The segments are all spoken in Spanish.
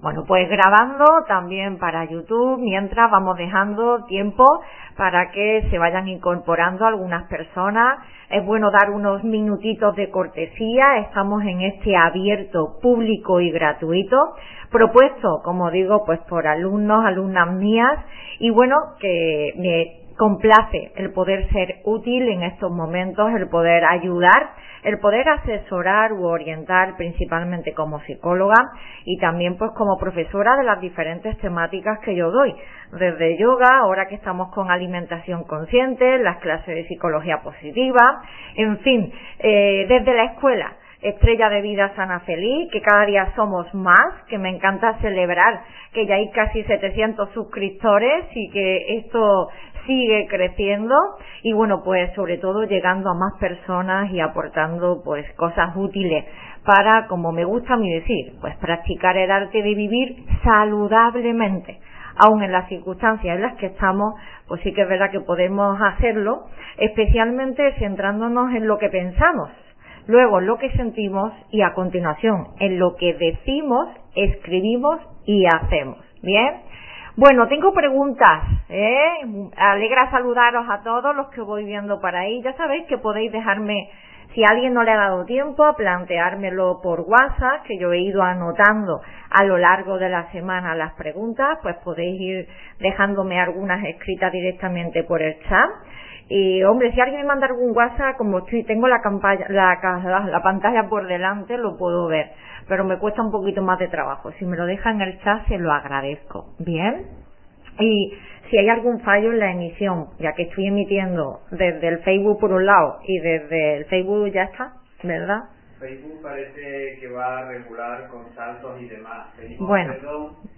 Bueno, pues grabando también para YouTube, mientras vamos dejando tiempo para que se vayan incorporando algunas personas. Es bueno dar unos minutitos de cortesía. Estamos en este abierto, público y gratuito, propuesto, como digo, pues por alumnos, alumnas mías, y bueno, que me complace el poder ser útil en estos momentos, el poder ayudar, el poder asesorar u orientar principalmente como psicóloga y también pues como profesora de las diferentes temáticas que yo doy, desde yoga, ahora que estamos con alimentación consciente, las clases de psicología positiva, en fin, eh, desde la escuela Estrella de Vida Sana Feliz, que cada día somos más, que me encanta celebrar que ya hay casi 700 suscriptores y que esto sigue creciendo y bueno, pues sobre todo llegando a más personas y aportando pues cosas útiles para, como me gusta a decir, pues practicar el arte de vivir saludablemente. Aun en las circunstancias en las que estamos, pues sí que es verdad que podemos hacerlo, especialmente centrándonos en lo que pensamos, luego lo que sentimos y a continuación en lo que decimos, escribimos y hacemos. ¿Bien? Bueno, tengo preguntas. ¿eh? Alegra saludaros a todos los que voy viendo por ahí. Ya sabéis que podéis dejarme, si alguien no le ha dado tiempo, a planteármelo por WhatsApp, que yo he ido anotando a lo largo de la semana las preguntas, pues podéis ir dejándome algunas escritas directamente por el chat. Y hombre, si alguien me manda algún WhatsApp, como estoy, tengo la, la, la pantalla por delante, lo puedo ver pero me cuesta un poquito más de trabajo. Si me lo deja en el chat, se lo agradezco. Bien. Y si hay algún fallo en la emisión, ya que estoy emitiendo desde el Facebook por un lado y desde el Facebook ya está, ¿verdad? Facebook parece que va a regular con saltos y demás. bueno,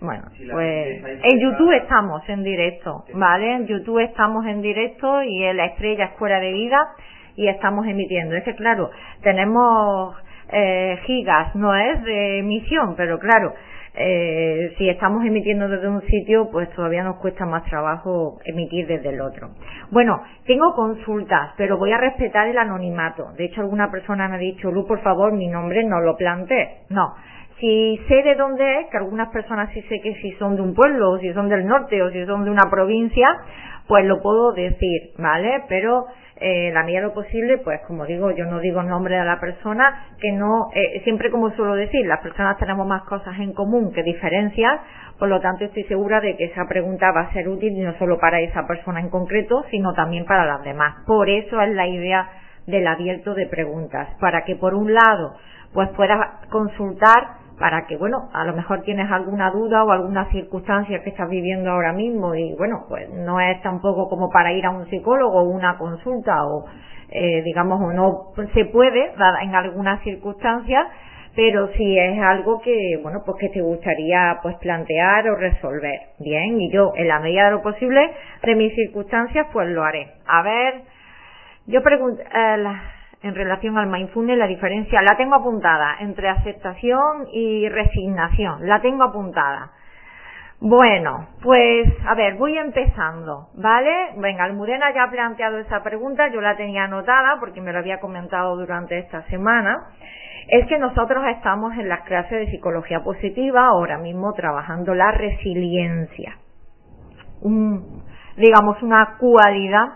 bueno, pues en YouTube estamos en directo, ¿vale? En YouTube estamos en directo y en la estrella Escuela de Vida y estamos emitiendo. Es que claro, tenemos eh, gigas, no es de emisión, pero claro, eh, si estamos emitiendo desde un sitio, pues todavía nos cuesta más trabajo emitir desde el otro. Bueno, tengo consultas, pero voy a respetar el anonimato. De hecho, alguna persona me ha dicho, Lu, por favor, mi nombre no lo planteé. No. Si sé de dónde es, que algunas personas sí sé que si son de un pueblo, o si son del norte, o si son de una provincia, pues lo puedo decir, ¿vale? Pero eh, la medida de lo posible, pues como digo, yo no digo el nombre de la persona, que no, eh, siempre como suelo decir, las personas tenemos más cosas en común que diferencias, por lo tanto estoy segura de que esa pregunta va a ser útil no solo para esa persona en concreto, sino también para las demás. Por eso es la idea del abierto de preguntas, para que por un lado, pues puedas consultar para que, bueno, a lo mejor tienes alguna duda o alguna circunstancia que estás viviendo ahora mismo y, bueno, pues no es tampoco como para ir a un psicólogo o una consulta o, eh, digamos, o no se puede en algunas circunstancias, pero si es algo que, bueno, pues que te gustaría pues plantear o resolver. Bien, y yo, en la medida de lo posible, de mis circunstancias, pues lo haré. A ver, yo pregunto, eh, en relación al mindfulness, la diferencia la tengo apuntada entre aceptación y resignación, la tengo apuntada. Bueno, pues a ver, voy empezando, ¿vale? Venga, Almudena ya ha planteado esa pregunta, yo la tenía anotada porque me lo había comentado durante esta semana. Es que nosotros estamos en las clases de psicología positiva ahora mismo trabajando la resiliencia. digamos, una cualidad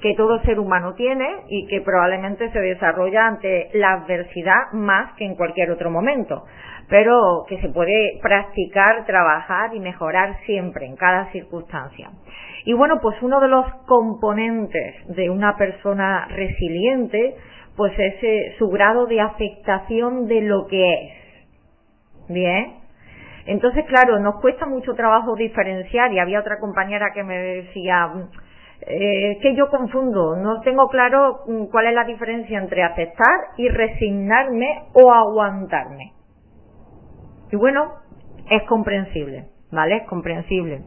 que todo ser humano tiene y que probablemente se desarrolla ante la adversidad más que en cualquier otro momento, pero que se puede practicar, trabajar y mejorar siempre, en cada circunstancia. Y bueno, pues uno de los componentes de una persona resiliente, pues es eh, su grado de aceptación de lo que es. Bien. Entonces, claro, nos cuesta mucho trabajo diferenciar y había otra compañera que me decía, eh, que yo confundo, no tengo claro mm, cuál es la diferencia entre aceptar y resignarme o aguantarme. Y bueno, es comprensible, ¿vale? Es comprensible.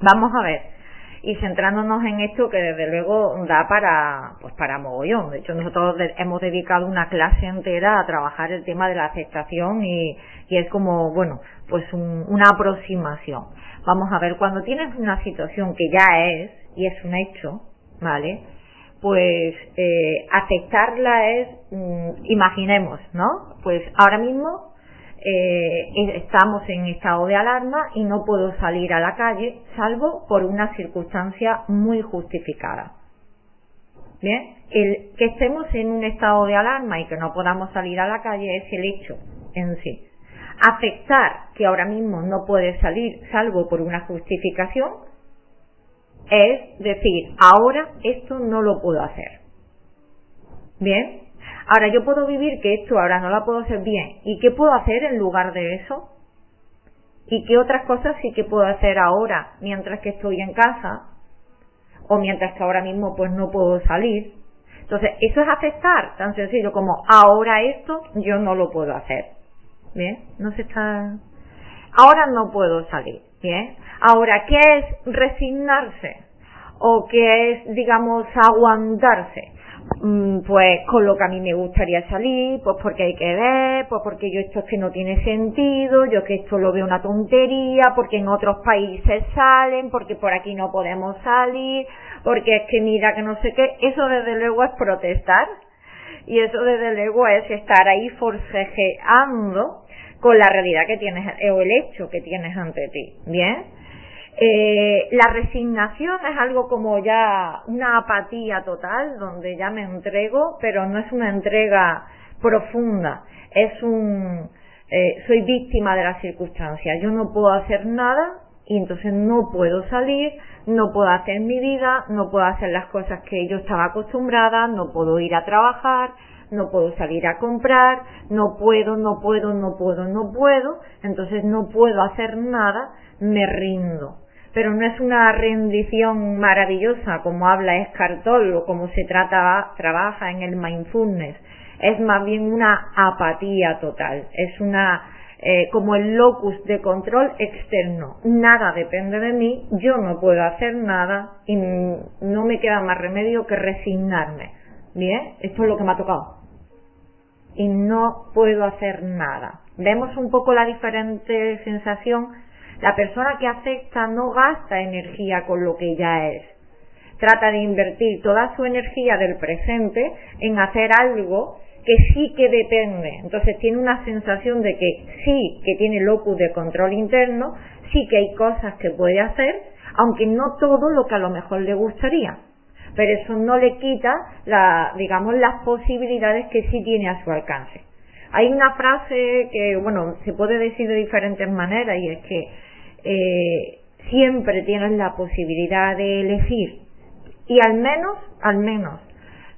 Vamos a ver. Y centrándonos en esto que desde luego da para, pues para mogollón. De hecho, nosotros hemos dedicado una clase entera a trabajar el tema de la aceptación y, y es como, bueno, pues una aproximación. Vamos a ver, cuando tienes una situación que ya es, y es un hecho, ¿vale? Pues eh, aceptarla es, mm, imaginemos, ¿no? Pues ahora mismo eh, estamos en estado de alarma y no puedo salir a la calle salvo por una circunstancia muy justificada. Bien, el que estemos en un estado de alarma y que no podamos salir a la calle es el hecho en sí. Afectar que ahora mismo no puede salir salvo por una justificación es decir, ahora esto no lo puedo hacer. Bien, ahora yo puedo vivir que esto ahora no lo puedo hacer bien. ¿Y qué puedo hacer en lugar de eso? ¿Y qué otras cosas sí que puedo hacer ahora mientras que estoy en casa? O mientras que ahora mismo pues no puedo salir. Entonces, eso es aceptar, tan sencillo como ahora esto yo no lo puedo hacer. Bien, no se está. Ahora no puedo salir. Bien, ahora, ¿qué es resignarse? ¿O qué es, digamos, aguantarse? Mm, pues con lo que a mí me gustaría salir, pues porque hay que ver, pues porque yo esto es que no tiene sentido, yo que esto lo veo una tontería, porque en otros países salen, porque por aquí no podemos salir, porque es que mira que no sé qué, eso desde luego es protestar y eso desde luego es estar ahí forcejeando con la realidad que tienes o el hecho que tienes ante ti, ¿bien? Eh, la resignación es algo como ya una apatía total, donde ya me entrego, pero no es una entrega profunda, es un eh, soy víctima de las circunstancias, yo no puedo hacer nada y entonces no puedo salir, no puedo hacer mi vida, no puedo hacer las cosas que yo estaba acostumbrada, no puedo ir a trabajar, no puedo salir a comprar, no puedo, no puedo, no puedo, no puedo, entonces no puedo hacer nada, me rindo pero no es una rendición maravillosa como habla Escartol o como se trata, trabaja en el mindfulness. Es más bien una apatía total. Es una, eh, como el locus de control externo. Nada depende de mí, yo no puedo hacer nada y no me queda más remedio que resignarme. Bien, esto es lo que me ha tocado. Y no puedo hacer nada. Vemos un poco la diferente sensación la persona que acepta no gasta energía con lo que ya es. Trata de invertir toda su energía del presente en hacer algo que sí que depende. Entonces tiene una sensación de que sí que tiene locus de control interno, sí que hay cosas que puede hacer, aunque no todo lo que a lo mejor le gustaría. Pero eso no le quita la, digamos, las posibilidades que sí tiene a su alcance. Hay una frase que, bueno, se puede decir de diferentes maneras y es que eh, siempre tienes la posibilidad de elegir y al menos, al menos,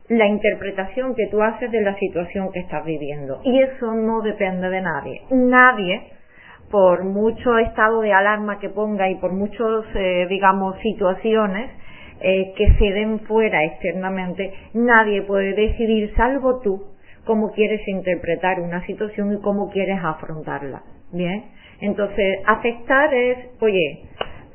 la interpretación que tú haces de la situación que estás viviendo. Y eso no depende de nadie. Nadie, por mucho estado de alarma que ponga y por muchos, eh, digamos, situaciones eh, que se den fuera externamente, nadie puede decidir, salvo tú, cómo quieres interpretar una situación y cómo quieres afrontarla. Bien. Entonces, aceptar es, oye,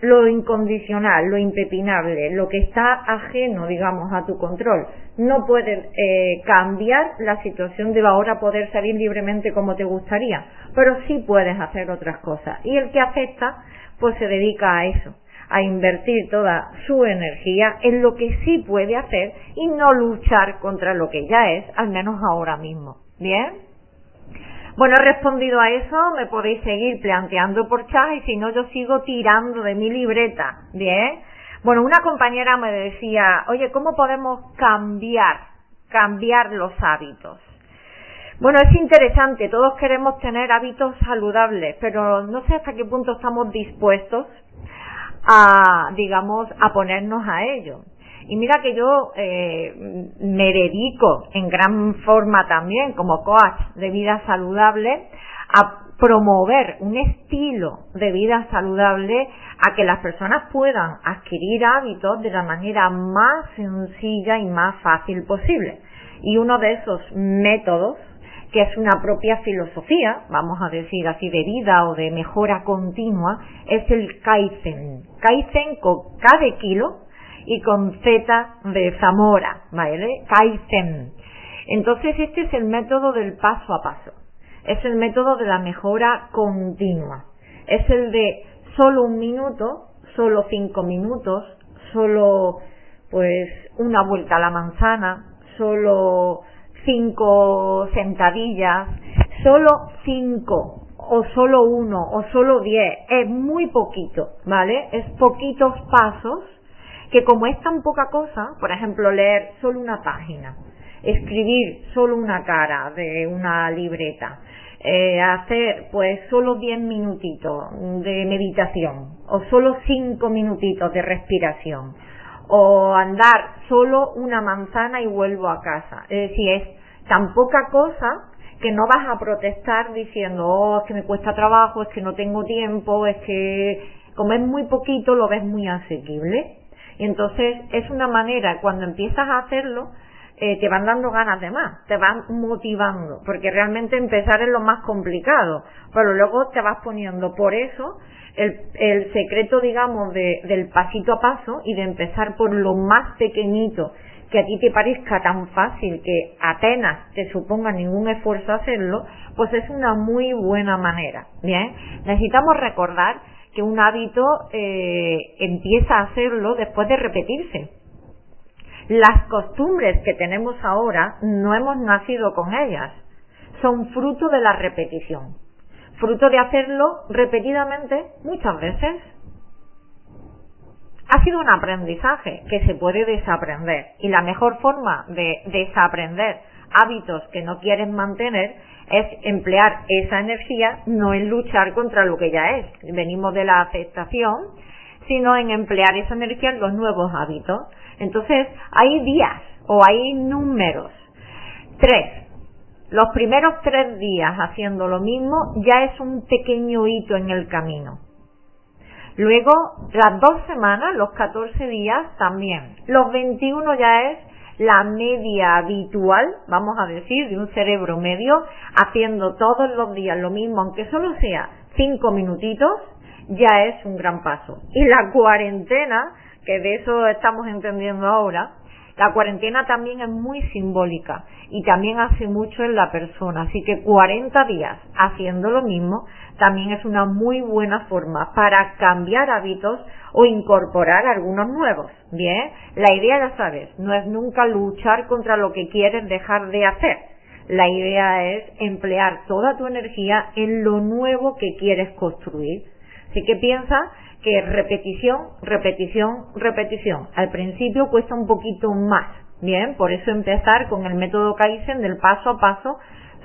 lo incondicional, lo impepinable, lo que está ajeno, digamos, a tu control. No puedes eh, cambiar la situación de ahora poder salir libremente como te gustaría, pero sí puedes hacer otras cosas. Y el que acepta, pues se dedica a eso, a invertir toda su energía en lo que sí puede hacer y no luchar contra lo que ya es, al menos ahora mismo. ¿Bien? Bueno, he respondido a eso, me podéis seguir planteando por chat y si no yo sigo tirando de mi libreta, ¿bien? Bueno, una compañera me decía, oye, ¿cómo podemos cambiar, cambiar los hábitos? Bueno, es interesante, todos queremos tener hábitos saludables, pero no sé hasta qué punto estamos dispuestos a, digamos, a ponernos a ello. Y mira que yo eh, me dedico en gran forma también como coach de vida saludable a promover un estilo de vida saludable a que las personas puedan adquirir hábitos de la manera más sencilla y más fácil posible. Y uno de esos métodos que es una propia filosofía, vamos a decir así, de vida o de mejora continua, es el Kaizen. Kaizen con cada kilo y con Z de Zamora, ¿vale? Kaizen. Entonces este es el método del paso a paso. Es el método de la mejora continua. Es el de solo un minuto, solo cinco minutos, solo pues una vuelta a la manzana, solo cinco sentadillas, solo cinco o solo uno o solo diez, es muy poquito, ¿vale? Es poquitos pasos que como es tan poca cosa, por ejemplo, leer solo una página, escribir solo una cara de una libreta, eh, hacer pues solo diez minutitos de meditación o solo cinco minutitos de respiración o andar solo una manzana y vuelvo a casa. Es decir, es tan poca cosa que no vas a protestar diciendo, oh, es que me cuesta trabajo, es que no tengo tiempo, es que como es muy poquito lo ves muy asequible. Y entonces es una manera, cuando empiezas a hacerlo, eh, te van dando ganas de más, te van motivando, porque realmente empezar es lo más complicado, pero luego te vas poniendo. Por eso, el, secreto, digamos, de, del pasito a paso y de empezar por lo más pequeñito que a ti te parezca tan fácil que apenas te suponga ningún esfuerzo hacerlo, pues es una muy buena manera. Bien, necesitamos recordar que un hábito eh, empieza a hacerlo después de repetirse. Las costumbres que tenemos ahora no hemos nacido con ellas, son fruto de la repetición, fruto de hacerlo repetidamente muchas veces. Ha sido un aprendizaje que se puede desaprender. Y la mejor forma de desaprender hábitos que no quieres mantener es emplear esa energía no en luchar contra lo que ya es, venimos de la aceptación, sino en emplear esa energía en los nuevos hábitos. Entonces, hay días o hay números. Tres. Los primeros tres días haciendo lo mismo ya es un pequeño hito en el camino. Luego, las dos semanas, los 14 días también. Los 21 ya es la media habitual, vamos a decir, de un cerebro medio, haciendo todos los días lo mismo, aunque solo sea cinco minutitos, ya es un gran paso. Y la cuarentena, que de eso estamos entendiendo ahora, la cuarentena también es muy simbólica y también hace mucho en la persona, así que 40 días haciendo lo mismo también es una muy buena forma para cambiar hábitos o incorporar algunos nuevos. Bien, la idea ya sabes, no es nunca luchar contra lo que quieres dejar de hacer. La idea es emplear toda tu energía en lo nuevo que quieres construir. Así que piensa que repetición, repetición, repetición. Al principio cuesta un poquito más, bien, por eso empezar con el método Kaizen del paso a paso,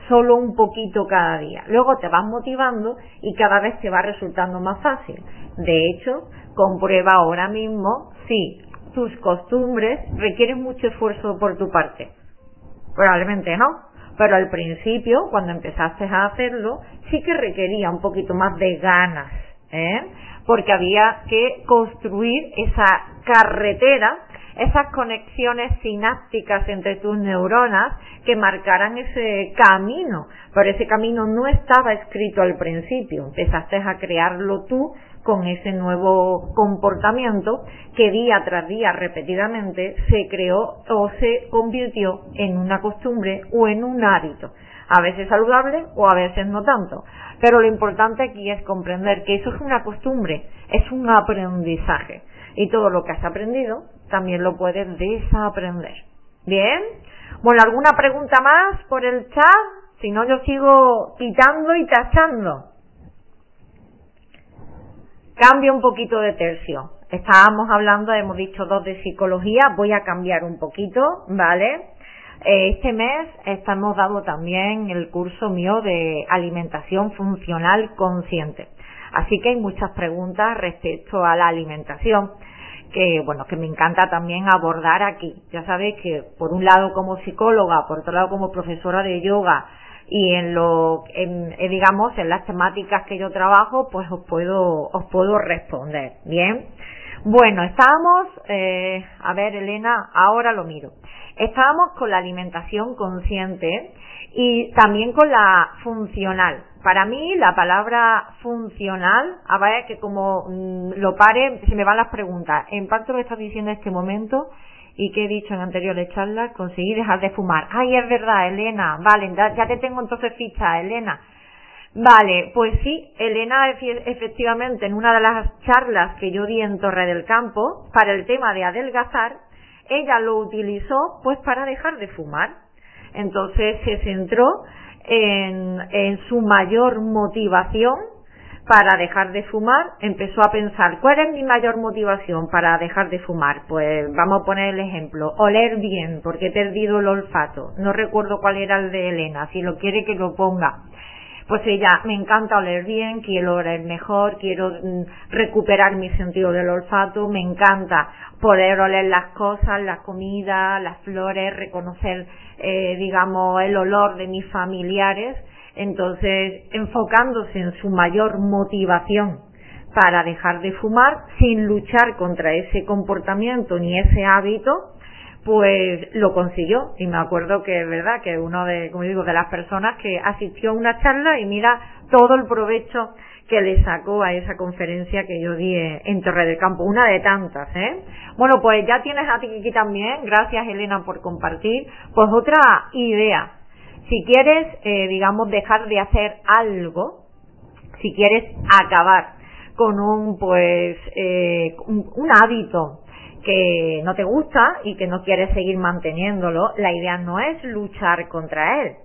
solo un poquito cada día. Luego te vas motivando y cada vez te va resultando más fácil. De hecho, comprueba ahora mismo si tus costumbres requieren mucho esfuerzo por tu parte. Probablemente no, pero al principio, cuando empezaste a hacerlo, sí que requería un poquito más de ganas, ¿eh? porque había que construir esa carretera, esas conexiones sinápticas entre tus neuronas que marcaran ese camino. Pero ese camino no estaba escrito al principio, empezaste a crearlo tú con ese nuevo comportamiento que día tras día repetidamente se creó o se convirtió en una costumbre o en un hábito, a veces saludable o a veces no tanto. Pero lo importante aquí es comprender que eso es una costumbre, es un aprendizaje. Y todo lo que has aprendido también lo puedes desaprender. ¿Bien? Bueno, ¿alguna pregunta más por el chat? Si no, yo sigo quitando y tachando. Cambio un poquito de tercio. Estábamos hablando, hemos dicho dos de psicología, voy a cambiar un poquito, ¿vale? Eh, este mes estamos dando también el curso mío de alimentación funcional consciente. Así que hay muchas preguntas respecto a la alimentación que bueno que me encanta también abordar aquí. Ya sabéis que por un lado como psicóloga, por otro lado como profesora de yoga y en lo en, eh, digamos en las temáticas que yo trabajo, pues os puedo os puedo responder. Bien. Bueno, estábamos, eh, a ver Elena, ahora lo miro. Estábamos con la alimentación consciente y también con la funcional. Para mí la palabra funcional, a ver que como mm, lo pare, se me van las preguntas. En parte lo estás diciendo en este momento y que he dicho en anteriores charlas, conseguí dejar de fumar. Ay, es verdad, Elena. Vale, ya te tengo entonces ficha, Elena. Vale, pues sí, Elena efectivamente en una de las charlas que yo di en Torre del Campo para el tema de adelgazar ella lo utilizó pues para dejar de fumar. Entonces se centró en, en su mayor motivación para dejar de fumar, empezó a pensar, ¿cuál es mi mayor motivación para dejar de fumar? Pues vamos a poner el ejemplo, oler bien, porque he perdido el olfato. No recuerdo cuál era el de Elena, si lo quiere que lo ponga. Pues ella, me encanta oler bien, quiero oler mejor, quiero mm, recuperar mi sentido del olfato, me encanta poder oler las cosas, la comida, las flores, reconocer, eh, digamos, el olor de mis familiares entonces, enfocándose en su mayor motivación para dejar de fumar, sin luchar contra ese comportamiento ni ese hábito, pues lo consiguió. Y me acuerdo que es verdad que uno de, como digo, de las personas que asistió a una charla y mira todo el provecho que le sacó a esa conferencia que yo di en Torre del Campo, una de tantas, ¿eh? Bueno, pues ya tienes a ti aquí también, gracias Elena por compartir, pues otra idea si quieres, eh, digamos, dejar de hacer algo, si quieres acabar con un, pues, eh, un, hábito que no te gusta y que no quieres seguir manteniéndolo, la idea no es luchar contra él.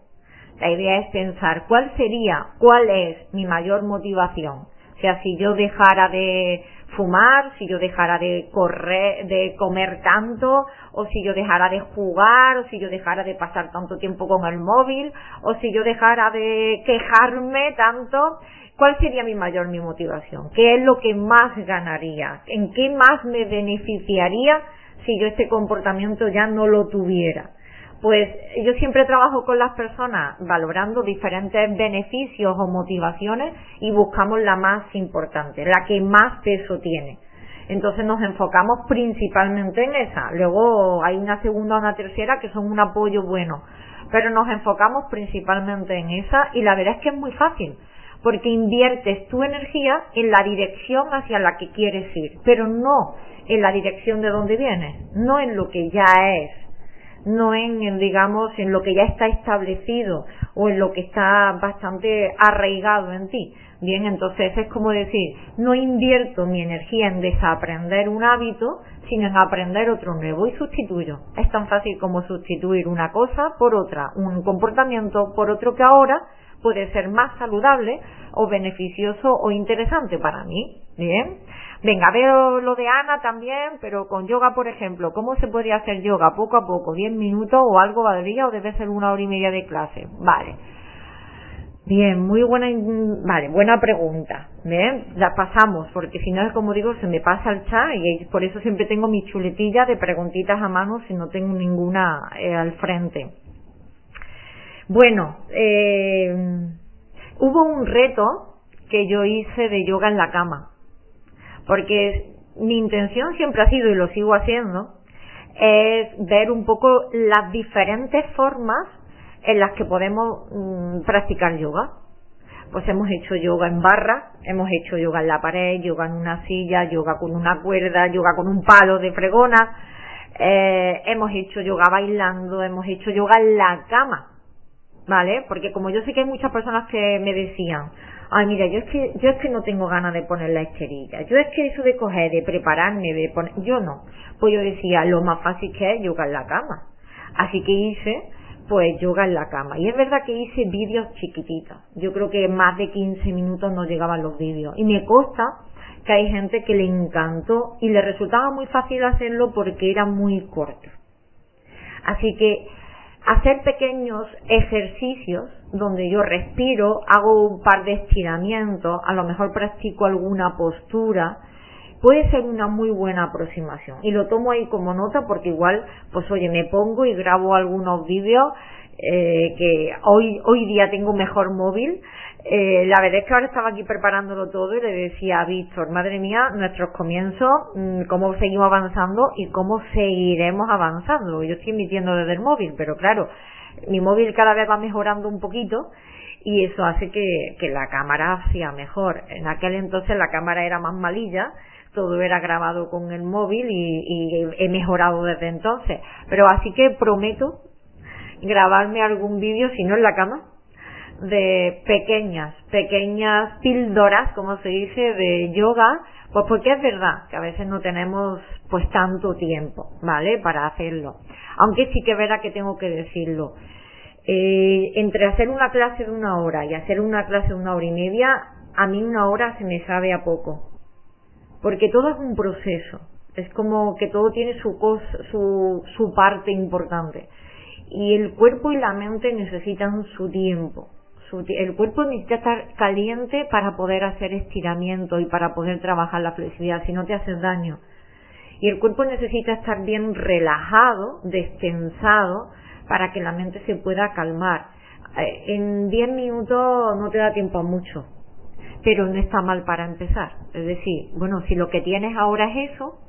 La idea es pensar cuál sería, cuál es mi mayor motivación. O sea, si yo dejara de fumar, si yo dejara de correr, de comer tanto, o si yo dejara de jugar, o si yo dejara de pasar tanto tiempo con el móvil, o si yo dejara de quejarme tanto, ¿cuál sería mi mayor mi motivación? ¿Qué es lo que más ganaría? ¿En qué más me beneficiaría si yo este comportamiento ya no lo tuviera? Pues yo siempre trabajo con las personas valorando diferentes beneficios o motivaciones y buscamos la más importante, la que más peso tiene. Entonces nos enfocamos principalmente en esa. Luego hay una segunda o una tercera que son un apoyo bueno. Pero nos enfocamos principalmente en esa y la verdad es que es muy fácil porque inviertes tu energía en la dirección hacia la que quieres ir, pero no en la dirección de donde vienes, no en lo que ya es no en, digamos, en lo que ya está establecido o en lo que está bastante arraigado en ti. Bien, entonces es como decir, no invierto mi energía en desaprender un hábito, sino en aprender otro nuevo y sustituyo. Es tan fácil como sustituir una cosa por otra, un comportamiento por otro que ahora puede ser más saludable o beneficioso o interesante para mí. Bien. Venga, veo lo de Ana también, pero con yoga, por ejemplo, ¿cómo se podría hacer yoga poco a poco? ¿10 minutos o algo valdría o debe ser una hora y media de clase? Vale. Bien, muy buena, vale, buena pregunta. ¿Bien? La pasamos, porque si no, como digo, se me pasa el chat y por eso siempre tengo mi chuletilla de preguntitas a mano si no tengo ninguna eh, al frente. Bueno, eh, hubo un reto que yo hice de yoga en la cama porque mi intención siempre ha sido, y lo sigo haciendo, es ver un poco las diferentes formas en las que podemos mm, practicar yoga. Pues hemos hecho yoga en barra, hemos hecho yoga en la pared, yoga en una silla, yoga con una cuerda, yoga con un palo de fregona, eh, hemos hecho yoga bailando, hemos hecho yoga en la cama, ¿vale? Porque como yo sé que hay muchas personas que me decían, ay mira, yo es que, yo es que no tengo ganas de poner la esterilla, yo es que eso de coger, de prepararme, de poner, yo no. Pues yo decía, lo más fácil que es yoga en la cama. Así que hice, pues yoga en la cama. Y es verdad que hice vídeos chiquititos. Yo creo que más de 15 minutos no llegaban los vídeos. Y me consta que hay gente que le encantó y le resultaba muy fácil hacerlo porque era muy corto. Así que hacer pequeños ejercicios donde yo respiro, hago un par de estiramientos, a lo mejor practico alguna postura, puede ser una muy buena aproximación. Y lo tomo ahí como nota porque igual, pues oye, me pongo y grabo algunos vídeos eh, que hoy, hoy día tengo mejor móvil eh, la verdad es que ahora estaba aquí preparándolo todo y le decía a Víctor, madre mía, nuestros comienzos, mm, cómo seguimos avanzando y cómo seguiremos avanzando. Yo estoy emitiendo desde el móvil, pero claro, mi móvil cada vez va mejorando un poquito y eso hace que, que la cámara sea mejor. En aquel entonces la cámara era más malilla, todo era grabado con el móvil y, y he mejorado desde entonces. Pero así que prometo grabarme algún vídeo, si no en la cama, de pequeñas, pequeñas píldoras, como se dice, de yoga, pues porque es verdad que a veces no tenemos pues tanto tiempo, ¿vale? Para hacerlo. Aunque sí que verá que tengo que decirlo. Eh, entre hacer una clase de una hora y hacer una clase de una hora y media, a mí una hora se me sabe a poco. Porque todo es un proceso. Es como que todo tiene su, su, su parte importante. Y el cuerpo y la mente necesitan su tiempo. El cuerpo necesita estar caliente para poder hacer estiramiento y para poder trabajar la flexibilidad, si no te haces daño. Y el cuerpo necesita estar bien relajado, destensado, para que la mente se pueda calmar. Eh, en 10 minutos no te da tiempo a mucho, pero no está mal para empezar. Es decir, bueno, si lo que tienes ahora es eso,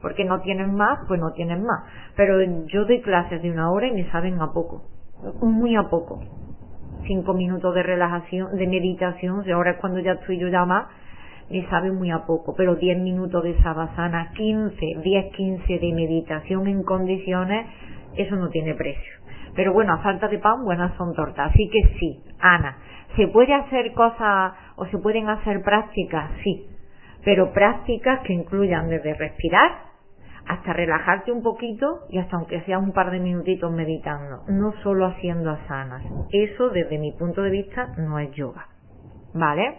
porque no tienes más, pues no tienes más. Pero yo doy clases de una hora y me saben a poco, muy a poco. Cinco minutos de relajación, de meditación, y ahora es cuando ya estoy yo ya más, me sabe muy a poco. Pero diez minutos de sabasana, quince, diez, quince de meditación en condiciones, eso no tiene precio. Pero bueno, a falta de pan, buenas son tortas. Así que sí, Ana, ¿se puede hacer cosas o se pueden hacer prácticas? Sí, pero prácticas que incluyan desde respirar hasta relajarte un poquito y hasta aunque sea un par de minutitos meditando, no solo haciendo asanas. Eso desde mi punto de vista no es yoga. ¿Vale?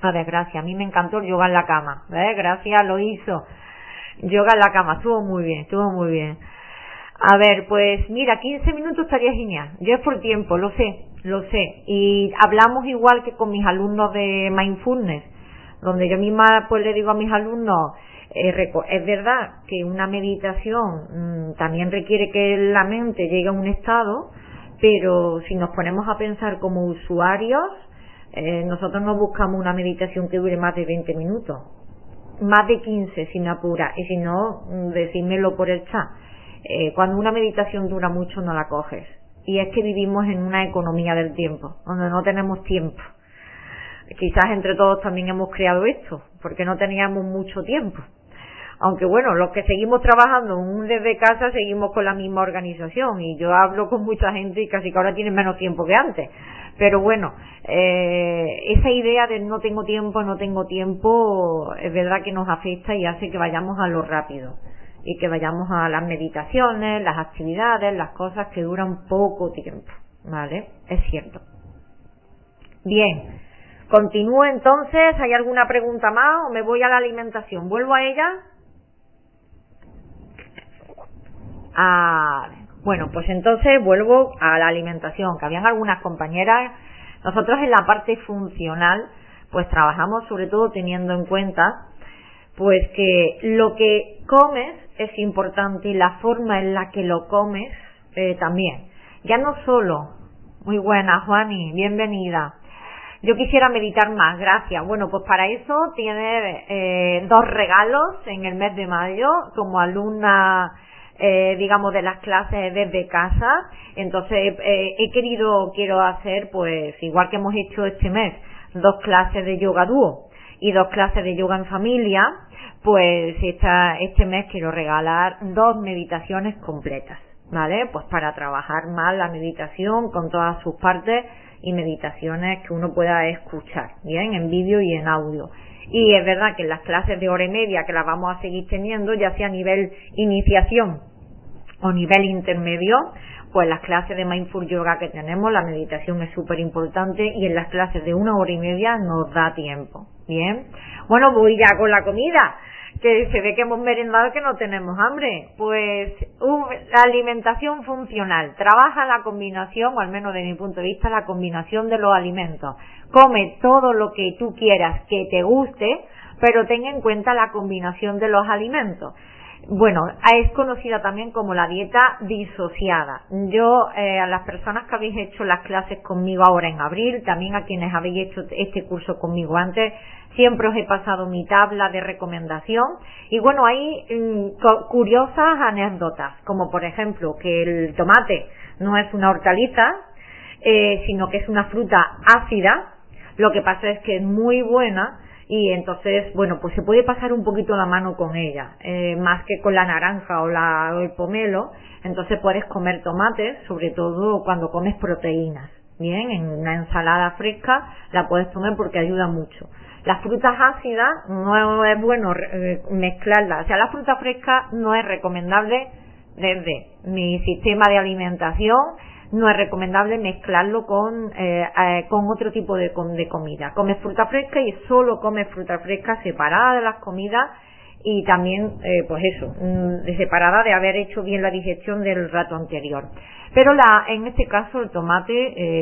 A ver, gracias. A mí me encantó el yoga en la cama. ¿Ves? Gracias, lo hizo. Yoga en la cama. Estuvo muy bien, estuvo muy bien. A ver, pues mira, 15 minutos estaría genial. Yo es por tiempo, lo sé, lo sé. Y hablamos igual que con mis alumnos de Mindfulness, donde yo misma pues le digo a mis alumnos, eh, es verdad que una meditación mm, también requiere que la mente llegue a un estado, pero si nos ponemos a pensar como usuarios, eh, nosotros no buscamos una meditación que dure más de 20 minutos, más de 15 si me apura, y si no, mm, decídmelo por el chat. Eh, cuando una meditación dura mucho no la coges. Y es que vivimos en una economía del tiempo, donde no tenemos tiempo. Quizás entre todos también hemos creado esto, porque no teníamos mucho tiempo. Aunque bueno, los que seguimos trabajando desde casa seguimos con la misma organización y yo hablo con mucha gente y casi que ahora tienen menos tiempo que antes. Pero bueno, eh, esa idea de no tengo tiempo, no tengo tiempo, es verdad que nos afecta y hace que vayamos a lo rápido y que vayamos a las meditaciones, las actividades, las cosas que duran poco tiempo. ¿Vale? Es cierto. Bien. Continúo entonces. ¿Hay alguna pregunta más o me voy a la alimentación? ¿Vuelvo a ella? Ah, bueno, pues entonces vuelvo a la alimentación, que habían algunas compañeras. Nosotros en la parte funcional, pues trabajamos sobre todo teniendo en cuenta, pues que lo que comes es importante y la forma en la que lo comes eh, también. Ya no solo, muy buena Juani, bienvenida. Yo quisiera meditar más, gracias. Bueno, pues para eso tiene eh, dos regalos en el mes de mayo como alumna, eh, digamos, de las clases desde casa. Entonces he querido, quiero hacer, pues igual que hemos hecho este mes, dos clases de yoga dúo y dos clases de yoga en familia pues esta, este mes quiero regalar dos meditaciones completas, ¿vale? Pues para trabajar más la meditación con todas sus partes y meditaciones que uno pueda escuchar, ¿bien? En vídeo y en audio. Y es verdad que en las clases de hora y media que las vamos a seguir teniendo, ya sea a nivel iniciación o nivel intermedio, pues las clases de Mindful Yoga que tenemos, la meditación es súper importante y en las clases de una hora y media nos da tiempo. Bien, bueno, voy ya con la comida que se ve que hemos merendado que no tenemos hambre. Pues la alimentación funcional trabaja la combinación, o al menos de mi punto de vista, la combinación de los alimentos. Come todo lo que tú quieras que te guste, pero ten en cuenta la combinación de los alimentos. Bueno, es conocida también como la dieta disociada. Yo, eh, a las personas que habéis hecho las clases conmigo ahora en abril, también a quienes habéis hecho este curso conmigo antes, siempre os he pasado mi tabla de recomendación y bueno, hay mm, curiosas anécdotas, como por ejemplo que el tomate no es una hortaliza, eh, sino que es una fruta ácida, lo que pasa es que es muy buena y entonces, bueno, pues se puede pasar un poquito la mano con ella, eh, más que con la naranja o, la, o el pomelo, entonces puedes comer tomates, sobre todo cuando comes proteínas. Bien, en una ensalada fresca la puedes comer porque ayuda mucho. Las frutas ácidas no es bueno eh, mezclarlas. O sea, la fruta fresca no es recomendable desde mi sistema de alimentación no es recomendable mezclarlo con, eh, eh, con otro tipo de, de comida. Come fruta fresca y solo come fruta fresca separada de las comidas y también, eh, pues eso, mm, separada de haber hecho bien la digestión del rato anterior. Pero la, en este caso el tomate,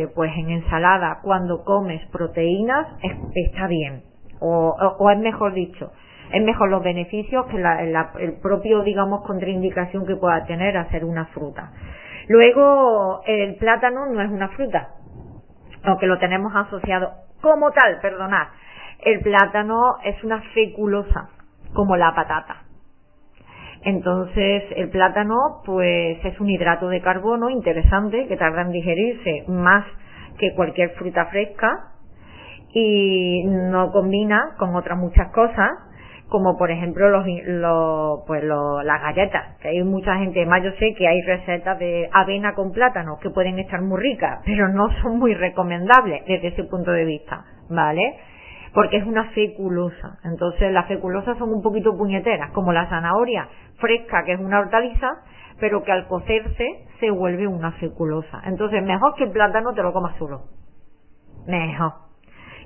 eh, pues en ensalada, cuando comes proteínas, está bien. O, o, es mejor dicho, es mejor los beneficios que la, el propio, digamos, contraindicación que pueda tener hacer una fruta. Luego, el plátano no es una fruta, aunque lo tenemos asociado como tal, perdonad. El plátano es una feculosa, como la patata. Entonces, el plátano, pues, es un hidrato de carbono interesante que tarda en digerirse más que cualquier fruta fresca y no combina con otras muchas cosas como por ejemplo los, los pues las galletas, que hay mucha gente, más yo sé que hay recetas de avena con plátano que pueden estar muy ricas, pero no son muy recomendables desde ese punto de vista, ¿vale? Porque es una feculosa. Entonces las feculosas son un poquito puñeteras, como la zanahoria fresca, que es una hortaliza, pero que al cocerse se vuelve una feculosa. Entonces mejor que el plátano te lo comas solo. Mejor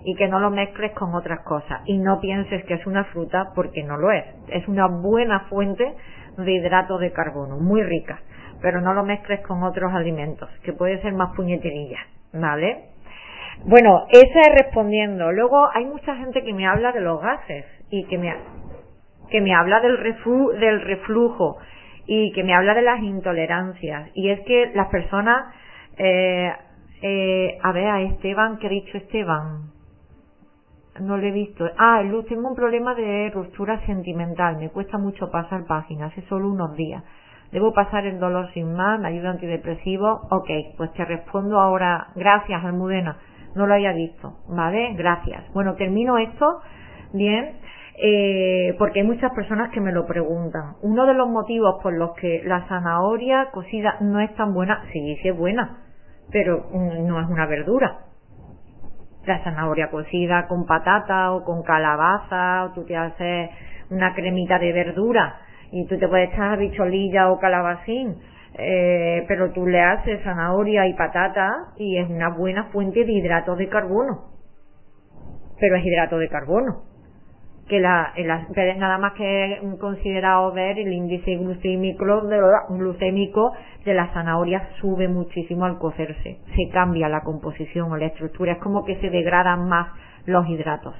y que no lo mezcles con otras cosas y no pienses que es una fruta porque no lo es. Es una buena fuente de hidrato de carbono, muy rica, pero no lo mezcles con otros alimentos, que puede ser más puñeterilla, ¿vale? Bueno, esa es respondiendo. Luego hay mucha gente que me habla de los gases y que me, que me habla del, del reflujo y que me habla de las intolerancias. Y es que las personas, eh, eh, a ver, a Esteban, ¿qué ha dicho Esteban? No lo he visto. Ah, Luz, tengo un problema de ruptura sentimental. Me cuesta mucho pasar páginas, hace solo unos días. Debo pasar el dolor sin más, me ayuda antidepresivo. Ok, pues te respondo ahora. Gracias, Almudena. No lo había visto. ¿Vale? Gracias. Bueno, termino esto. Bien. Eh, porque hay muchas personas que me lo preguntan. Uno de los motivos por los que la zanahoria cocida no es tan buena, sí, sí es buena, pero mm, no es una verdura la zanahoria cocida con patata o con calabaza, o tú te haces una cremita de verdura y tú te puedes echar bicholilla o calabacín, eh, pero tú le haces zanahoria y patata y es una buena fuente de hidratos de carbono. Pero es hidrato de carbono que la, nada más que considerado ver el índice glucémico de, glucémico de la zanahoria sube muchísimo al cocerse, se cambia la composición o la estructura, es como que se degradan más los hidratos.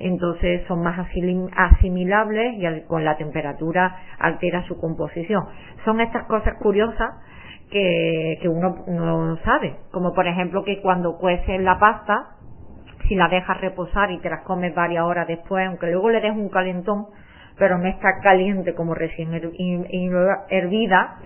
Entonces son más asimilables y con la temperatura altera su composición. Son estas cosas curiosas que, que uno no sabe, como por ejemplo que cuando cuece la pasta, si la dejas reposar y te las comes varias horas después, aunque luego le des un calentón, pero no está caliente como recién hervida,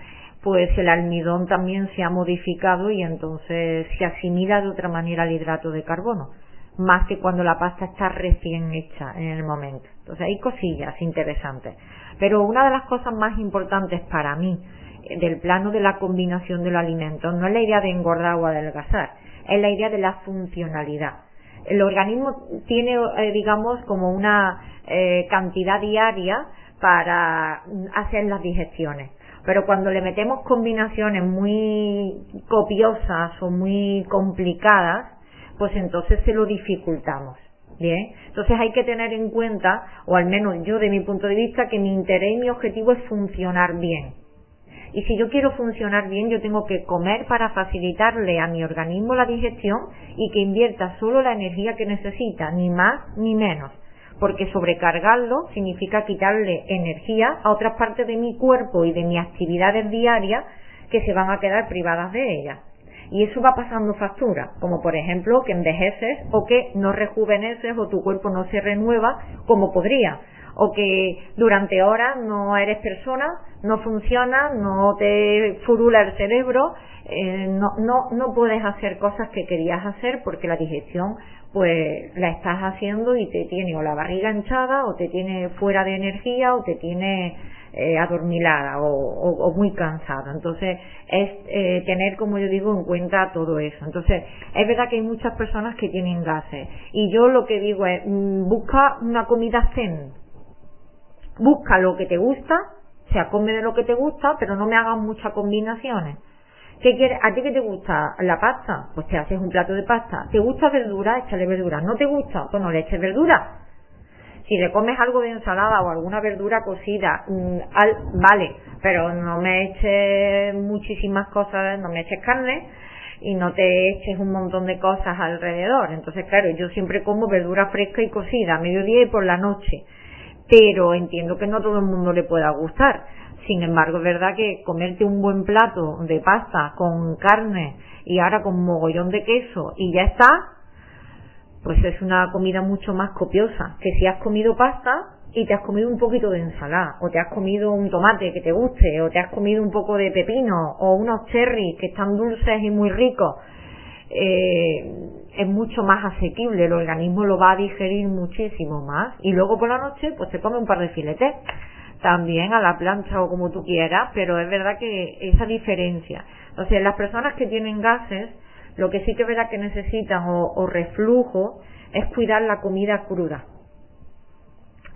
pues el almidón también se ha modificado y entonces se asimila de otra manera al hidrato de carbono, más que cuando la pasta está recién hecha en el momento. Entonces hay cosillas interesantes. Pero una de las cosas más importantes para mí eh, del plano de la combinación de los alimentos no es la idea de engordar o adelgazar, es la idea de la funcionalidad el organismo tiene, eh, digamos, como una eh, cantidad diaria para hacer las digestiones. Pero cuando le metemos combinaciones muy copiosas o muy complicadas, pues entonces se lo dificultamos. Bien, entonces hay que tener en cuenta, o al menos yo de mi punto de vista, que mi interés y mi objetivo es funcionar bien. Y si yo quiero funcionar bien, yo tengo que comer para facilitarle a mi organismo la digestión y que invierta solo la energía que necesita, ni más ni menos. Porque sobrecargarlo significa quitarle energía a otras partes de mi cuerpo y de mis actividades diarias que se van a quedar privadas de ella. Y eso va pasando factura, como por ejemplo que envejeces o que no rejuveneces o tu cuerpo no se renueva como podría o que durante horas no eres persona, no funciona, no te furula el cerebro, eh, no, no, no puedes hacer cosas que querías hacer porque la digestión pues la estás haciendo y te tiene o la barriga hinchada o te tiene fuera de energía o te tiene eh, adormilada o, muy cansada. Entonces es eh, tener, como yo digo, en cuenta todo eso. Entonces es verdad que hay muchas personas que tienen gases y yo lo que digo es mm, busca una comida zen, busca lo que te gusta, o sea, come de lo que te gusta, pero no me hagas muchas combinaciones. ¿Qué quieres? ¿A ti qué te gusta? ¿La pasta? Pues te haces un plato de pasta. ¿Te gusta verdura? Échale verdura. ¿No te gusta? Pues no le eches verdura. Si le comes algo de ensalada o alguna verdura cocida, mm, al, vale, pero no me eches muchísimas cosas, no me eches carne y no te eches un montón de cosas alrededor. Entonces, claro, yo siempre como verdura fresca y cocida, a mediodía y por la noche. Pero entiendo que no todo el mundo le pueda gustar. Sin embargo, es verdad que comerte un buen plato de pasta con carne y ahora con mogollón de queso y ya está, pues es una comida mucho más copiosa que si has comido pasta y te has comido un poquito de ensalada, o te has comido un tomate que te guste, o te has comido un poco de pepino, o unos cherries que están dulces y muy ricos, eh, es mucho más asequible, el organismo lo va a digerir muchísimo más, y luego por la noche pues te come un par de filetes también a la plancha o como tú quieras, pero es verdad que esa diferencia. Entonces, las personas que tienen gases, lo que sí que verá que necesitan o, reflujo es cuidar la comida cruda.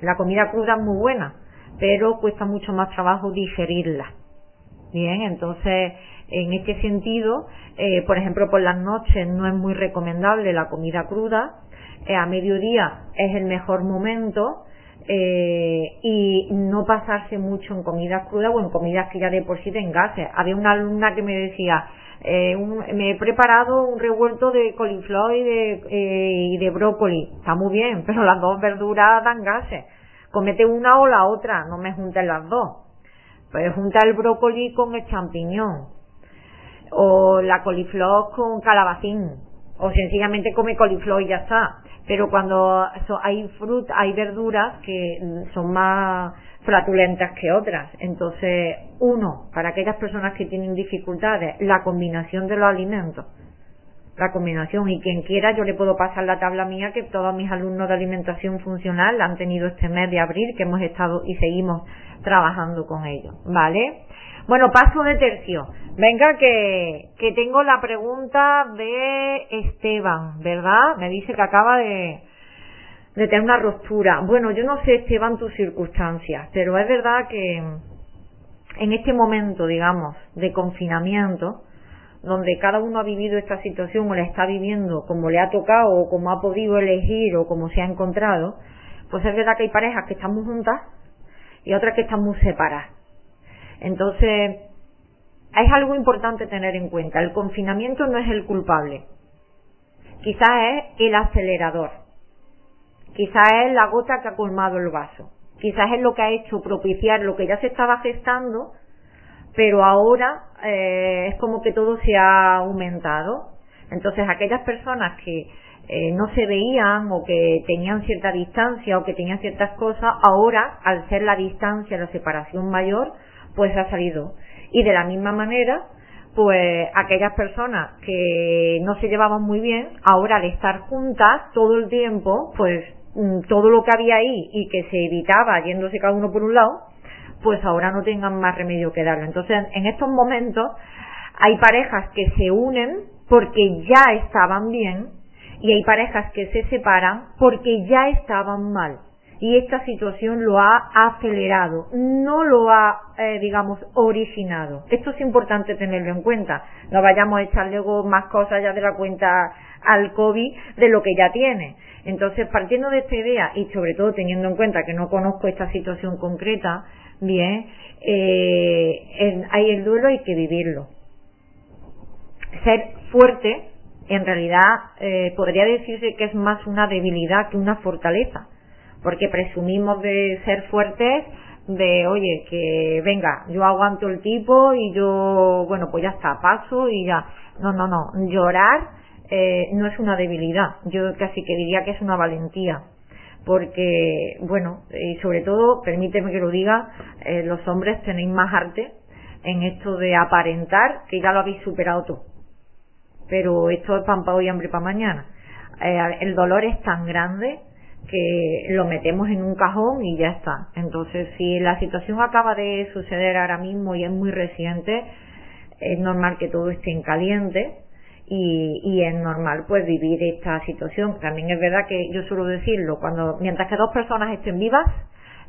La comida cruda es muy buena, pero cuesta mucho más trabajo digerirla. Bien, entonces en este sentido, eh, por ejemplo, por las noches no es muy recomendable la comida cruda. Eh, a mediodía es el mejor momento eh, y no pasarse mucho en comidas crudas o en comidas que ya de por sí den gases. Había una alumna que me decía, eh, me he preparado un revuelto de coliflor y de, y de brócoli. Está muy bien, pero las dos verduras dan gases. Comete una o la otra, no me junten las dos. Pues junta el brócoli con el champiñón. O la coliflor con calabacín. O sencillamente come coliflor y ya está pero cuando hay fruta, hay verduras que son más flatulentas que otras. Entonces, uno, para aquellas personas que tienen dificultades, la combinación de los alimentos. La combinación, y quien quiera, yo le puedo pasar la tabla mía que todos mis alumnos de alimentación funcional han tenido este mes de abril, que hemos estado y seguimos trabajando con ellos, ¿vale? Bueno, paso de tercio. Venga, que, que tengo la pregunta de Esteban, ¿verdad? Me dice que acaba de, de tener una ruptura. Bueno, yo no sé, Esteban, tus circunstancias, pero es verdad que en este momento, digamos, de confinamiento, donde cada uno ha vivido esta situación o la está viviendo como le ha tocado o como ha podido elegir o como se ha encontrado, pues es verdad que hay parejas que están muy juntas y otras que están muy separadas. Entonces, es algo importante tener en cuenta. El confinamiento no es el culpable. Quizás es el acelerador. Quizás es la gota que ha colmado el vaso. Quizás es lo que ha hecho propiciar lo que ya se estaba gestando, pero ahora eh, es como que todo se ha aumentado. Entonces, aquellas personas que eh, no se veían o que tenían cierta distancia o que tenían ciertas cosas, ahora, al ser la distancia, la separación mayor, pues ha salido. Y de la misma manera, pues aquellas personas que no se llevaban muy bien, ahora al estar juntas todo el tiempo, pues mm, todo lo que había ahí y que se evitaba yéndose cada uno por un lado, pues ahora no tengan más remedio que darlo. Entonces, en estos momentos hay parejas que se unen porque ya estaban bien y hay parejas que se separan porque ya estaban mal y esta situación lo ha acelerado, no lo ha, eh, digamos, originado. Esto es importante tenerlo en cuenta. No vayamos a echar luego más cosas ya de la cuenta al COVID de lo que ya tiene. Entonces, partiendo de esta idea y sobre todo teniendo en cuenta que no conozco esta situación concreta, bien, eh, hay el duelo hay que vivirlo. Ser fuerte, en realidad, eh, podría decirse que es más una debilidad que una fortaleza porque presumimos de ser fuertes de oye que venga yo aguanto el tipo y yo bueno pues ya está paso y ya no no no llorar eh, no es una debilidad. Yo casi que diría que es una valentía porque bueno y sobre todo permíteme que lo diga eh, los hombres tenéis más arte en esto de aparentar que ya lo habéis superado tú. Pero esto es pan para hoy hambre para mañana. Eh, el dolor es tan grande que lo metemos en un cajón y ya está. Entonces, si la situación acaba de suceder ahora mismo y es muy reciente, es normal que todo esté en caliente y, y es normal pues vivir esta situación. También es verdad que yo suelo decirlo, cuando mientras que dos personas estén vivas,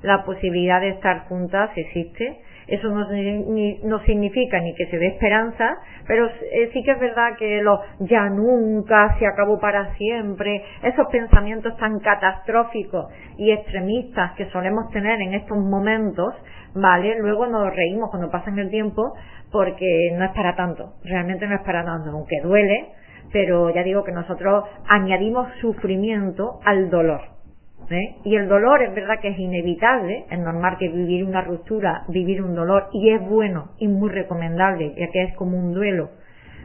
la posibilidad de estar juntas existe Eso no, no significa ni que se dé esperanza, pero eh, sí que es verdad que lo ya nunca se acabó para siempre, esos pensamientos tan catastróficos y extremistas que solemos tener en estos momentos, ¿vale? Luego nos reímos cuando pasan el tiempo porque no es para tanto, realmente no es para tanto, aunque duele, pero ya digo que nosotros añadimos sufrimiento al dolor ¿eh? Y el dolor es verdad que es inevitable, es normal que vivir una ruptura, vivir un dolor, y es bueno y muy recomendable, ya que es como un duelo,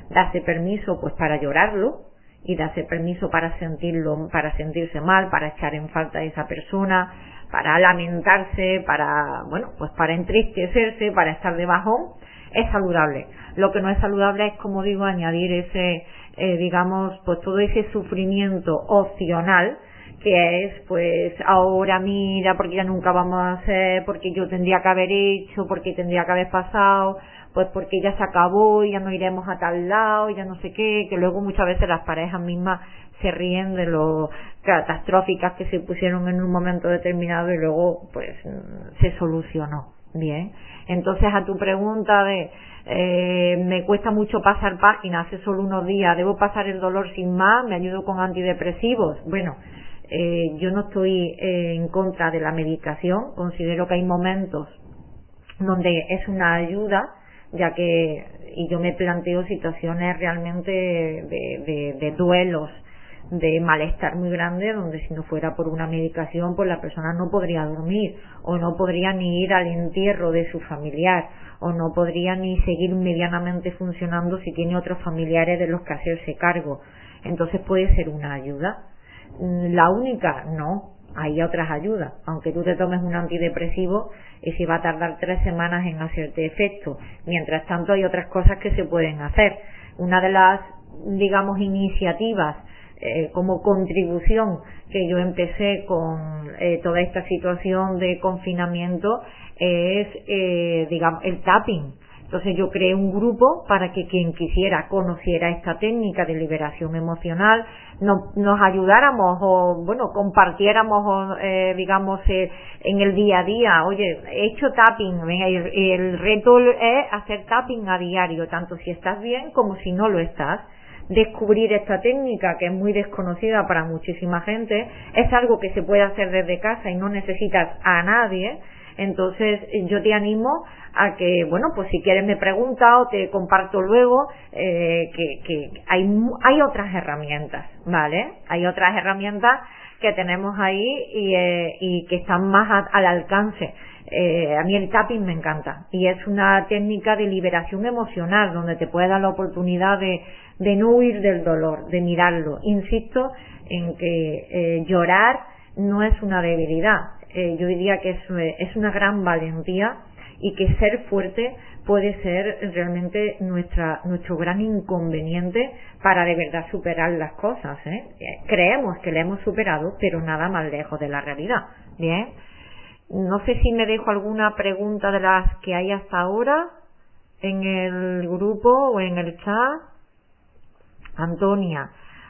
darse permiso pues para llorarlo y darse permiso para sentirlo, para sentirse mal, para echar en falta a esa persona, para lamentarse, para, bueno, pues para entristecerse, para estar de bajón, es saludable. Lo que no es saludable es, como digo, añadir ese, eh, digamos, pues todo ese sufrimiento opcional que es pues ahora mira porque ya nunca vamos a hacer porque yo tendría que haber hecho porque tendría que haber pasado pues porque ya se acabó y ya no iremos a tal lado ya no sé qué que luego muchas veces las parejas mismas se ríen de lo catastróficas que se pusieron en un momento determinado y luego pues se solucionó. Bien. Entonces a tu pregunta de eh, me cuesta mucho pasar páginas hace solo unos días debo pasar el dolor sin más me ayudo con antidepresivos. Bueno eh, yo no estoy eh, en contra de la medicación, considero que hay momentos donde es una ayuda, ya que, y yo me planteo situaciones realmente de, de, duelos, de malestar muy grande, donde si no fuera por una medicación, pues la persona no podría dormir, o no podría ni ir al entierro de su familiar, o no podría ni seguir medianamente funcionando si tiene otros familiares de los que hacerse cargo. Entonces puede ser una ayuda la única, no, hay otras ayudas. Aunque tú te tomes un antidepresivo y si va a tardar tres semanas en hacerte efecto. Mientras tanto hay otras cosas que se pueden hacer. Una de las, digamos, iniciativas eh, como contribución que yo empecé con eh, toda esta situación de confinamiento es, eh, digamos, el tapping entonces yo creé un grupo para que quien quisiera conociera esta técnica de liberación emocional, nos ayudáramos o, bueno, compartiéramos, eh, digamos, eh, en el día a día. Oye, he hecho tapping, el reto es hacer tapping a diario, tanto si estás bien como si no lo estás descubrir esta técnica que es muy desconocida para muchísima gente, es algo que se puede hacer desde casa y no necesitas a nadie, entonces yo te animo a que, bueno, pues si quieres me pregunta o te comparto luego eh, que, que hay, hay otras herramientas, ¿vale? Hay otras herramientas que tenemos ahí y, eh, y que están más al alcance. Eh, a mí el tapping me encanta y es una técnica de liberación emocional donde te puede dar la oportunidad de, de no huir del dolor, de mirarlo. Insisto en que eh, llorar no es una debilidad, eh, yo diría que es, es una gran valentía y que ser fuerte puede ser realmente nuestra, nuestro gran inconveniente para de verdad superar las cosas. ¿eh? Creemos que le hemos superado, pero nada más lejos de la realidad. Bien. No sé si me dejo alguna pregunta de las que hay hasta ahora en el grupo o en el chat. Antonia,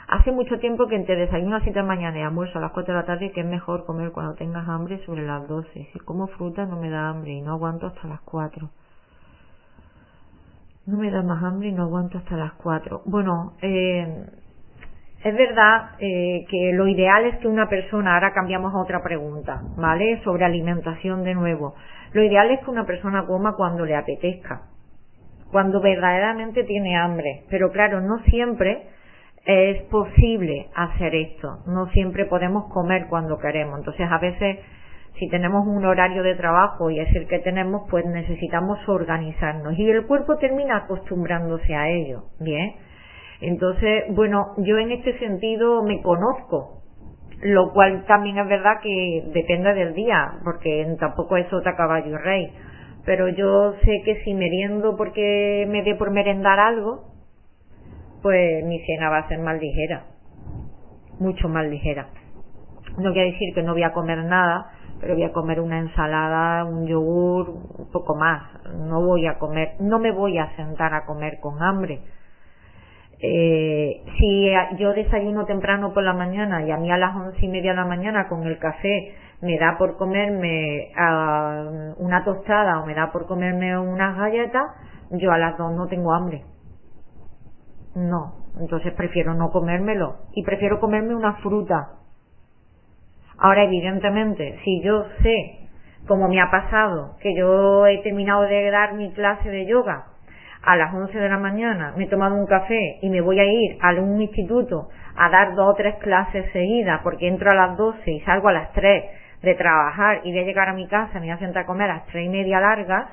Hace mucho tiempo que entre desayuno a 7 de la mañana y almuerzo a las 4 de la tarde que es mejor comer cuando tengas hambre sobre las 12. Si como fruta no me da hambre y no aguanto hasta las 4. No me da más hambre y no aguanto hasta las 4. Bueno, eh, es verdad eh, que lo ideal es que una persona, ahora cambiamos a otra pregunta, ¿vale? Sobre alimentación de nuevo. Lo ideal es que una persona coma cuando le apetezca, cuando verdaderamente tiene hambre. Pero claro, no siempre es posible hacer esto. No siempre podemos comer cuando queremos. Entonces, a veces, si tenemos un horario de trabajo y es el que tenemos, pues necesitamos organizarnos. Y el cuerpo termina acostumbrándose a ello. Bien. Entonces, bueno, yo en este sentido me conozco. Lo cual también es verdad que depende del día, porque tampoco es otra caballo y rey. Pero yo sé que si meriendo porque me dé por merendar algo, pues mi cena va a ser más ligera, mucho más ligera. No quiere decir que no voy a comer nada, pero voy a comer una ensalada, un yogur, un poco más. No voy a comer, no me voy a sentar a comer con hambre. Eh, si yo desayuno temprano por la mañana y a mí a las once y media de la mañana con el café me da por comerme uh, una tostada o me da por comerme unas galletas, yo a las dos no tengo hambre. No, entonces prefiero no comérmelo y prefiero comerme una fruta. Ahora, evidentemente, si yo sé, como me ha pasado, que yo he terminado de dar mi clase de yoga a las 11 de la mañana, me he tomado un café y me voy a ir a un instituto a dar dos o tres clases seguidas porque entro a las 12 y salgo a las 3 de trabajar y voy a llegar a mi casa, me voy a sentar a comer a las 3 y media largas,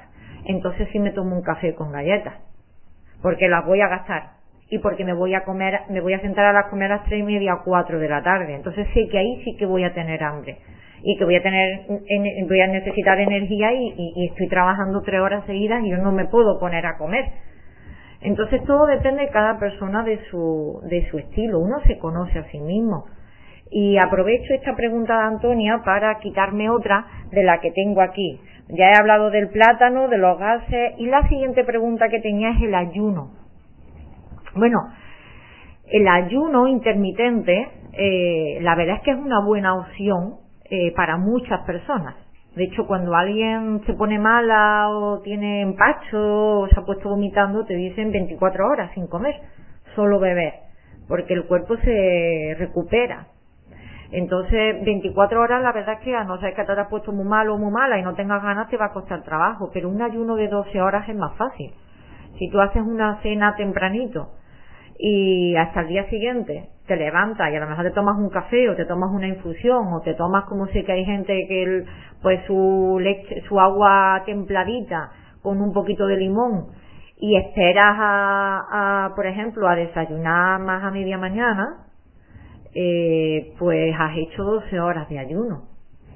entonces sí me tomo un café con galletas porque las voy a gastar y porque me voy a comer, me voy a sentar a las comer a las tres y media o cuatro de la tarde. Entonces sé que ahí sí que voy a tener hambre y que voy a tener, voy a necesitar energía y, estoy trabajando tres horas seguidas y yo no me puedo poner a comer. Entonces todo depende de cada persona de su, de su estilo. Uno se conoce a sí mismo. Y aprovecho esta pregunta de Antonia para quitarme otra de la que tengo aquí. Ya he hablado del plátano, de los gases y la siguiente pregunta que tenía es el ayuno. Bueno, el ayuno intermitente, eh, la verdad es que es una buena opción eh, para muchas personas. De hecho, cuando alguien se pone mala o tiene empacho o se ha puesto vomitando, te dicen 24 horas sin comer, solo beber, porque el cuerpo se recupera. Entonces, 24 horas, la verdad es que a no ser que te hayas puesto muy malo o muy mala y no tengas ganas, te va a costar trabajo, pero un ayuno de 12 horas es más fácil. Si tú haces una cena tempranito y hasta el día siguiente te levantas y a lo mejor te tomas un café o te tomas una infusión o te tomas como sé que hay gente que pues su leche, su agua templadita con un poquito de limón y esperas a, por ejemplo a desayunar más a media mañana eh, pues has hecho 12 horas de ayuno.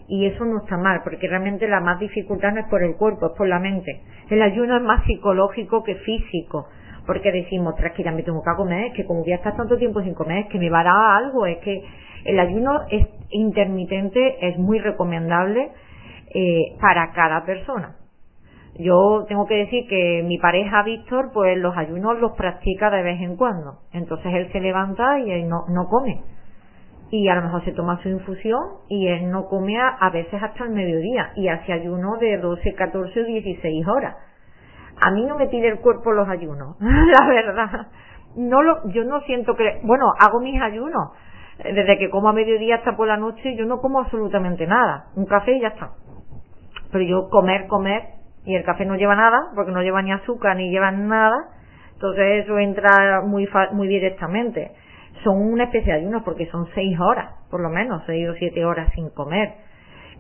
Y eso no está mal porque realmente la más dificultad no es por el cuerpo es por la mente. El ayuno es más psicológico que físico porque decimos, tras que ya me tengo que comer, es que como voy a estar tanto tiempo sin comer, es que me va a dar algo, es que el ayuno es intermitente es muy recomendable eh, para cada persona. Yo tengo que decir que mi pareja Víctor, pues los ayunos los practica de vez en cuando. Entonces él se levanta y él no, no come. Y a lo mejor se toma su infusión y él no come a, a veces hasta el mediodía y hace ayuno de 12, 14 o 16 horas a mí no me pide el cuerpo los ayunos, la verdad. No lo, yo no siento que, bueno, hago mis ayunos. Desde que como a mediodía hasta por la noche, yo no como absolutamente nada. Un café y ya está. Pero yo comer, comer, y el café no lleva nada, porque no lleva ni azúcar ni lleva nada. Entonces eso entra muy, muy directamente. Son una especie de ayunos porque son seis horas, por lo menos, seis o siete horas sin comer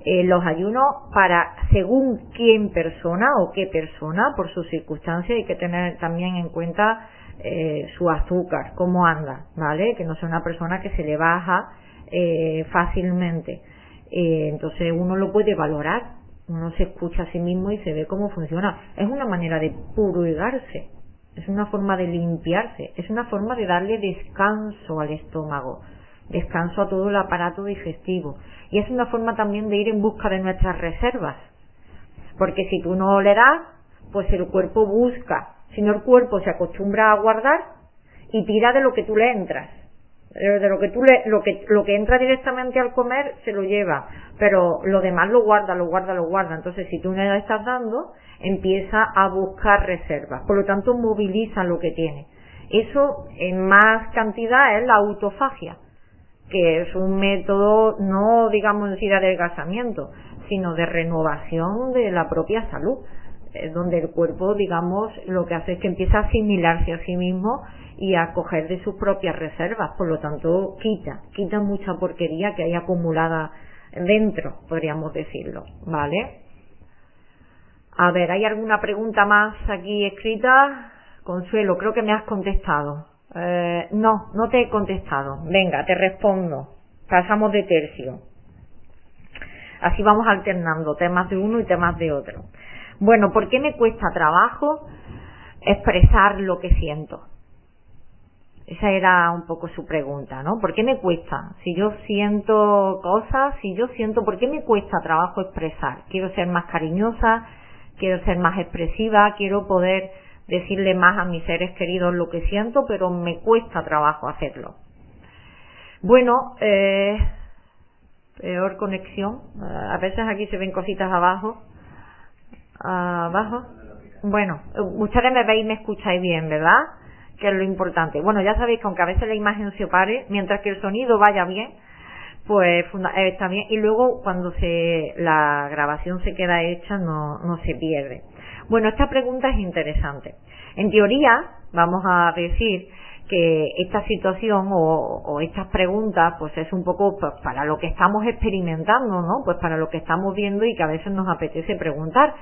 eh, los ayunos para según quién persona o qué persona, por sus circunstancias, hay que tener también en cuenta eh, su azúcar, cómo anda, ¿vale? Que no sea una persona que se le baja eh, fácilmente. Eh, entonces uno lo puede valorar, uno se escucha a sí mismo y se ve cómo funciona. Es una manera de purgarse, es una forma de limpiarse, es una forma de darle descanso al estómago, descanso a todo el aparato digestivo y es una forma también de ir en busca de nuestras reservas. Porque si tú no le das, pues el cuerpo busca. Si no el cuerpo se acostumbra a guardar y tira de lo que tú le entras. De lo que tú le, lo que, lo que entra directamente al comer se lo lleva. Pero lo demás lo guarda, lo guarda, lo guarda. Entonces si tú no le estás dando, empieza a buscar reservas. Por lo tanto, moviliza lo que tiene. Eso en más cantidad es la autofagia que es un método no digamos decir adelgazamiento, sino de renovación de la propia salud, donde el cuerpo digamos lo que hace es que empieza a asimilarse a sí mismo y a coger de sus propias reservas, por lo tanto quita, quita mucha porquería que hay acumulada dentro, podríamos decirlo, ¿vale? A ver, ¿hay alguna pregunta más aquí escrita? Consuelo, creo que me has contestado. Eh, no, no te he contestado. Venga, te respondo. Pasamos de tercio. Así vamos alternando temas de uno y temas de otro. Bueno, ¿por qué me cuesta trabajo expresar lo que siento? Esa era un poco su pregunta, ¿no? ¿Por qué me cuesta? Si yo siento cosas, si yo siento, ¿por qué me cuesta trabajo expresar? Quiero ser más cariñosa, quiero ser más expresiva, quiero poder decirle más a mis seres queridos lo que siento, pero me cuesta trabajo hacerlo. Bueno, eh, Peor conexión. A veces aquí se ven cositas abajo. Abajo. Bueno, ustedes me veis y me escucháis bien, ¿verdad? Que es lo importante. Bueno, ya sabéis que aunque a veces la imagen se opare, mientras que el sonido vaya bien, pues eh, está bien. Y luego cuando se la grabación se queda hecha no, no se pierde. Bueno, esta pregunta es interesante. En teoría, vamos a decir que esta situación o, estas preguntas pues es un poco pues, para lo que estamos experimentando, ¿no? Pues para lo que estamos viendo y que a veces nos apetece preguntar.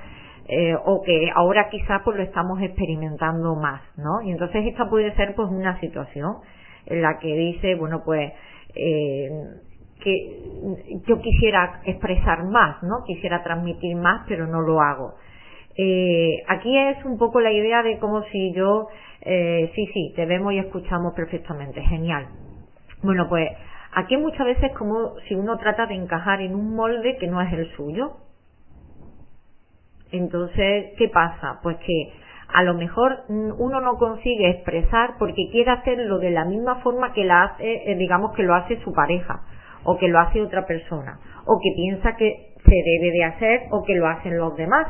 Eh, o que ahora quizás pues lo estamos experimentando más, ¿no? Y entonces esta puede ser pues una situación en la que dice, bueno pues eh, que yo quisiera expresar más, ¿no? Quisiera transmitir más, pero no lo hago. Eh, aquí es un poco la idea de como si yo, eh, sí, sí, te vemos y escuchamos perfectamente, genial. Bueno, pues aquí muchas veces como si uno trata de encajar en un molde que no es el suyo. Entonces, ¿qué pasa? Pues que a lo mejor uno no consigue expresar porque quiere hacerlo de la misma forma que la hace, eh, digamos que lo hace su pareja o que lo hace otra persona o que piensa que se debe de hacer o que lo hacen los demás.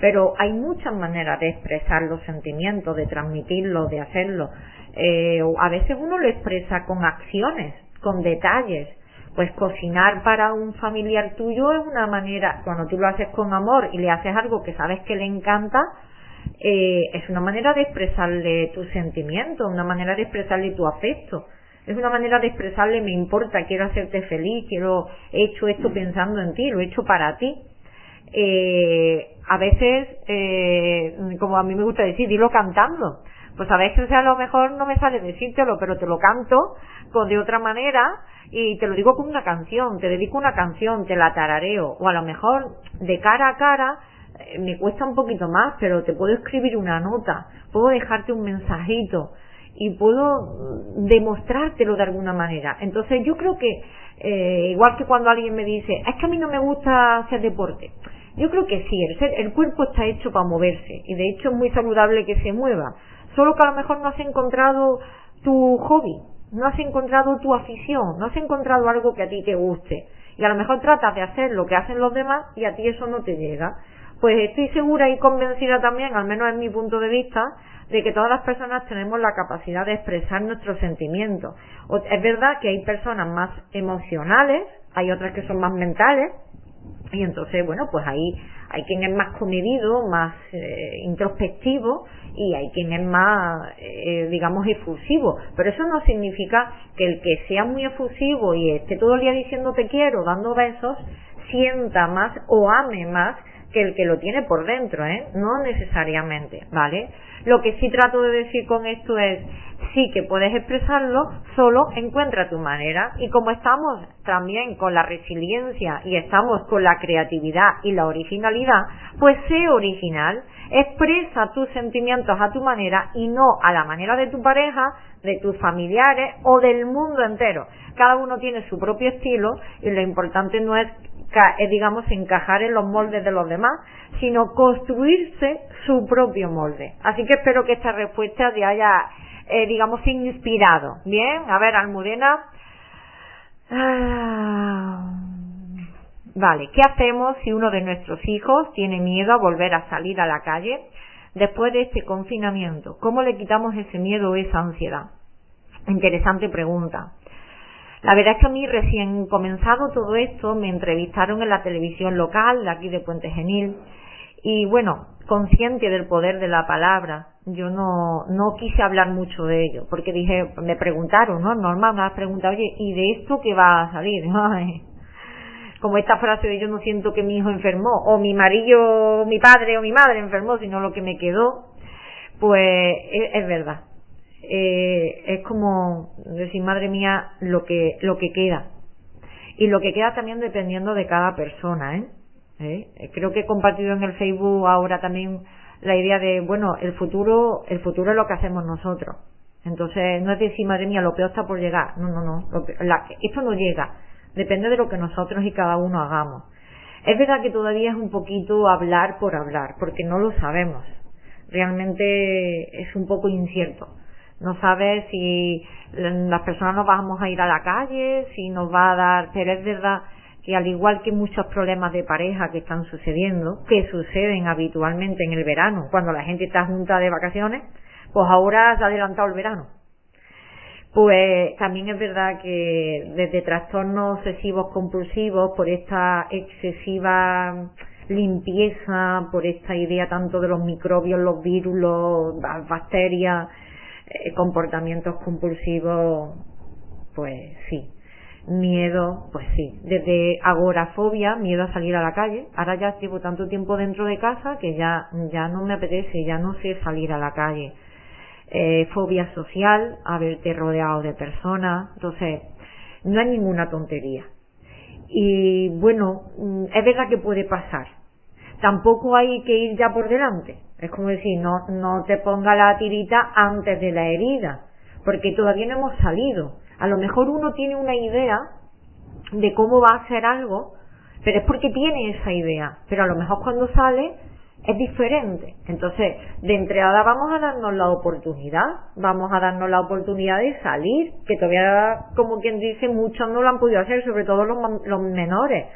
Pero hay muchas maneras de expresar los sentimientos, de transmitirlo, de hacerlo. Eh, a veces uno lo expresa con acciones, con detalles. Pues cocinar para un familiar tuyo es una manera, cuando tú lo haces con amor y le haces algo que sabes que le encanta, eh, es una manera de expresarle tu sentimiento, una manera de expresarle tu afecto es una manera de expresarle me importa, quiero hacerte feliz, quiero, he hecho esto pensando en ti, lo he hecho para ti. Eh, a veces, eh, como a mí me gusta decir, dilo cantando. Pues a veces a lo mejor no me sale decírtelo, pero te lo canto con de otra manera y te lo digo con una canción, te dedico una canción, te la tarareo, o a lo mejor de cara a cara eh, me cuesta un poquito más, pero te puedo escribir una nota, puedo dejarte un mensajito, y puedo demostrártelo de alguna manera. Entonces yo creo que, eh, igual que cuando alguien me dice, es que a mí no me gusta hacer deporte, yo creo que sí, el, el cuerpo está hecho para moverse y de hecho es muy saludable que se mueva, solo que a lo mejor no has encontrado tu hobby, no has encontrado tu afición, no has encontrado algo que a ti te guste y a lo mejor tratas de hacer lo que hacen los demás y a ti eso no te llega. Pues estoy segura y convencida también, al menos en mi punto de vista, de que todas las personas tenemos la capacidad de expresar nuestros sentimientos. Es verdad que hay personas más emocionales, hay otras que son más mentales, y entonces, bueno, pues ahí hay quien es más comedido, más eh, introspectivo y hay quien es más, eh, digamos, efusivo. Pero eso no significa que el que sea muy efusivo y esté todo el día diciendo te quiero, dando besos, sienta más o ame más que el que lo tiene por dentro, ¿eh? No necesariamente, ¿vale? Lo que sí trato de decir con esto es, sí que puedes expresarlo, solo encuentra tu manera. Y como estamos también con la resiliencia y estamos con la creatividad y la originalidad, pues sé original, expresa tus sentimientos a tu manera y no a la manera de tu pareja, de tus familiares o del mundo entero. Cada uno tiene su propio estilo y lo importante no es digamos, encajar en los moldes de los demás, sino construirse su propio molde. Así que espero que esta respuesta te haya, eh, digamos, inspirado. Bien, a ver, Almudena. Ah, vale, ¿qué hacemos si uno de nuestros hijos tiene miedo a volver a salir a la calle después de este confinamiento? ¿Cómo le quitamos ese miedo o esa ansiedad? Interesante pregunta. La verdad es que a mí recién comenzado todo esto me entrevistaron en la televisión local de aquí de Puente Genil y bueno, consciente del poder de la palabra, yo no, no quise hablar mucho de ello porque dije, me preguntaron, ¿no? Normal me has preguntado, oye, ¿y de esto qué va a salir? como esta frase de yo no siento que mi hijo enfermó o mi marido, mi padre o mi madre enfermó, sino lo que me quedó, pues es verdad eh, es como decir, madre mía, lo que, lo que queda. Y lo que queda también dependiendo de cada persona, ¿eh? ¿Eh? Creo que he compartido en el Facebook ahora también la idea de, bueno, el futuro, el futuro es lo que hacemos nosotros. Entonces, no es decir, madre mía, lo peor está por llegar. No, no, no. esto no llega. Depende de lo que nosotros y cada uno hagamos. Es verdad que todavía es un poquito hablar por hablar, porque no lo sabemos. Realmente es un poco incierto no sabes si las personas nos vamos a ir a la calle, si nos va a dar, pero es verdad y al igual que muchos problemas de pareja que están sucediendo, que suceden habitualmente en el verano, cuando la gente está junta de vacaciones, pues ahora se ha adelantado el verano. Pues también es verdad que desde trastornos obsesivos compulsivos, por esta excesiva limpieza, por esta idea tanto de los microbios, los virus, las bacterias, eh, comportamientos compulsivos, pues sí. Miedo, pues sí. Desde agorafobia, miedo a salir a la calle. Ahora ya llevo tanto tiempo dentro de casa que ya, ya no me apetece, ya no sé salir a la calle. Eh, fobia social, haberte rodeado de personas. Entonces, no hay ninguna tontería. Y bueno, mm, es verdad que puede pasar. Tampoco hay que ir ya por delante. Es como decir, no, no te ponga la tirita antes de la herida, porque todavía no hemos salido. A lo mejor uno tiene una idea de cómo va a hacer algo, pero es porque tiene esa idea. Pero a lo mejor cuando sale es diferente. Entonces, de entrada vamos a darnos la oportunidad, vamos a darnos la oportunidad de salir, que todavía, como quien dice, muchos no lo han podido hacer, sobre todo los, los menores.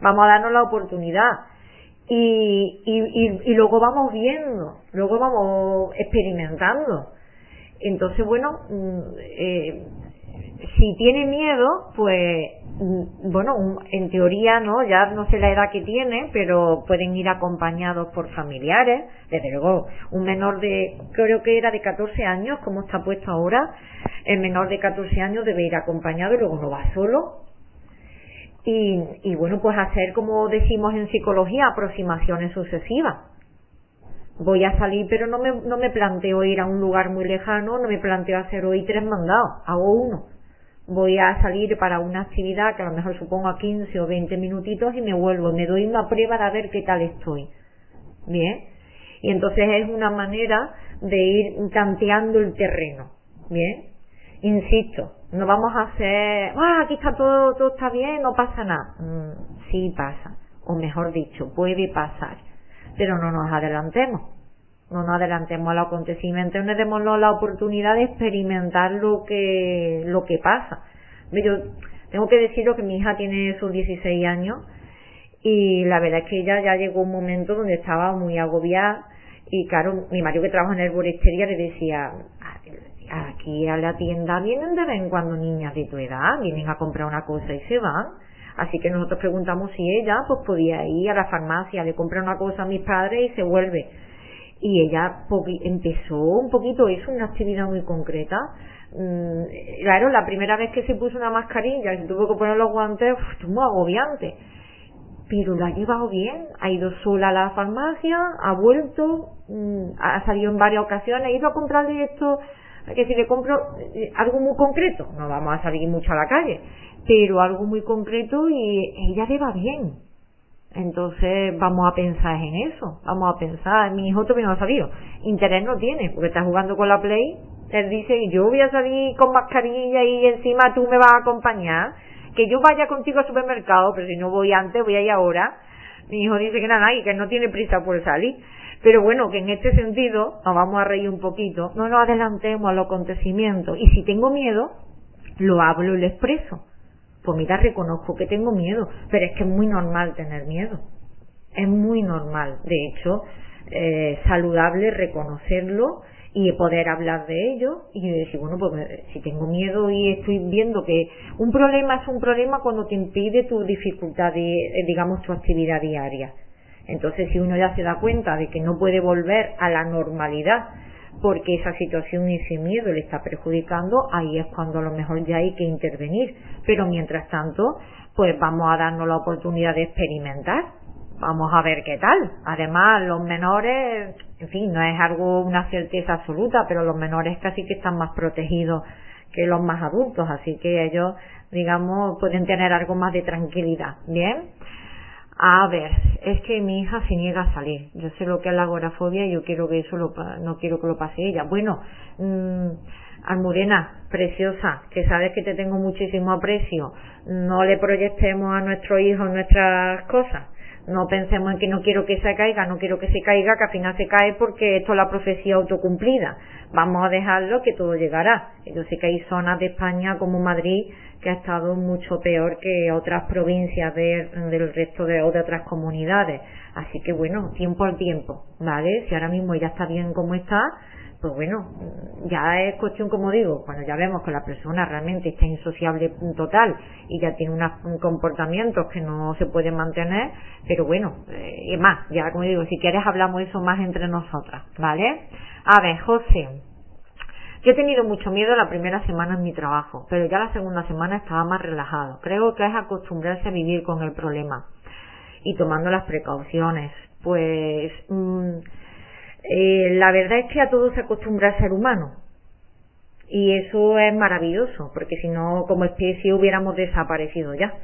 Vamos a darnos la oportunidad. Y, y, y, luego vamos viendo, luego vamos experimentando. Entonces, bueno, mm, eh, si tiene miedo, pues mm, bueno, en teoría no, ya no sé la edad que tiene, pero pueden ir acompañados por familiares. Desde luego, un menor de, creo que era de 14 años, como está puesto ahora, el menor de 14 años debe ir acompañado y luego no va solo. Y, y bueno, pues hacer, como decimos en psicología, aproximaciones sucesivas. Voy a salir, pero no me, no me planteo ir a un lugar muy lejano, no me planteo hacer hoy tres mandados, hago uno voy a salir para una actividad que a lo mejor supongo a 15 o 20 minutitos y me vuelvo, me doy una prueba de ver qué tal estoy. Bien. Y entonces es una manera de ir tanteando el terreno. Bien. Insisto, no vamos a hacer, ah, aquí está todo, todo está bien, no pasa nada. Mm, sí pasa. O mejor dicho, puede pasar. Pero no nos adelantemos no nos adelantemos al acontecimiento, no demos la oportunidad de experimentar lo que, lo que pasa. Yo tengo que deciros que mi hija tiene sus 16 años y la verdad es que ella ya llegó un momento donde estaba muy agobiada y claro, mi marido que trabaja en el boristería le decía, aquí a la tienda vienen de vez en cuando niñas de tu edad, vienen a comprar una cosa y se van. Así que nosotros preguntamos si ella pues podía ir a la farmacia, le compra una cosa a mis padres y se vuelve y ella empezó un poquito, hizo una actividad muy concreta. Mm, claro, la primera vez que se puso una mascarilla y se tuvo que poner los guantes, fue muy agobiante. Pero la ha llevado bien, ha ido sola a la farmacia, ha vuelto, mm, ha salido en varias ocasiones, ha ido a comprarle esto, que si le compro eh, algo muy concreto, no vamos a salir mucho a la calle, pero algo muy concreto y ella le va bien entonces vamos a pensar en eso, vamos a pensar, mi hijo todavía no ha salido, interés no tiene, porque está jugando con la Play, él dice, yo voy a salir con mascarilla y encima tú me vas a acompañar, que yo vaya contigo al supermercado, pero si no voy antes, voy a ir ahora. Mi hijo dice que nada, y que no tiene prisa por salir. Pero bueno, que en este sentido nos vamos a reír un poquito, no nos adelantemos a los acontecimientos. Y si tengo miedo, lo hablo y lo expreso pues mira, reconozco que tengo miedo, pero es que es muy normal tener miedo. Es muy normal. De hecho, eh, saludable reconocerlo y poder hablar de ello y decir, bueno, pues si tengo miedo y estoy viendo que un problema es un problema cuando te impide tu dificultad, de, eh, digamos, tu actividad diaria. Entonces, si uno ya se da cuenta de que no puede volver a la normalidad porque esa situación y ese miedo le está perjudicando, ahí es cuando a lo mejor ya hay que intervenir. Pero mientras tanto, pues vamos a darnos la oportunidad de experimentar. Vamos a ver qué tal. Además, los menores, en fin, no es algo, una certeza absoluta, pero los menores casi que están más protegidos que los más adultos, así que ellos, digamos, pueden tener algo más de tranquilidad. Bien. A ver, es que mi hija se niega a salir. Yo sé lo que es la agorafobia y yo quiero que eso lo, no quiero que lo pase ella. Bueno, mmm, Almurena, preciosa, que sabes que te tengo muchísimo aprecio. No le proyectemos a nuestro hijo nuestras cosas. No pensemos en que no quiero que se caiga, no quiero que se caiga, que al final se cae porque esto es la profecía autocumplida. Vamos a dejarlo que todo llegará. Yo sé que hay zonas de España como Madrid que ha estado mucho peor que otras provincias del resto de, o de otras comunidades. Así que bueno, tiempo al tiempo, ¿vale? Si ahora mismo ya está bien como está, pues bueno, ya es cuestión, como digo, cuando ya vemos que la persona realmente está insociable total y ya tiene unos comportamientos que no se pueden mantener, pero bueno, eh, más, ya como digo, si quieres hablamos eso más entre nosotras, ¿vale? A ver, José, yo he tenido mucho miedo la primera semana en mi trabajo, pero ya la segunda semana estaba más relajado. Creo que es acostumbrarse a vivir con el problema y tomando las precauciones. Pues mm, eh, la verdad es que a todo se acostumbra el ser humano. Y eso es maravilloso, porque si no, como especie hubiéramos desaparecido ya.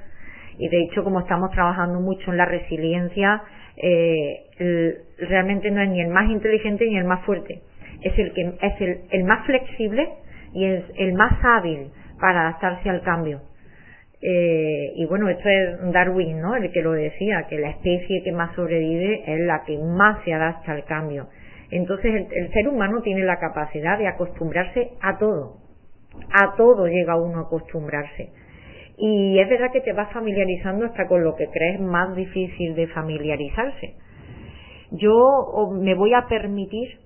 Y de hecho, como estamos trabajando mucho en la resiliencia, eh, realmente no es ni el más inteligente ni el más fuerte. Es el que es el, el más flexible y es el más hábil para adaptarse al cambio. Eh, y bueno, esto es Darwin, ¿no? El que lo decía, que la especie que más sobrevive es la que más se adapta al cambio. Entonces el, ser humano tiene la capacidad de acostumbrarse a todo. A todo llega uno a acostumbrarse. Y es verdad que te vas familiarizando hasta con lo que crees más difícil de familiarizarse. Yo me voy a permitir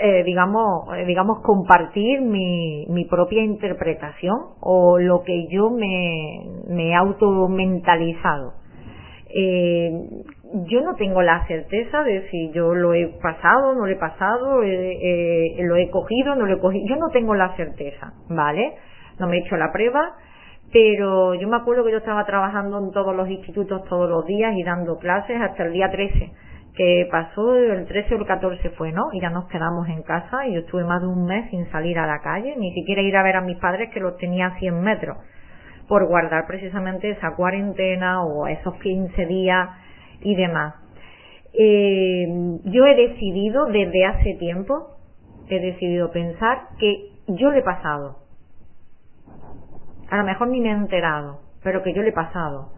eh, digamos, eh, digamos, compartir mi, mi propia interpretación o lo que yo me, me he auto-mentalizado. Eh, yo no tengo la certeza de si yo lo he pasado, no lo he pasado, eh, lo he cogido, no lo he cogido. Yo no tengo la certeza, ¿vale? No me he hecho la prueba, pero yo me acuerdo que yo estaba trabajando en todos los institutos todos los días y dando clases hasta el día 13, que pasó el 13 o el 14 fue, ¿no? Y ya nos quedamos en casa y yo estuve más de un mes sin salir a la calle, ni siquiera ir a ver a mis padres que los tenía a 100 metros, por guardar precisamente esa cuarentena o esos 15 días y demás. Eh, yo he decidido desde hace tiempo, he decidido pensar que yo le he pasado. A lo mejor ni me he enterado, pero que yo le he pasado.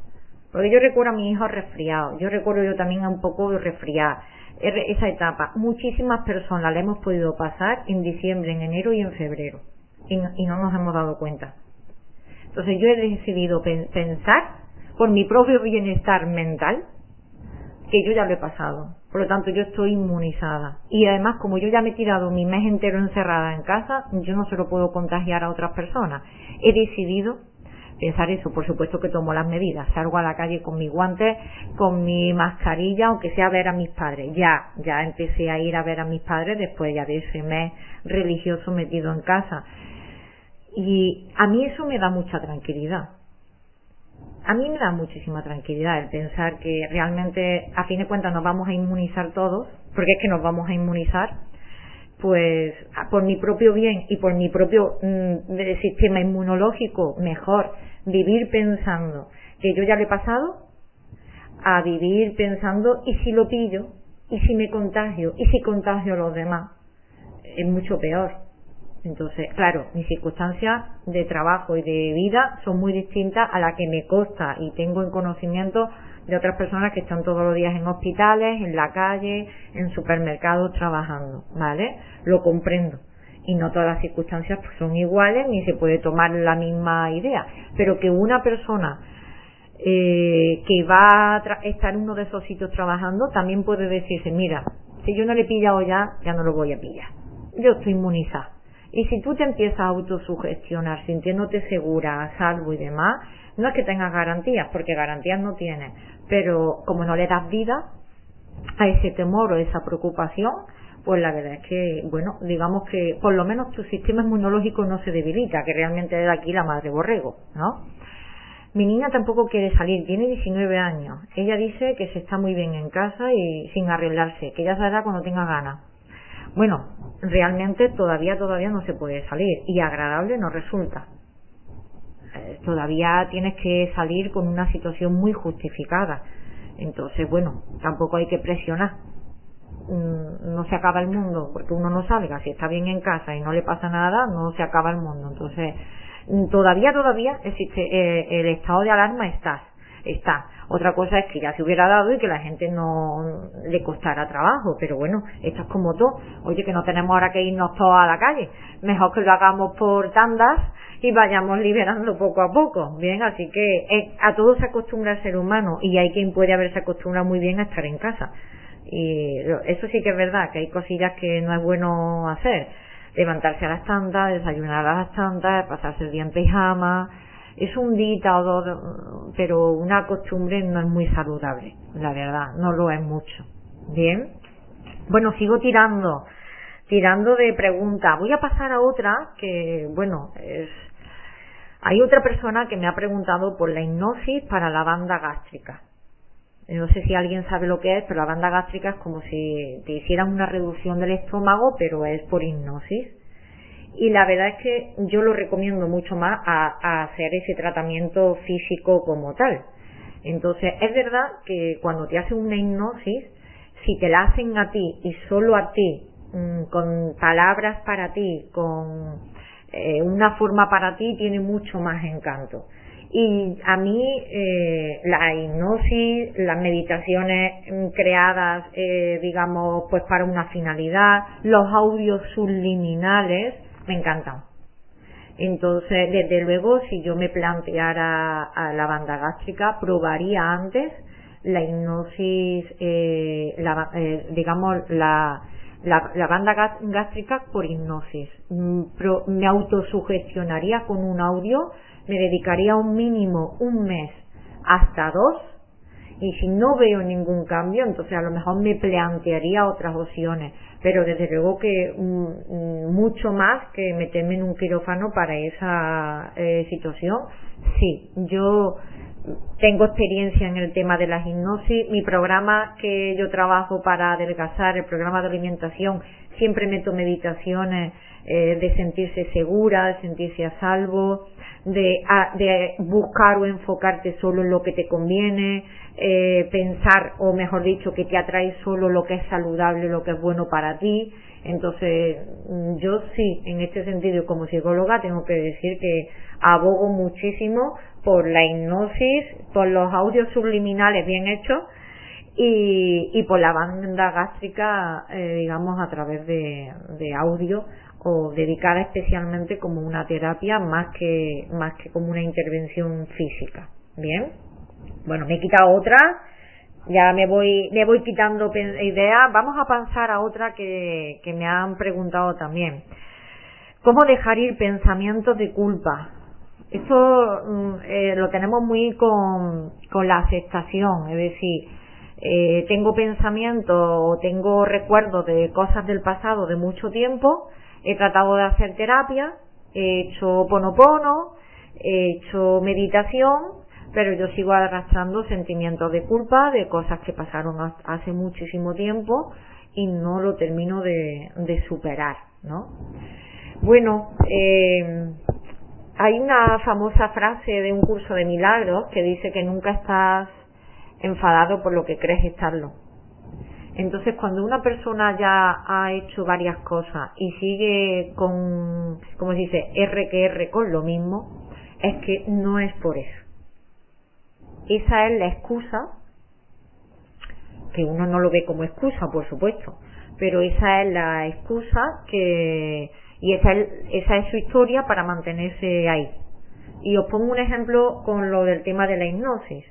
Porque yo recuerdo a mi hijo resfriado, yo recuerdo yo también a un poco de resfriar. Esa etapa, muchísimas personas la hemos podido pasar en diciembre, en enero y en febrero. Y no, y no nos hemos dado cuenta. Entonces yo he decidido pensar por mi propio bienestar mental que yo ya lo he pasado. Por lo tanto, yo estoy inmunizada. Y además, como yo ya me he tirado mi mes entero encerrada en casa, yo no se lo puedo contagiar a otras personas. He decidido pensar eso. Por supuesto que tomo las medidas. Salgo a la calle con mi guante, con mi mascarilla, aunque sea a ver a mis padres. Ya, ya empecé a ir a ver a mis padres después ya de ese mes religioso metido en casa. Y a mí eso me da mucha tranquilidad a mí me da muchísima tranquilidad el pensar que realmente a fin de cuentas nos vamos a inmunizar todos, porque es que nos vamos a inmunizar, pues por mi propio bien y por mi propio mm, sistema inmunológico, mejor vivir pensando que yo ya lo he pasado, a vivir pensando y si lo pillo, y si me contagio, y si contagio a los demás, es mucho peor. Entonces, claro, mis circunstancias de trabajo y de vida son muy distintas a las que me consta y tengo en conocimiento de otras personas que están todos los días en hospitales, en la calle, en supermercados trabajando, ¿vale? Lo comprendo. Y no todas las circunstancias pues, son iguales ni se puede tomar la misma idea. Pero que una persona eh, que va a estar en uno de esos sitios trabajando también puede decirse, mira, si yo no le he pillado ya, ya no lo voy a pillar. Yo estoy inmunizada y si tú te empiezas a autosugestionar sintiéndote segura, a salvo y demás, no es que tengas garantías, porque garantías no tienes, pero como no le das vida a ese temor o esa preocupación, pues la verdad es que, bueno, digamos que por lo menos tu sistema inmunológico no se debilita, que realmente es aquí la madre borrego, ¿no? Mi niña tampoco quiere salir, tiene 19 años. Ella dice que se está muy bien en casa y sin arreglarse, que ya saldrá cuando tenga ganas. Bueno, realmente todavía todavía no se puede salir y agradable no resulta. Eh, todavía tienes que salir con una situación muy justificada. Entonces, bueno, tampoco hay que presionar. Mm, no se acaba el mundo porque uno no salga. Si está bien en casa y no le pasa nada, no se acaba el mundo. Entonces, mm, todavía, todavía existe eh, el estado de alarma está. está. Otra cosa es que ya se hubiera dado y que la gente no le costara trabajo, pero bueno, esto es como todo. Oye, que no tenemos ahora que irnos todos a la calle. Mejor que lo hagamos por tandas y vayamos liberando poco a poco. Bien, así que eh, a todo se acostumbra el ser humano y hay quien puede haberse acostumbrado muy bien a estar en casa. Y eso sí que es verdad, que hay cosillas que no es bueno hacer. Levantarse a las tantas, desayunar a las tantas, pasarse el día en pijama. Es un día o dos, pero una costumbre no es muy saludable, la verdad, no lo es mucho. Bien. Bueno, sigo tirando, tirando de preguntas. Voy a pasar a otra que, bueno, es, hay otra persona que me ha preguntado por la hipnosis para la banda gástrica. No sé si alguien sabe lo que es, pero la banda gástrica es como si te hicieran una reducción del estómago, pero es por hipnosis. Y la verdad es que yo lo recomiendo mucho más a, hacer ese tratamiento físico como tal. Entonces, es verdad que cuando te hacen una hipnosis, si te la hacen a ti y solo a ti, mm, con palabras para ti, con eh, una forma para ti, tiene mucho más encanto. Y a mí eh, la hipnosis, las meditaciones mm, creadas, eh, digamos, pues para una finalidad, los audios subliminales, me encantan. Entonces, desde luego, si yo me planteara a la banda gástrica, probaría antes la hipnosis, eh, la, eh, digamos, la, la, la, banda gástrica por hipnosis. Mm, me autosugestionaría con un audio me dedicaría un mínimo un mes hasta dos y si no veo ningún cambio, entonces a lo mejor me plantearía otras opciones, pero desde luego que mm, mm, mucho más que meterme en un quirófano para esa eh, situación, sí, yo tengo experiencia en el tema de la hipnosis, mi programa que yo trabajo para adelgazar, el programa de alimentación, siempre meto meditaciones eh, de sentirse segura, de sentirse a salvo, de, de buscar o enfocarte solo en lo que te conviene, eh, pensar, o mejor dicho, que te atrae solo lo que es saludable, lo que es bueno para ti. Entonces, mm, yo sí, en este sentido, como psicóloga, tengo que decir que abogo muchísimo por la hipnosis, por los audios subliminales bien hechos y, y por la banda gástrica, eh, digamos, a través de, de audio o dedicada especialmente como una terapia más que más que como una intervención física. Bien. Bueno me he quitado otra. Ya me voy me voy quitando ideas. Vamos a pasar a otra que, que me han preguntado también. Cómo dejar ir pensamientos de culpa esto mm, eh, lo tenemos muy con, la aceptación es decir eh, tengo pensamientos o tengo recuerdos de cosas del pasado de mucho tiempo he tratado de hacer terapia, he hecho ponopono, he hecho meditación, pero yo sigo arrastrando sentimientos de culpa de cosas que pasaron hace muchísimo tiempo y no lo termino de, superar, ¿no? Bueno, eh, hay una famosa frase de un curso de milagros que dice que nunca estás enfadado por lo que crees estarlo. Entonces, cuando una persona ya ha hecho varias cosas y sigue con, como se dice, R que R con lo mismo, es que no es por eso. Esa es la excusa, que uno no lo ve como excusa, por supuesto, pero esa es la excusa que, y esa es, esa es su historia para mantenerse ahí. Y os pongo un ejemplo con lo del tema de la hipnosis.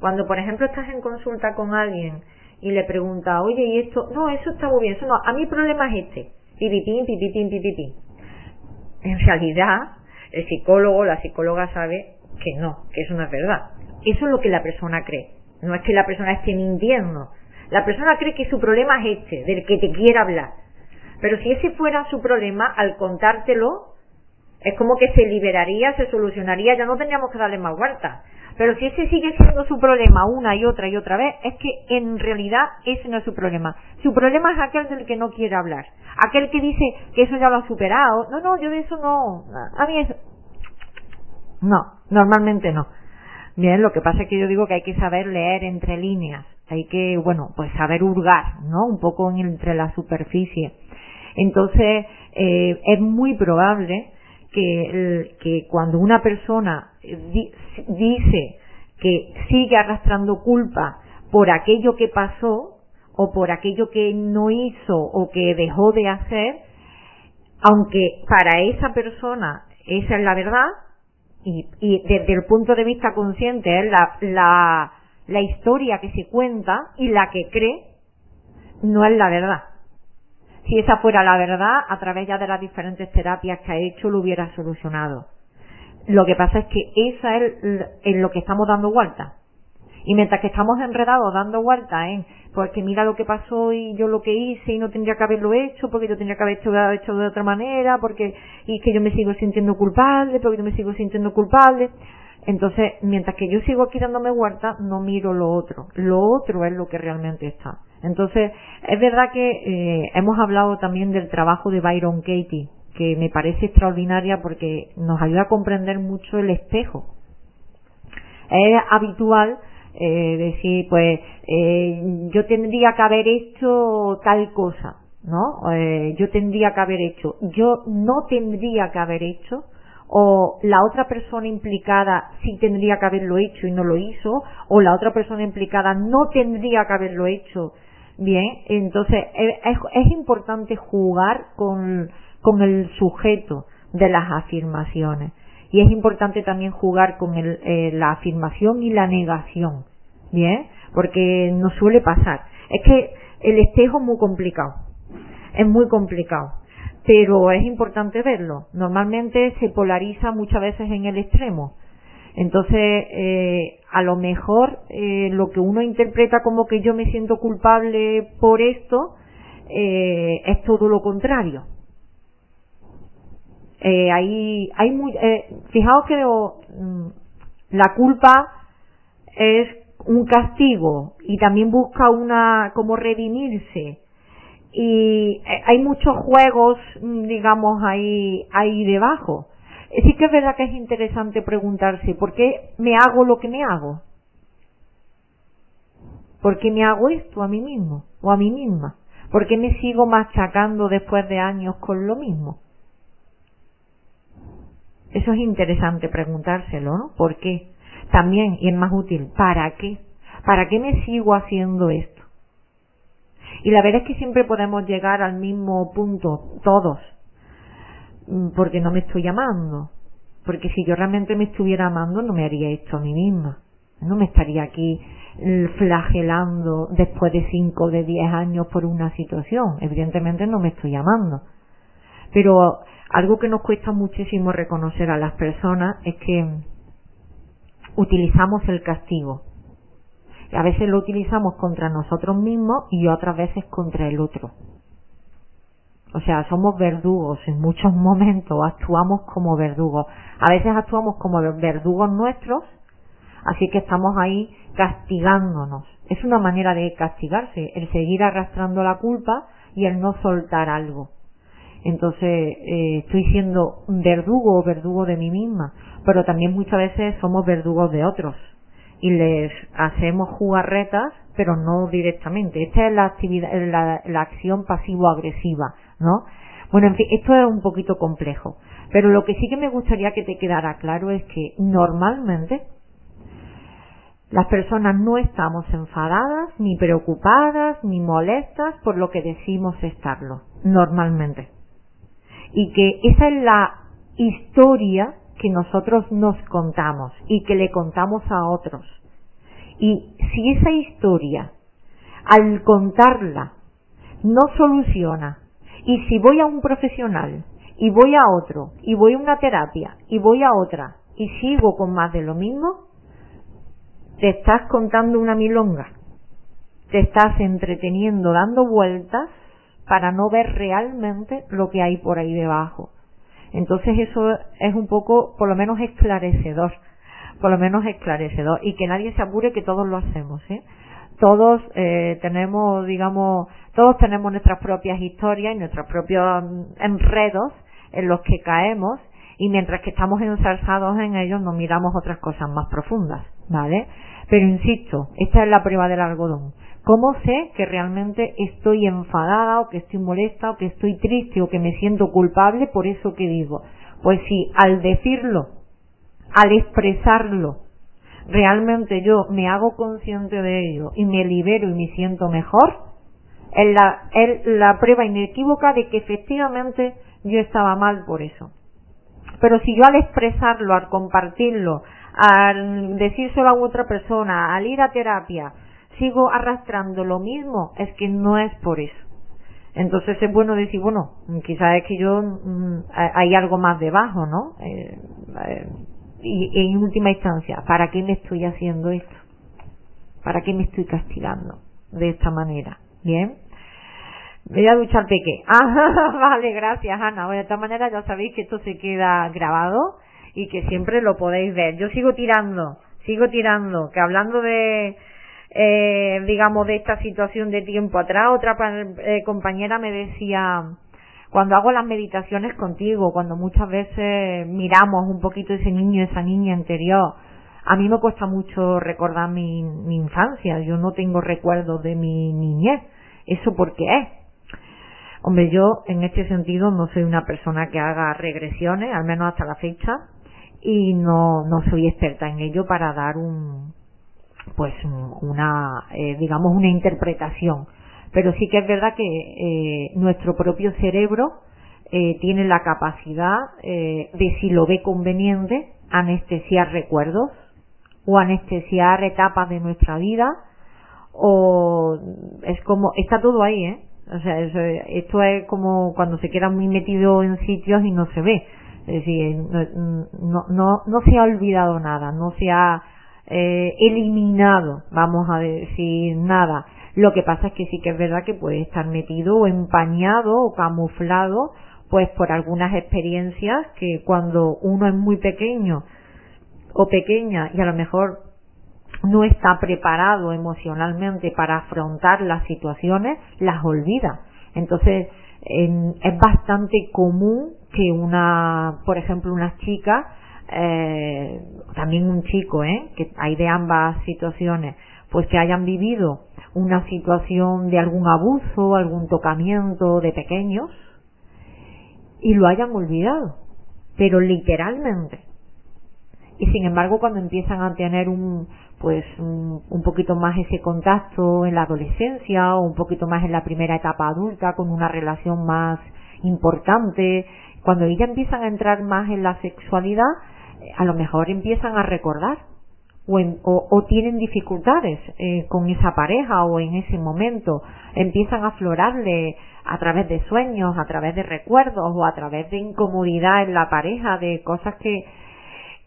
Cuando, por ejemplo, estás en consulta con alguien y le pregunta, oye, ¿y esto? No, eso está muy bien, eso no, a mi problema es este, pipitín, pipitín, pipitín. En realidad, el psicólogo, la psicóloga sabe que no, que eso no es verdad. Eso es lo que la persona cree. No es que la persona esté mintiendo. La persona cree que su problema es este, del que te quiere hablar. Pero si ese fuera su problema, al contártelo, es como que se liberaría, se solucionaría, ya no tendríamos que darle más vueltas. Pero si ese sigue siendo su problema una y otra y otra vez, es que en realidad ese no es su problema. Su problema es aquel del que no quiere hablar. Aquel que dice que eso ya lo ha superado. No, no, yo de eso no. A mí eso. No, normalmente no. Bien, lo que pasa es que yo digo que hay que saber leer entre líneas. Hay que, bueno, pues saber hurgar, ¿no? Un poco entre la superficie. Entonces, eh, es muy probable que, cuando una persona dice que sigue arrastrando culpa por aquello que pasó o por aquello que no hizo o que dejó de hacer, aunque para esa persona esa es la verdad y, desde el punto de vista consciente es la, la, la historia que se cuenta y la que cree no es la verdad. Si esa fuera la verdad, a través ya de las diferentes terapias que ha hecho, lo hubiera solucionado. Lo que pasa es que esa es en lo que estamos dando vuelta. Y mientras que estamos enredados dando vueltas en, porque mira lo que pasó y yo lo que hice y no tendría que haberlo hecho, porque yo tendría que haber hecho, hecho de otra manera, porque, y que yo me sigo sintiendo culpable, porque yo me sigo sintiendo culpable. Entonces, mientras que yo sigo aquí dándome vueltas, no miro lo otro. Lo otro es lo que realmente está. Entonces, es verdad que eh, hemos hablado también del trabajo de Byron Katie, que me parece extraordinaria porque nos ayuda a comprender mucho el espejo. Es habitual eh, decir, pues, eh, yo tendría que haber hecho tal cosa, ¿no? Eh, yo tendría que haber hecho, yo no tendría que haber hecho, o la otra persona implicada sí tendría que haberlo hecho y no lo hizo, o la otra persona implicada no tendría que haberlo hecho. Bien, entonces es, es importante jugar con, con el sujeto de las afirmaciones y es importante también jugar con el, eh, la afirmación y la negación, ¿bien? Porque nos suele pasar. Es que el espejo es muy complicado, es muy complicado, pero es importante verlo. Normalmente se polariza muchas veces en el extremo. Entonces, eh, a lo mejor eh, lo que uno interpreta como que yo me siento culpable por esto eh, es todo lo contrario. Eh, hay, hay muy, fijaos que mm, la culpa es un castigo y también busca una, como redimirse. Y hay muchos juegos, mm, digamos, ahí, ahí debajo. Sí que es verdad que es interesante preguntarse, ¿por qué me hago lo que me hago? ¿Por qué me hago esto a mí mismo o a mí misma? ¿Por qué me sigo machacando después de años con lo mismo? Eso es interesante preguntárselo, ¿no? ¿Por qué? También, y es más útil, ¿para qué? ¿Para qué me sigo haciendo esto? Y la verdad es que siempre podemos llegar al mismo punto, todos, porque no me estoy amando. Porque si yo realmente me estuviera amando, no me haría esto a mí misma. No me estaría aquí mm, flagelando después de cinco de diez años por una situación. Evidentemente no me estoy amando. Pero algo que nos cuesta muchísimo reconocer a las personas es que utilizamos el castigo. A veces lo utilizamos contra nosotros mismos y otras veces contra el otro. O sea, somos verdugos en muchos momentos, actuamos como verdugos. A veces actuamos como verdugos nuestros, así que estamos ahí castigándonos. Es una manera de castigarse, el seguir arrastrando la culpa y el no soltar algo. Entonces eh, estoy siendo verdugo o verdugo de mí misma, pero también muchas veces somos verdugos de otros y les hacemos jugarretas, pero no directamente. Esta es la actividad, la, la acción pasivo-agresiva, ¿no? Bueno, en fin, esto es un poquito complejo, pero lo que sí que me gustaría que te quedara claro es que normalmente las personas no estamos enfadadas, ni preocupadas, ni molestas por lo que decimos estarlo, normalmente y que esa es la historia que nosotros nos contamos y que le contamos a otros. Y si esa historia, al contarla, no soluciona, y si voy a un profesional, y voy a otro, y voy a una terapia, y voy a otra, y sigo con más de lo mismo, te estás contando una milonga, te estás entreteniendo dando vueltas para no ver realmente lo que hay por ahí debajo. Entonces eso es un poco, por lo menos esclarecedor, por lo menos esclarecedor y que nadie se apure que todos lo hacemos, ¿eh? Todos eh, tenemos, digamos, todos tenemos nuestras propias historias y nuestros propios enredos en los que caemos y mientras que estamos ensarzados en ellos no miramos otras cosas más profundas, ¿vale? Pero insisto, esta es la prueba del algodón. ¿Cómo sé que realmente estoy enfadada o que estoy molesta o que estoy triste o que me siento culpable por eso que digo? Pues sí, al decirlo, al expresarlo, realmente yo me hago consciente de ello y me libero y me siento mejor, es la, es la prueba inequívoca de que efectivamente yo estaba mal por eso. Pero si yo al expresarlo, al compartirlo, al decírselo a otra persona, al ir a terapia, sigo arrastrando lo mismo, es que no es por eso. Entonces es bueno decir, bueno, quizás es que yo mm, hay algo más debajo, ¿no? Eh, eh, y en última instancia, ¿para qué me estoy haciendo esto? ¿Para qué me estoy castigando de esta manera? Bien. Voy a duchar peque. Ah, vale, gracias Ana. de esta manera ya sabéis que esto se queda grabado y que siempre lo podéis ver. Yo sigo tirando, sigo tirando, que hablando de, eh, digamos, de esta situación de tiempo atrás, otra eh, compañera me decía, cuando hago las meditaciones contigo, cuando muchas veces miramos un poquito ese niño, esa niña interior, a mí me cuesta mucho recordar mi, mi infancia, yo no tengo recuerdos de mi niñez. ¿Eso por qué es? Hombre, yo en este sentido no soy una persona que haga regresiones, al menos hasta la fecha, y no, no soy experta en ello para dar un, pues una, eh, digamos una interpretación. Pero sí que es verdad que eh, nuestro propio cerebro eh, tiene la capacidad de, si lo ve conveniente, anestesiar recuerdos o anestesiar etapas de nuestra vida o es como, está todo ahí, ¿eh? O sea, esto es como cuando se queda muy metido en sitios y no se ve. Es decir, no, no, no se ha olvidado nada, no se ha eh, eliminado, vamos a decir, nada. Lo que pasa es que sí que es verdad que puede estar metido o empañado o camuflado pues por algunas experiencias que cuando uno es muy pequeño o pequeña y a lo mejor no está preparado emocionalmente para afrontar las situaciones, las olvida. Entonces, es bastante común que una, por ejemplo, una chica, eh, también un chico, ¿eh? que hay de ambas situaciones, pues que hayan vivido una situación de algún abuso, algún tocamiento de pequeños y lo hayan olvidado, pero literalmente. Y sin embargo, cuando empiezan a tener un, pues un, poquito más ese contacto en la adolescencia o un poquito más en la primera etapa adulta con una relación más importante, cuando ellas empiezan a entrar más en la sexualidad, eh, a lo mejor empiezan a recordar o, o, tienen dificultades eh, con esa pareja o en ese momento, empiezan a aflorarle a través de sueños, a través de recuerdos o a través de incomodidad en la pareja, de cosas que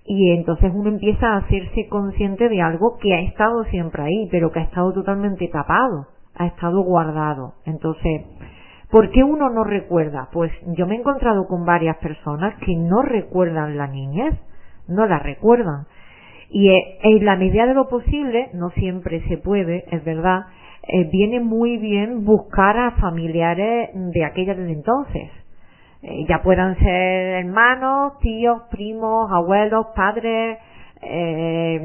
y entonces uno empieza a hacerse consciente de algo que ha estado siempre ahí, pero que ha estado totalmente tapado, ha estado guardado. Entonces, ¿por qué uno no recuerda? Pues yo me he encontrado con varias personas que no recuerdan la niñez, no la recuerdan. Y eh, en la medida de lo posible, no siempre se puede, es verdad, eh, viene muy bien buscar a familiares de aquella desde entonces. Eh, ya puedan ser hermanos, tíos, primos, abuelos, padres, eh,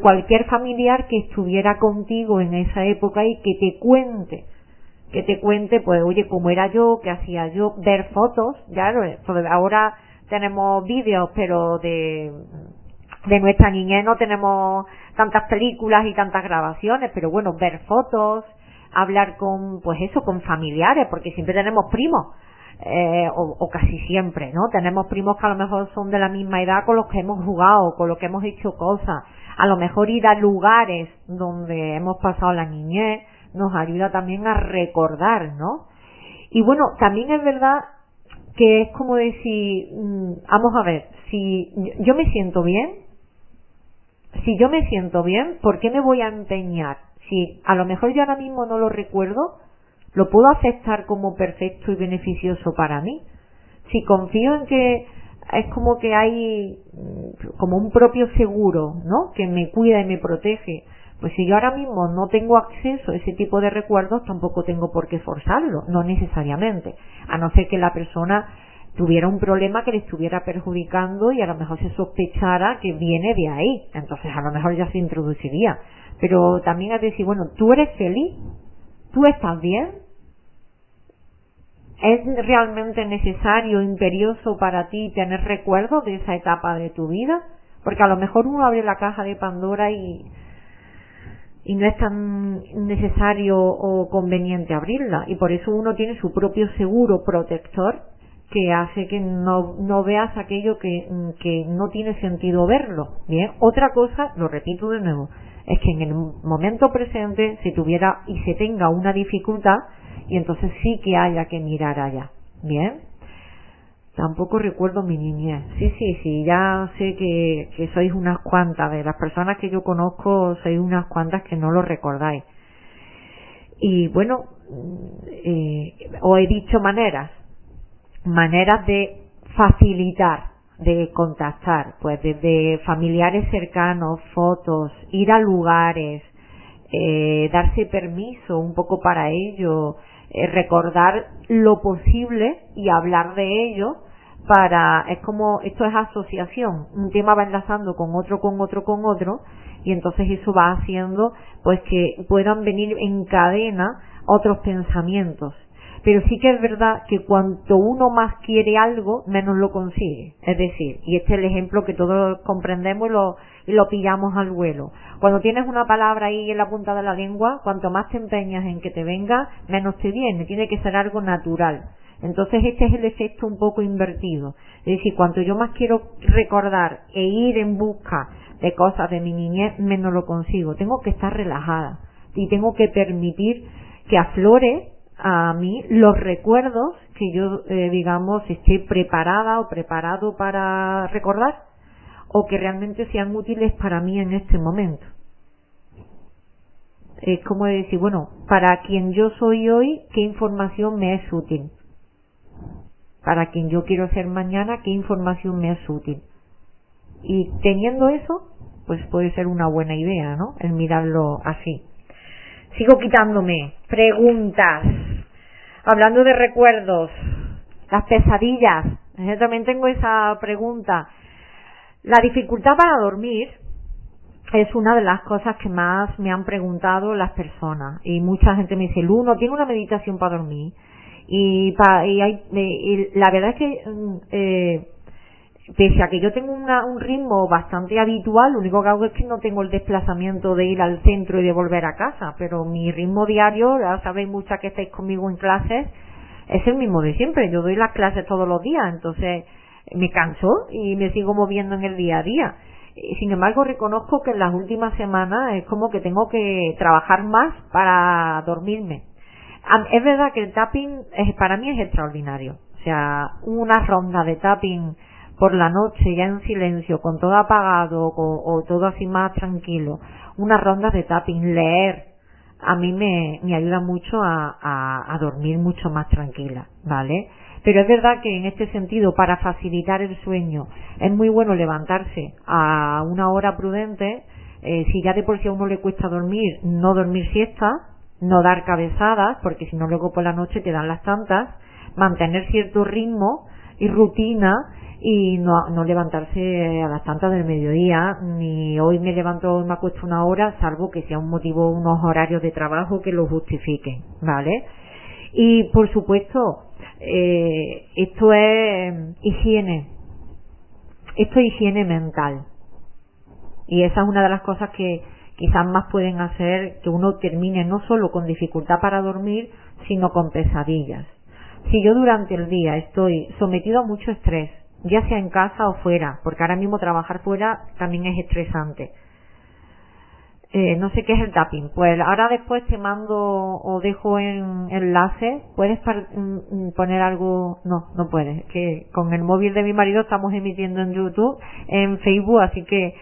cualquier familiar que estuviera contigo en esa época y que te cuente, que te cuente, pues, oye, cómo era yo, qué hacía yo, ver fotos, ya, ahora tenemos vídeos, pero de, de nuestra niñez no tenemos tantas películas y tantas grabaciones, pero bueno, ver fotos, hablar con, pues eso, con familiares, porque siempre tenemos primos eh, o, casi siempre, ¿no? Tenemos primos que a lo mejor son de la misma edad con los que hemos jugado, con los que hemos hecho cosas. A lo mejor ir a lugares donde hemos pasado la niñez nos ayuda también a recordar, ¿no? Y bueno, también es verdad que es como decir, mm, vamos a ver, si yo me siento bien, si yo me siento bien, ¿por qué me voy a empeñar? Si a lo mejor yo ahora mismo no lo recuerdo, lo puedo aceptar como perfecto y beneficioso para mí. Si confío en que es como que hay mm, como un propio seguro, ¿no? Que me cuida y me protege. Pues si yo ahora mismo no tengo acceso a ese tipo de recuerdos, tampoco tengo por qué forzarlo, no necesariamente. A no ser que la persona tuviera un problema que le estuviera perjudicando y a lo mejor se sospechara que viene de ahí. Entonces a lo mejor ya se introduciría. Pero también es decir, bueno, tú eres feliz, tú estás bien, ¿Es realmente necesario, imperioso para ti tener recuerdos de esa etapa de tu vida? Porque a lo mejor uno abre la caja de Pandora y, y no es tan necesario o conveniente abrirla. Y por eso uno tiene su propio seguro protector que hace que no, veas aquello que, que no tiene sentido verlo. Bien, otra cosa, lo repito de nuevo, es que en el momento presente se tuviera y se tenga una dificultad y entonces sí que haya que mirar allá. Bien. Tampoco recuerdo mi niñez. Sí, sí, sí, ya sé que, que sois unas cuantas. De las personas que yo conozco, sois unas cuantas que no lo recordáis. Y bueno, eh, os he dicho maneras. Maneras de facilitar, de contactar. Pues desde familiares cercanos, fotos, ir a lugares, eh, darse permiso un poco para ello, eh, recordar lo posible y hablar de ello para, es como, esto es asociación, un tema va enlazando con otro, con otro, con otro, y entonces eso va haciendo pues que puedan venir en cadena otros pensamientos. Pero sí que es verdad que cuanto uno más quiere algo, menos lo consigue. Es decir, y este es el ejemplo que todos comprendemos y lo, lo pillamos al vuelo. Cuando tienes una palabra ahí en la punta de la lengua, cuanto más te empeñas en que te venga, menos te viene. Tiene que ser algo natural. Entonces este es el efecto un poco invertido. Es decir, cuanto yo más quiero recordar e ir en busca de cosas de mi niñez, menos lo consigo. Tengo que estar relajada y tengo que permitir que aflore a mí los recuerdos que yo, eh, digamos, esté preparada o preparado para recordar o que realmente sean útiles para mí en este momento. Es como decir, bueno, para quien yo soy hoy, ¿qué información me es útil? Para quien yo quiero ser mañana, ¿qué información me es útil? Y teniendo eso, pues puede ser una buena idea, ¿no? El mirarlo así. Sigo quitándome preguntas. Hablando de recuerdos, las pesadillas. Yo también tengo esa pregunta. La dificultad para dormir es una de las cosas que más me han preguntado las personas y mucha gente me dice, Lu, ¿no tiene una meditación para dormir? Y, y, hay, y la verdad es que mm, eh, pese a que yo tengo una, un ritmo bastante habitual, lo único que hago es que no tengo el desplazamiento de ir al centro y de volver a casa, pero mi ritmo diario, ya sabéis muchas que estáis conmigo en clases, es el mismo de siempre. Yo doy las clases todos los días, entonces me canso y me sigo moviendo en el día a día. Sin embargo, reconozco que en las últimas semanas es como que tengo que trabajar más para dormirme. Es verdad que el tapping es, para mí es extraordinario. O sea, una ronda de tapping por la noche ya en silencio, con todo apagado o, todo así más tranquilo, una ronda de tapping, leer, a mí me, me ayuda mucho a, a, a dormir mucho más tranquila, ¿vale? Pero es verdad que en este sentido, para facilitar el sueño, es muy bueno levantarse a una hora prudente. Eh, si ya de por sí a uno le cuesta dormir, no dormir siesta, no dar cabezadas, porque si no luego por la noche te dan las tantas, mantener cierto ritmo y rutina y no, levantarse a las tantas del mediodía, ni hoy me levanto y me acuesto una hora, salvo que sea un motivo, unos horarios de trabajo que lo justifiquen, ¿vale? Y por supuesto, eh, esto es higiene, esto es higiene mental. Y esa es una de las cosas que quizás más pueden hacer que uno termine no solo con dificultad para dormir, sino con pesadillas. Si yo durante el día estoy sometido a mucho estrés, ya sea en casa o fuera, porque ahora mismo trabajar fuera también es estresante, eh, no sé qué es el tapping. Pues ahora después te mando o dejo en enlace. ¿Puedes mm, mm, poner algo? No, no puedes. Que con el móvil de mi marido estamos emitiendo en YouTube, en Facebook, así que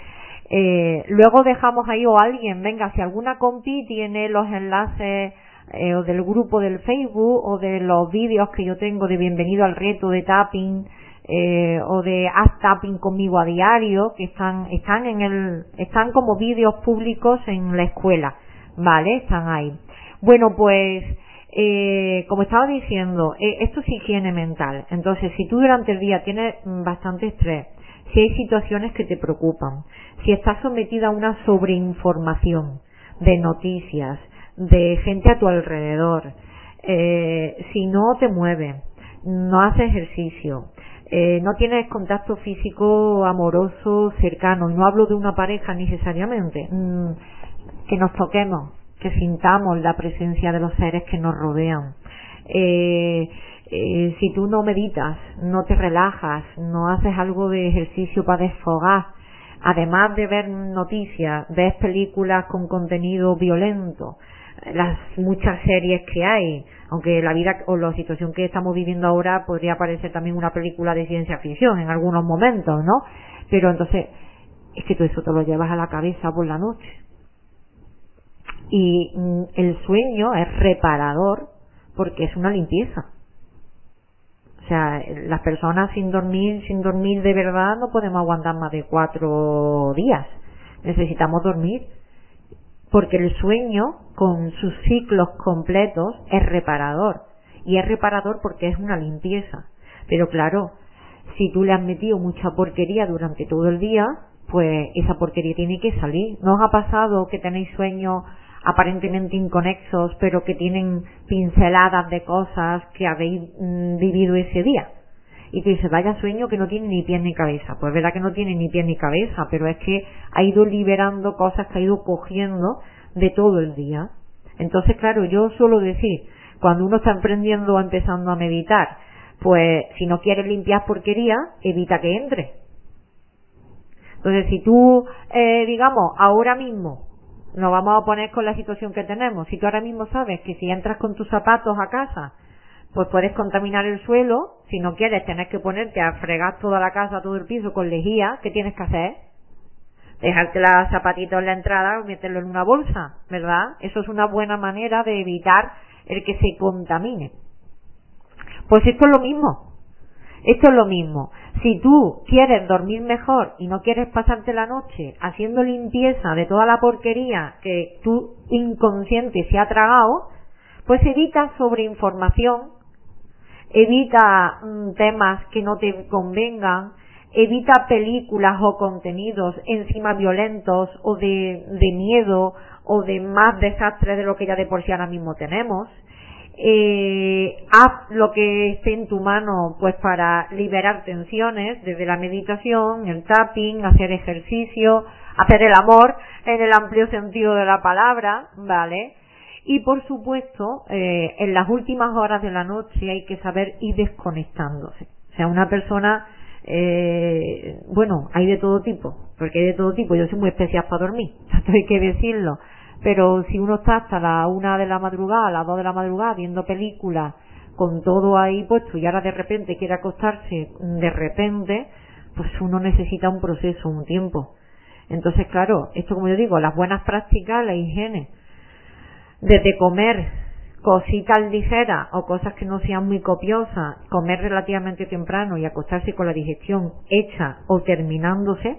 eh, luego dejamos ahí o alguien, venga, si alguna compi tiene los enlaces eh, o del grupo del Facebook o de los vídeos que yo tengo de bienvenido al reto de tapping eh, o de haz tapping conmigo a diario que están están en el están como vídeos públicos en la escuela vale están ahí. Bueno pues eh, como estaba diciendo eh, esto es higiene mental. Entonces si tú durante el día tienes bastante estrés si hay situaciones que te preocupan si estás sometida a una sobreinformación de noticias de gente a tu alrededor eh, si no te mueves no haces ejercicio eh, no tienes contacto físico amoroso cercano, y no hablo de una pareja necesariamente, mm, que nos toquemos, que sintamos la presencia de los seres que nos rodean. Eh, eh, si tú no meditas, no te relajas, no haces algo de ejercicio para desfogar, además de ver noticias, ves películas con contenido violento, las muchas series que hay, aunque la vida o la situación que estamos viviendo ahora podría parecer también una película de ciencia ficción en algunos momentos, ¿no? Pero entonces, es que todo eso te lo llevas a la cabeza por la noche. Y mm, el sueño es reparador porque es una limpieza. O sea, las personas sin dormir, sin dormir de verdad no podemos aguantar más de cuatro días. Necesitamos dormir porque el sueño con sus ciclos completos es reparador. Y es reparador porque es una limpieza. Pero claro si tú le has metido mucha porquería durante todo el día pues esa porquería tiene que salir. ¿no os ha pasado que tenéis sueños aparentemente inconexos pero que tienen pinceladas de cosas que habéis mm, vivido ese día y tú dices, vaya sueño que no tiene ni pie ni cabeza. Pues verdad que no tiene ni pie ni cabeza, pero es que ha ido liberando cosas que ha ido cogiendo de todo el día. Entonces, claro, yo suelo decir, cuando uno está emprendiendo o empezando a meditar, pues si no quieres limpiar porquería, evita que entre. Entonces, si tú, eh, digamos, ahora mismo, nos vamos a poner con la situación que tenemos, si tú ahora mismo sabes que si entras con tus zapatos a casa pues puedes contaminar el suelo, si no quieres tener que ponerte a fregar toda la casa, todo el piso con lejía, ¿qué tienes que hacer? Dejarte los zapatitos en la entrada o meterlo en una bolsa, ¿verdad? Eso es una buena manera de evitar el que se contamine. Pues esto es lo mismo. Esto es lo mismo. Si tú quieres dormir mejor y no quieres pasarte la noche haciendo limpieza de toda la porquería que tu inconsciente se ha tragado, pues evita sobreinformación evita mm, temas que no te convengan, evita películas o contenidos encima violentos o de, miedo o de más desastre de lo que ya de por sí ahora mismo tenemos. Eh, haz lo que esté en tu mano pues para liberar tensiones desde la meditación, el tapping, hacer ejercicio, hacer el amor en el amplio sentido de la palabra, ¿vale? Y por supuesto, eh, en las últimas horas de la noche hay que saber ir desconectándose. O sea, una persona, eh, bueno, hay de todo tipo, porque hay de todo tipo. Yo soy muy especial para dormir, esto hay que decirlo. Pero si uno está hasta la una de la madrugada, a las dos de la madrugada, viendo películas, con todo ahí puesto, y ahora de repente quiere acostarse, de repente, pues uno necesita un proceso, un tiempo. Entonces, claro, esto como yo digo, las buenas prácticas, la higiene, desde comer cositas ligeras o cosas que no sean muy copiosas, comer relativamente temprano y acostarse con la digestión hecha o terminándose,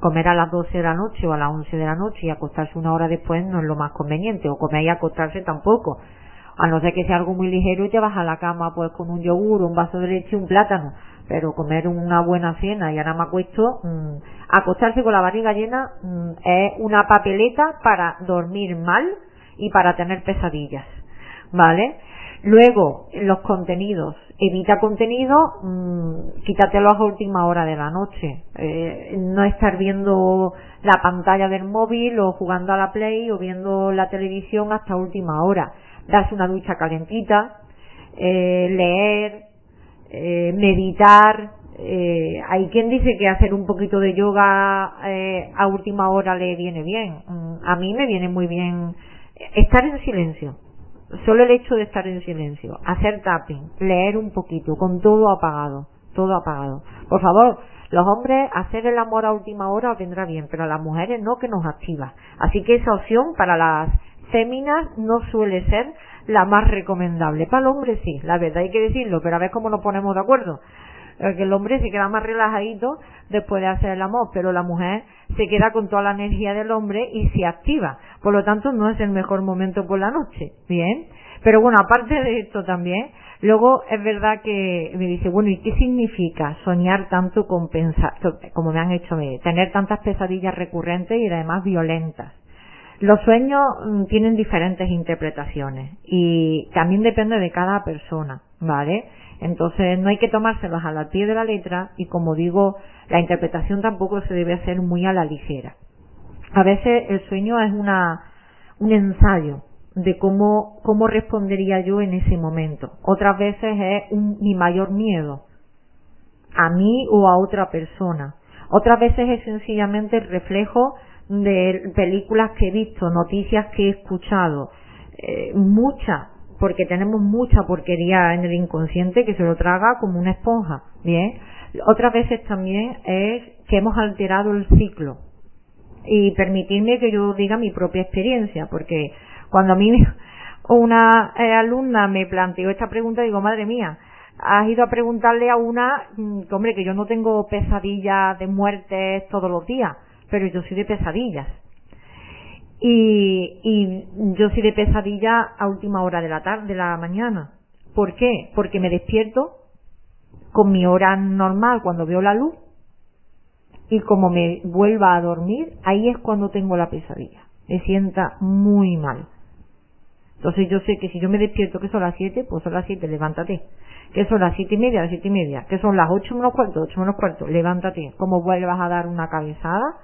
comer a las 12 de la noche o a las 11 de la noche y acostarse una hora después no es lo más conveniente, o comer y acostarse tampoco. A no ser que sea algo muy ligero y te vas a la cama pues con un yogur, un vaso de leche y un plátano, pero comer una buena cena y ahora me acuesto, mmm, acostarse con la barriga llena mm, es una papeleta para dormir mal y para tener pesadillas, ¿vale? Luego, los contenidos. Evita contenido, mmm, quítatelos a última hora de la noche. Eh, no estar viendo la pantalla del móvil o jugando a la play o viendo la televisión hasta última hora. Darse una ducha calentita, eh, leer, eh, meditar, eh, hay quien dice que hacer un poquito de yoga eh, a última hora le viene bien. Mm, a mí me viene muy bien estar en silencio. Solo el hecho de estar en silencio, hacer tapping, leer un poquito, con todo apagado, todo apagado. Por favor, los hombres hacer el amor a última hora os vendrá bien, pero las mujeres no que nos activa. Así que esa opción para las féminas no suele ser la más recomendable. Para el hombre sí, la verdad hay que decirlo, pero a ver cómo nos ponemos de acuerdo el hombre se queda más relajadito después de hacer el amor, pero la mujer se queda con toda la energía del hombre y se activa. Por lo tanto, no es el mejor momento por la noche. Bien. Pero bueno, aparte de esto también, luego es verdad que me dice, bueno, ¿y qué significa soñar tanto con pensar, como me han hecho tener tantas pesadillas recurrentes y además violentas? Los sueños mm, tienen diferentes interpretaciones y también depende de cada persona. ¿vale? Entonces no hay que tomárselas a la pie de la letra y como digo, la interpretación tampoco se debe hacer muy a la ligera. A veces el sueño es una, un ensayo de cómo, cómo respondería yo en ese momento. Otras veces es un, mi mayor miedo a mí o a otra persona. Otras veces es sencillamente el reflejo de películas que he visto, noticias que he escuchado, eh, muchas, porque tenemos mucha porquería en el inconsciente que se lo traga como una esponja, ¿bien? Otras veces también es que hemos alterado el ciclo. Y permitirme que yo diga mi propia experiencia, porque cuando a mí una eh, alumna me planteó esta pregunta, digo, madre mía, has ido a preguntarle a una, mm, hombre, que yo no tengo pesadillas de muertes todos los días, pero yo soy de pesadillas. Y, y yo soy de pesadilla a última hora de la tarde, de la mañana. ¿Por qué? Porque me despierto con mi hora normal cuando veo la luz y como me vuelva a dormir, ahí es cuando tengo la pesadilla. Me sienta muy mal. Entonces yo sé que si yo me despierto que son las siete, pues son las siete, levántate. Que son las siete y media, las siete y media. Que son las ocho menos cuarto, ocho menos cuarto, levántate. Como vuelvas a dar una cabezada,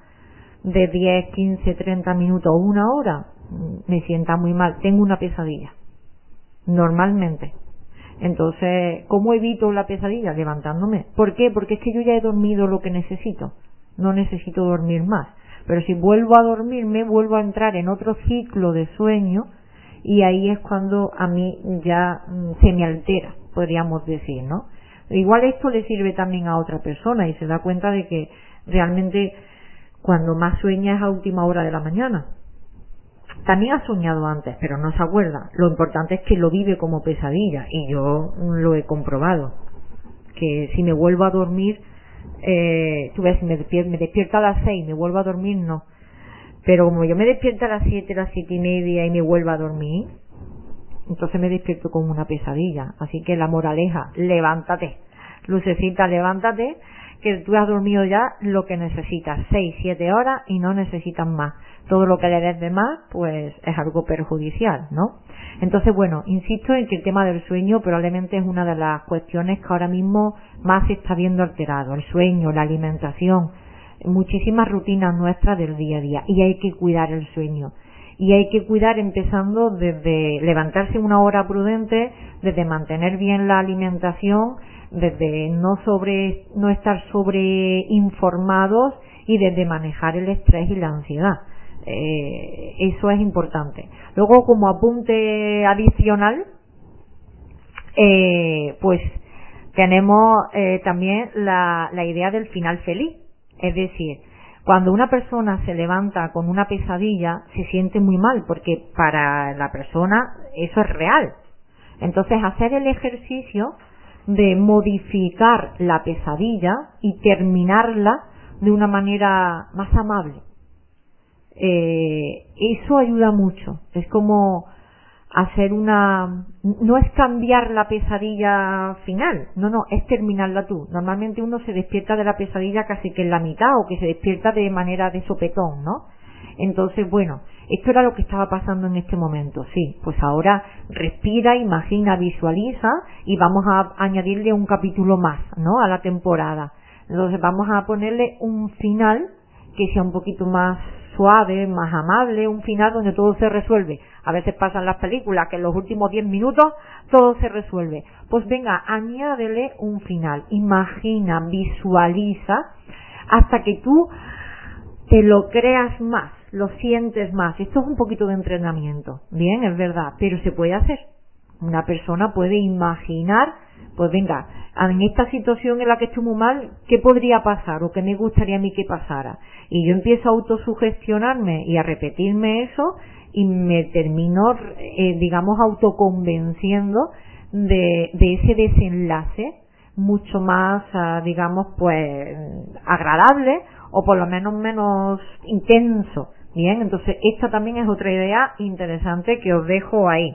de 10, 15, 30 minutos o una hora, me sienta muy mal. Tengo una pesadilla. Normalmente. Entonces, ¿cómo evito la pesadilla? Levantándome. ¿Por qué? Porque es que yo ya he dormido lo que necesito. No necesito dormir más. Pero si vuelvo a dormirme, vuelvo a entrar en otro ciclo de sueño y ahí es cuando a mí ya mm, se me altera, podríamos decir, ¿no? Igual esto le sirve también a otra persona y se da cuenta de que realmente cuando más sueña es a última hora de la mañana. También ha soñado antes, pero no se acuerda. Lo importante es que lo vive como pesadilla y yo lo he comprobado. Que si me vuelvo a dormir, eh, tú ves, me despierto, me despierto a las seis, me vuelvo a dormir, no. Pero como yo me despierto a las siete, a las siete y media y me vuelvo a dormir, entonces me despierto como una pesadilla. Así que la moraleja, levántate. Lucecita, levántate que tú has dormido ya lo que necesitas, 6, 7 horas y no necesitas más. Todo lo que le des de más, pues es algo perjudicial, ¿no? Entonces, bueno, insisto en que el tema del sueño probablemente es una de las cuestiones que ahora mismo más se está viendo alterado. El sueño, la alimentación, muchísimas rutinas nuestras del día a día y hay que cuidar el sueño. Y hay que cuidar empezando desde levantarse una hora prudente, desde mantener bien la alimentación, desde no sobre no estar sobreinformados y desde manejar el estrés y la ansiedad. Eh, eso es importante. Luego, como apunte adicional, eh, pues tenemos eh, también la, la idea del final feliz. Es decir, cuando una persona se levanta con una pesadilla, se siente muy mal, porque para la persona eso es real. Entonces, hacer el ejercicio de modificar la pesadilla y terminarla de una manera más amable. Eh, eso ayuda mucho. Es como hacer una, no es cambiar la pesadilla final, no, no, es terminarla tú. Normalmente uno se despierta de la pesadilla casi que en la mitad o que se despierta de manera de sopetón, ¿no? Entonces, bueno, esto era lo que estaba pasando en este momento, sí. Pues ahora respira, imagina, visualiza y vamos a añadirle un capítulo más, ¿no? A la temporada. Entonces vamos a ponerle un final que sea un poquito más suave, más amable, un final donde todo se resuelve. A veces pasan las películas que en los últimos 10 minutos todo se resuelve. Pues venga, añádele un final. Imagina, visualiza hasta que tú te lo creas más lo sientes más. Esto es un poquito de entrenamiento, bien, es verdad, pero se puede hacer. Una persona puede imaginar, pues venga, en esta situación en la que estoy muy mal, ¿qué podría pasar o qué me gustaría a mí que pasara? Y yo empiezo a autosugestionarme y a repetirme eso y me termino, eh, digamos, autoconvenciendo de, de ese desenlace mucho más, ah, digamos, pues agradable o por lo menos menos intenso Bien, entonces esta también es otra idea interesante que os dejo ahí.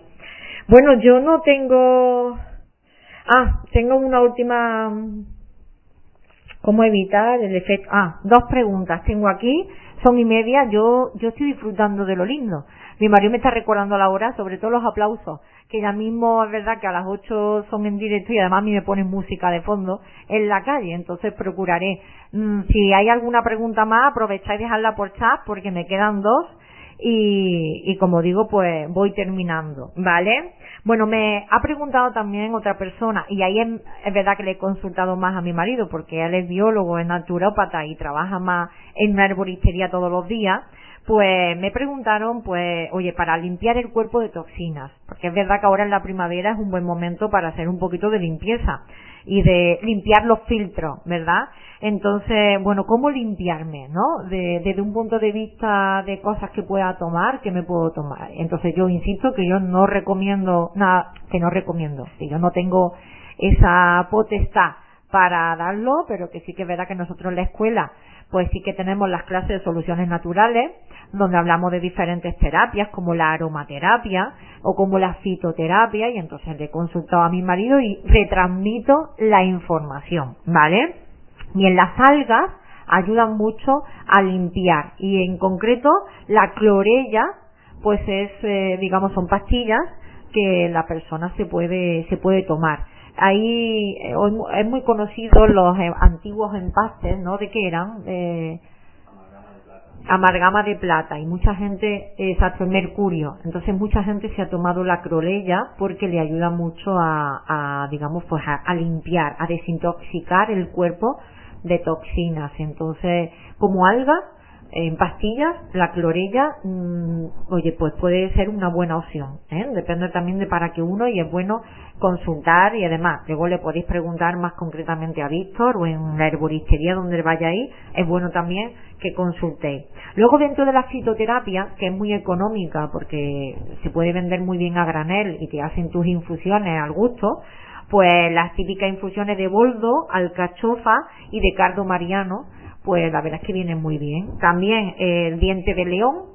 Bueno, yo no tengo... Ah, tengo una última... ¿Cómo evitar el efecto? Ah, dos preguntas tengo aquí, son y media, yo, yo estoy disfrutando de lo lindo. Mi marido me está recordando la hora, sobre todo los aplausos, que ya mismo es verdad que a las 8 son en directo y además a mí me ponen música de fondo en la calle, entonces procuraré. Mm, si hay alguna pregunta más, aprovecháis dejarla por chat porque me quedan dos y, y como digo, pues voy terminando, ¿vale? Bueno, me ha preguntado también otra persona y ahí es, verdad que le he consultado más a mi marido porque él es biólogo, es naturópata y trabaja más en una herboristería todos los días pues me preguntaron, pues, oye, para limpiar el cuerpo de toxinas, porque es verdad que ahora en la primavera es un buen momento para hacer un poquito de limpieza y de limpiar los filtros, ¿verdad? Entonces, bueno, ¿cómo limpiarme, no? desde un punto de vista de cosas que pueda tomar, que me puedo tomar. Entonces yo insisto que yo no recomiendo nada, que no recomiendo, que yo no tengo esa potestad para darlo, pero que sí que es verdad que nosotros en la escuela pues sí que tenemos las clases de soluciones naturales, donde hablamos de diferentes terapias, como la aromaterapia o como la fitoterapia, y entonces le he consultado a mi marido y retransmito la información, ¿vale? Y en las algas ayudan mucho a limpiar, y en concreto la clorella, pues es, eh, digamos, son pastillas que la persona se puede, se puede tomar ahí eh, es muy conocido los eh, antiguos empastes, ¿no? ¿De qué eran? Eh, amalgama de plata y mucha gente, exacto, mercurio. Entonces mucha gente se ha tomado la crolella porque le ayuda mucho a, a digamos, pues a, limpiar, a desintoxicar el cuerpo de toxinas. Entonces, como alga, en pastillas, la clorella, mm, oye, pues puede ser una buena opción. ¿eh? Depende también de para qué uno y es bueno consultar y además, luego le podéis preguntar más concretamente a Víctor o en la herboristería donde vayáis, es bueno también que consultéis. Luego dentro de la fitoterapia, que es muy económica porque se puede vender muy bien a granel y te hacen tus infusiones al gusto, pues las típicas infusiones de boldo, alcachofa y de cardo mariano, pues la verdad es que viene muy bien. También eh, el diente de león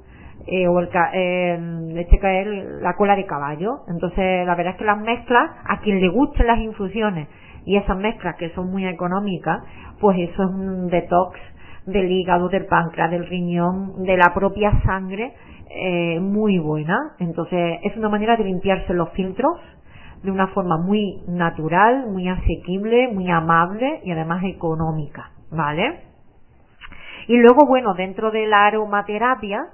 eh, o el, este caer la cola de caballo. Entonces la verdad es que las mezclas, a quien le gusten las infusiones y esas mezclas que son muy económicas, pues eso es un detox del hígado, del páncreas, del riñón, de la propia sangre, eh, muy buena. Entonces es una manera de limpiarse los filtros de una forma muy natural, muy asequible, muy amable y además económica, ¿vale? Y luego, bueno, dentro de la aromaterapia,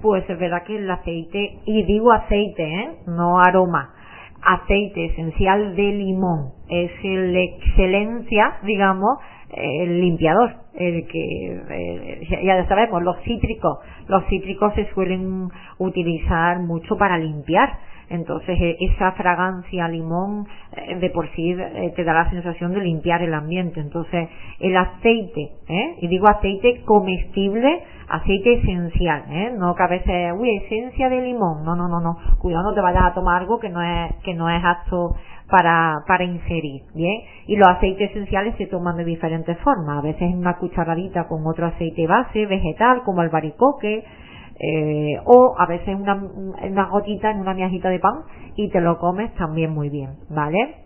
pues es verdad que el aceite, y digo aceite, ¿eh? no aroma, aceite esencial de limón, es la excelencia, digamos, el limpiador, el que ya sabemos, los cítricos, los cítricos se suelen utilizar mucho para limpiar entonces e, esa fragancia limón eh, de por sí eh, te da la sensación de limpiar el ambiente. Entonces el aceite, ¿eh? y digo aceite comestible, aceite esencial, ¿eh? no que a veces, uy, esencia de limón, no, no, no, no, cuidado no te vayas a tomar algo que no es, que no es apto para, para ingerir, ¿bien? Y los aceites esenciales se toman de diferentes formas, a veces una cucharadita con otro aceite base, vegetal, como el baricoque, eh, o a veces una, una gotita en una miajita de pan y te lo comes también muy bien, ¿vale?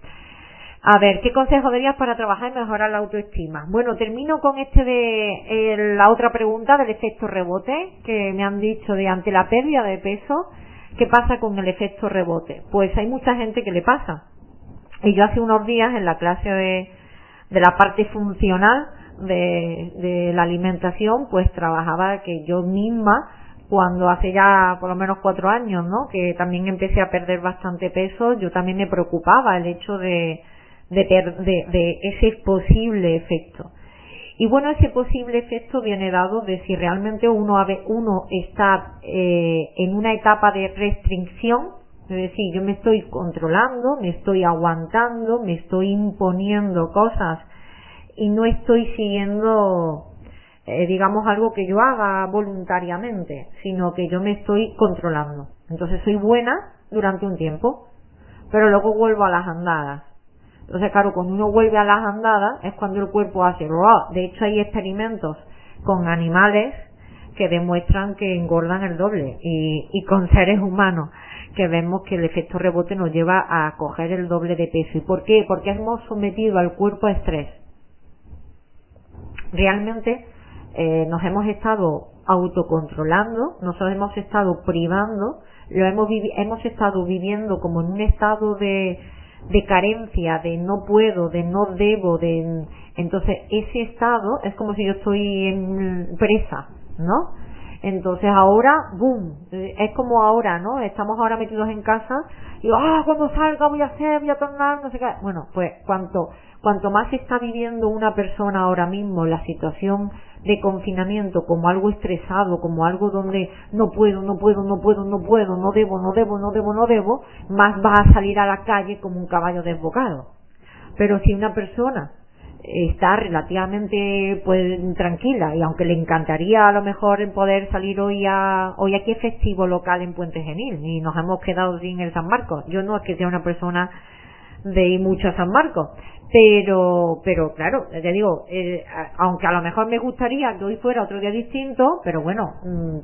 A ver, ¿qué consejo darías para trabajar y mejorar la autoestima? Bueno, termino con este de la otra pregunta del efecto rebote que me han dicho de ante la pérdida de peso, ¿qué pasa con el efecto rebote? Pues hay mucha gente que le pasa. Y yo hace unos días en la clase de, de la parte funcional de, de la alimentación, pues trabajaba que yo misma cuando hace ya por lo menos cuatro años, ¿no? Que también empecé a perder bastante peso, yo también me preocupaba el hecho de, de, de, ese posible efecto. Y bueno, ese posible efecto viene dado de si realmente uno, uno está eh, en una etapa de restricción, es decir, yo me estoy controlando, me estoy aguantando, me estoy imponiendo cosas y no estoy siguiendo eh, digamos, algo que yo haga voluntariamente, sino que yo me estoy controlando. Entonces soy buena durante un tiempo, pero luego vuelvo a las andadas. Entonces, claro, cuando uno vuelve a las andadas es cuando el cuerpo hace De hecho, hay experimentos con animales que demuestran que engordan el doble y, y con seres humanos que vemos que el efecto rebote nos lleva a coger el doble de peso. ¿Y por qué? Porque hemos sometido al cuerpo a estrés. Realmente eh, nos hemos estado autocontrolando, nos hemos estado privando, lo hemos, hemos estado viviendo como en un estado de, de carencia, de no puedo, de no debo, de entonces ese estado es como si yo estoy en presa, ¿no? Entonces ahora, boom, es como ahora, ¿no? Estamos ahora metidos en casa y ah, cuando salga voy a hacer, voy a tornar, no sé qué. Bueno, pues cuanto cuanto más está viviendo una persona ahora mismo la situación de confinamiento como algo estresado, como algo donde no puedo, no puedo, no puedo, no puedo, no debo, no debo, no debo, no debo, más va a salir a la calle como un caballo desbocado. Pero si una persona está relativamente pues tranquila. Y aunque le encantaría a lo mejor poder salir hoy a hoy aquí es festivo local en Puente Genil. Y nos hemos quedado sin el San Marcos. Yo no es que sea una persona de ir mucho a San Marcos. Pero pero claro te digo eh, aunque a lo mejor me gustaría que hoy fuera otro día distinto pero bueno mm,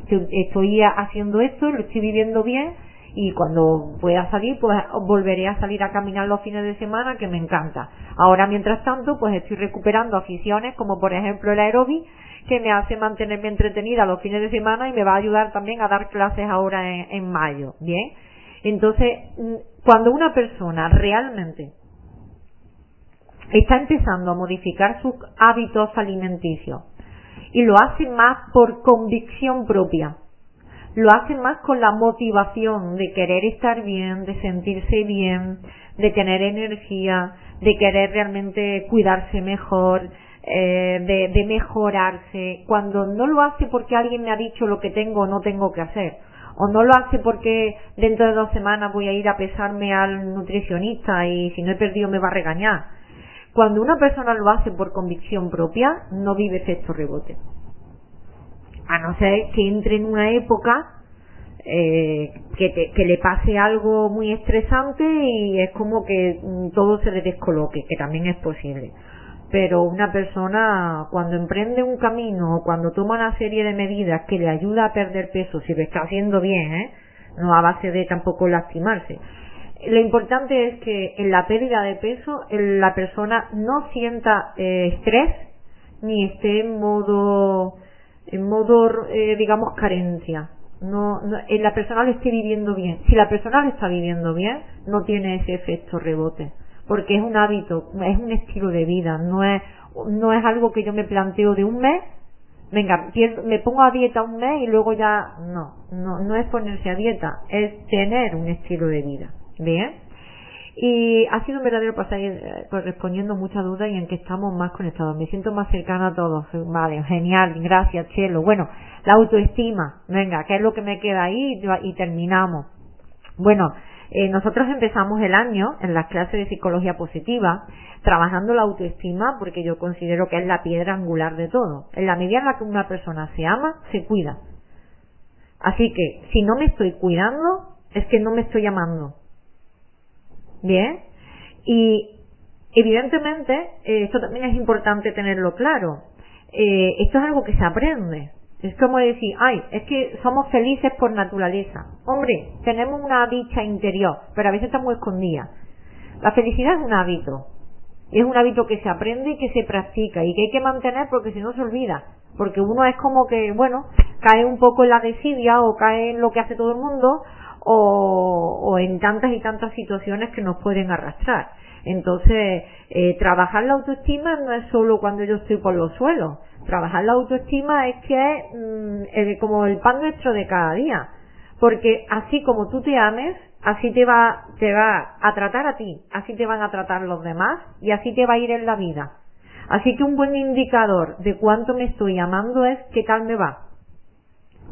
estoy haciendo esto lo estoy viviendo bien y cuando pueda salir pues volveré a salir a caminar los fines de semana que me encanta. Ahora mientras tanto pues estoy recuperando aficiones como por ejemplo el aerobi que me hace mantenerme entretenida los fines de semana y me va a ayudar también a dar clases ahora en, en mayo bien entonces mm, cuando una persona realmente está empezando a modificar sus hábitos alimenticios y lo hace más por convicción propia lo hacen más con la motivación de querer estar bien, de sentirse bien, de tener energía, de querer realmente cuidarse mejor, eh, de, de mejorarse, cuando no lo hace porque alguien me ha dicho lo que tengo o no tengo que hacer, o no lo hace porque dentro de dos semanas voy a ir a pesarme al nutricionista y si no he perdido me va a regañar. Cuando una persona lo hace por convicción propia, no vive efecto rebote a no ser que entre en una época eh, que, que le pase algo muy estresante y es como que mm, todo se le descoloque, que también es posible. Pero una persona cuando emprende un camino o cuando toma una serie de medidas que le ayuda a perder peso, si lo está haciendo bien, ¿eh? no a base de tampoco lastimarse. Lo importante es que en la pérdida de peso la persona no sienta eh, estrés ni esté en modo en modo, eh, digamos, carencia. No, no, la persona lo esté viviendo bien. Si la persona lo está viviendo bien, no tiene ese efecto rebote. Porque es un hábito, es un estilo de vida, no es, no es algo que yo me planteo de un mes, venga, me pongo a dieta un mes y luego ya, no, no, no es ponerse a dieta, es tener un estilo de vida. Bien. Y ha sido un verdadero pasaje eh, respondiendo muchas dudas y en que estamos más conectados. Me siento más cercana a todos. Vale, genial, gracias, Chelo. Bueno, la autoestima. Venga, ¿qué es lo que me queda ahí? Y terminamos. Bueno, eh, nosotros empezamos el año en las clases de psicología positiva trabajando la autoestima porque yo considero que es la piedra angular de todo. En la medida en la que una persona se ama, se cuida. Así que si no me estoy cuidando, es que no me estoy amando. Bien. Y evidentemente, esto también es importante tenerlo claro. Eh, esto es algo que se aprende. Es como decir, ay, es que somos felices por naturaleza. Hombre, tenemos una dicha interior, pero a veces está muy escondida. La felicidad es un hábito. Es un hábito que se aprende y que se practica y que hay que mantener porque si no se olvida. Porque uno es como que, bueno, cae un poco en la desidia o cae en lo que hace todo el mundo o, en tantas y tantas situaciones que nos pueden arrastrar. Entonces, eh, trabajar la autoestima no es solo cuando yo estoy por los suelos. Trabajar la autoestima es que es mm, como el pan nuestro de cada día. Porque así como tú te ames, así te va, te va a tratar a ti, así te van a tratar los demás y así te va a ir en la vida. Así que un buen indicador de cuánto me estoy amando es qué tal me va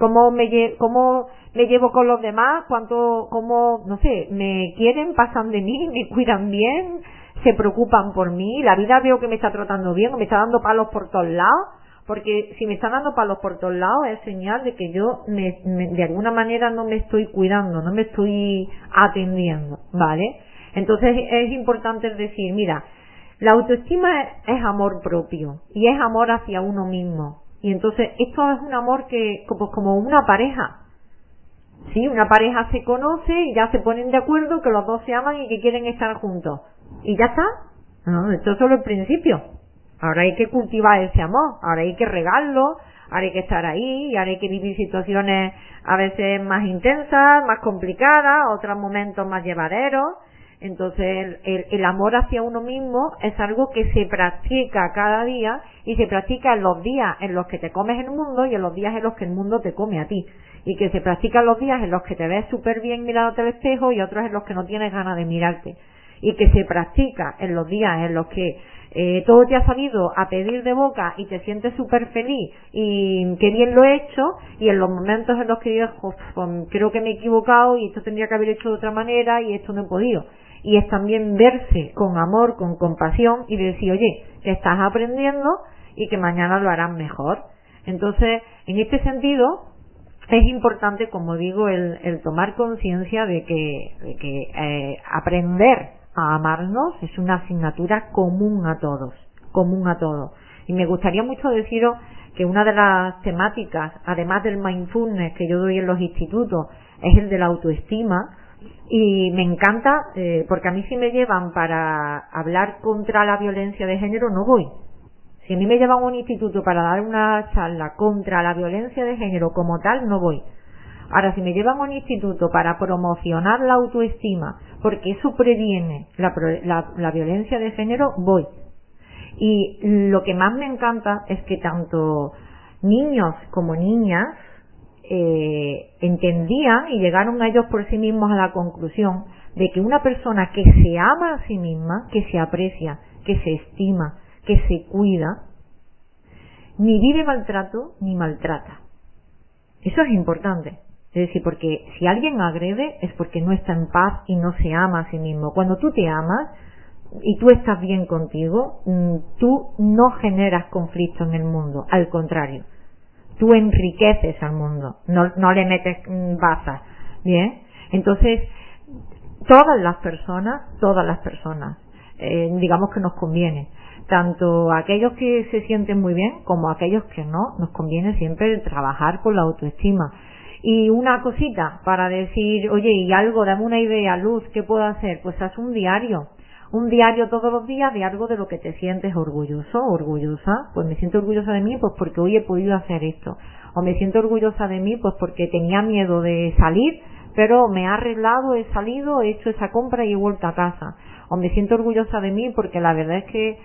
cómo me, cómo me llevo con los demás, cuánto, cómo, no sé, me quieren, pasan de mí, me cuidan bien, se preocupan por mí, la vida veo que me está tratando bien, me está dando palos por todos lados, porque si me está dando palos por todos lados es señal de que yo me, de alguna manera no me estoy cuidando, no me estoy atendiendo, ¿vale? Entonces es importante decir, mira, la autoestima es amor propio y es amor hacia uno mismo. Y entonces esto es un amor que, como una pareja. Sí, una pareja se conoce y ya se ponen de acuerdo que los dos se aman y que quieren estar juntos. Y ya está. No, esto es solo el principio. Ahora hay que cultivar ese amor, ahora hay que regarlo, ahora hay que estar ahí y ahora hay que vivir situaciones a veces más intensas, más complicadas, otros momentos más llevaderos. Entonces el, el, amor hacia uno mismo es algo que se practica cada día y se practica en los días en los que te comes el mundo y en los días en los que el mundo te come a ti. Y que se practica en los días en los que te ves súper bien mirándote al espejo y otros en los que no tienes ganas de mirarte. Y que se practica en los días en los que eh, todo te ha salido a pedir de boca y te sientes súper feliz y qué bien lo he hecho y en los momentos en los que dices creo que me he equivocado y esto tendría que haber hecho de otra manera y esto no he podido y es también verse con amor, con compasión y decir, oye, que estás aprendiendo y que mañana lo harás mejor. Entonces, en este sentido, es importante, como digo, el, tomar conciencia de que, de que eh, aprender a amarnos es una asignatura común a todos, común a todos. Y me gustaría mucho deciros que una de las temáticas, además del mindfulness que yo doy en los institutos, es el de la autoestima, y me encanta eh, porque a mí si me llevan para hablar contra la violencia de género no voy. Si a mí me llevan a un instituto para dar una charla contra la violencia de género como tal, no voy. Ahora, si me llevan a un instituto para promocionar la autoestima, porque eso previene la, la violencia de género, voy. Y lo que más me encanta es que tanto niños como niñas eh, entendían y llegaron a ellos por sí mismos a la conclusión de que una persona que se ama a sí misma, que se aprecia, que se estima, que se cuida, ni vive maltrato ni maltrata. Eso es importante. Es decir, porque si alguien agrede es porque no está en paz y no se ama a sí mismo. Cuando tú te amas y tú estás bien contigo, mm, tú no generas conflicto en el mundo. Al contrario, tú enriqueces al mundo, no, no le metes bazas, ¿bien? Entonces, todas las personas, todas las personas, eh, digamos que nos conviene, tanto aquellos que se sienten muy bien como aquellos que no, nos conviene siempre trabajar con la autoestima. Y una cosita para decir, oye, y algo, dame una idea, luz, ¿qué puedo hacer? Pues haz un diario, un diario todos los días de algo de lo que te sientes orgulloso, orgullosa, pues me siento orgullosa de mí pues porque hoy he podido hacer esto, o me siento orgullosa de mí pues porque tenía miedo de salir, pero me ha arreglado, he salido, he hecho esa compra y he vuelto a casa, o me siento orgullosa de mí porque la verdad es que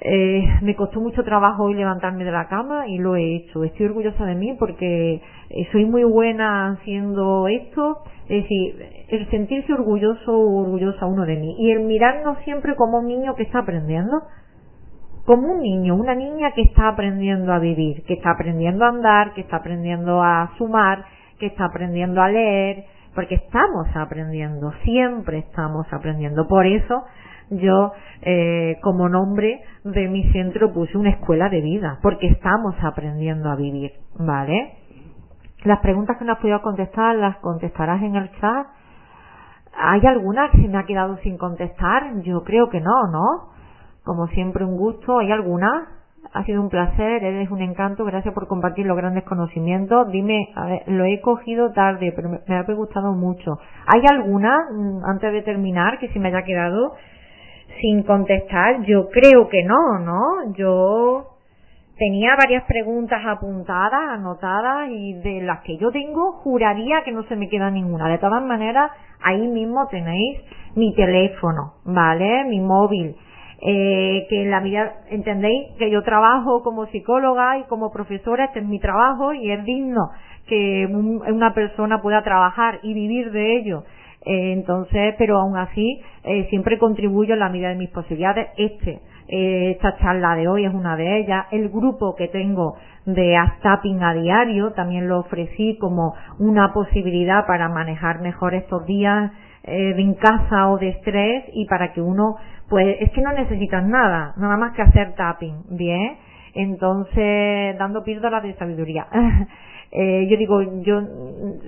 eh, me costó mucho trabajo hoy levantarme de la cama y lo he hecho. Estoy orgullosa de mí porque eh, soy muy buena haciendo esto. Es decir, el sentirse orgulloso o orgullosa uno de mí y el mirarnos siempre como un niño que está aprendiendo. Como un niño, una niña que está aprendiendo a vivir, que está aprendiendo a andar, que está aprendiendo a sumar, que está aprendiendo a leer, porque estamos aprendiendo, siempre estamos aprendiendo. Por eso yo eh, como nombre de mi centro puse una escuela de vida, porque estamos aprendiendo a vivir, ¿vale? Las preguntas que no has podido contestar las contestarás en el chat. ¿Hay alguna que se me ha quedado sin contestar? Yo creo que no, ¿no? Como siempre un gusto. ¿Hay alguna? Ha sido un placer, eres un encanto, gracias por compartir los grandes conocimientos. Dime, a ver, lo he cogido tarde, pero me, me ha gustado mucho. ¿Hay alguna, mm, antes de terminar, que se me haya quedado? sin contestar? Yo creo que no, ¿no? Yo tenía varias preguntas apuntadas, anotadas y de las que yo tengo juraría que no se me queda ninguna. De todas maneras, ahí mismo tenéis mi teléfono, ¿vale? Mi móvil. Eh, que en la vida, entendéis que yo trabajo como psicóloga y como profesora, este es mi trabajo y es digno que una persona pueda trabajar y vivir de ello eh, entonces, pero aún así, eh, siempre contribuyo en la medida de mis posibilidades. Este, eh, esta charla de hoy es una de ellas. El grupo que tengo de Astapping a diario también lo ofrecí como una posibilidad para manejar mejor estos días de en casa o de estrés y para que uno, pues, es que no necesitas nada, nada más que hacer tapping, ¿bien? Entonces, dando píldoras de sabiduría. Eh, yo digo, yo,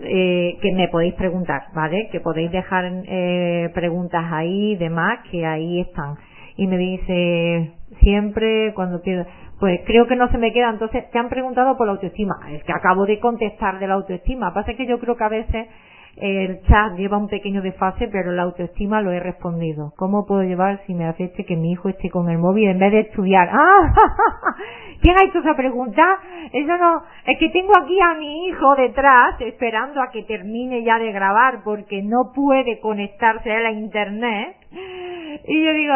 eh, que me podéis preguntar, ¿vale? Que podéis dejar eh, preguntas ahí, demás, que ahí están. Y me dice, siempre cuando pido, pues creo que no se me queda. Entonces, te han preguntado por la autoestima. Es que acabo de contestar de la autoestima. Pasa que yo creo que a veces el chat lleva un pequeño desfase, pero la autoestima lo he respondido. ¿Cómo puedo llevar si me afecte que mi hijo esté con el móvil en vez de estudiar? ¡Ah! ¿Quién ha hecho esa pregunta? Eso no, es que tengo aquí a mi hijo detrás esperando a que termine ya de grabar porque no puede conectarse a la internet. Y yo digo,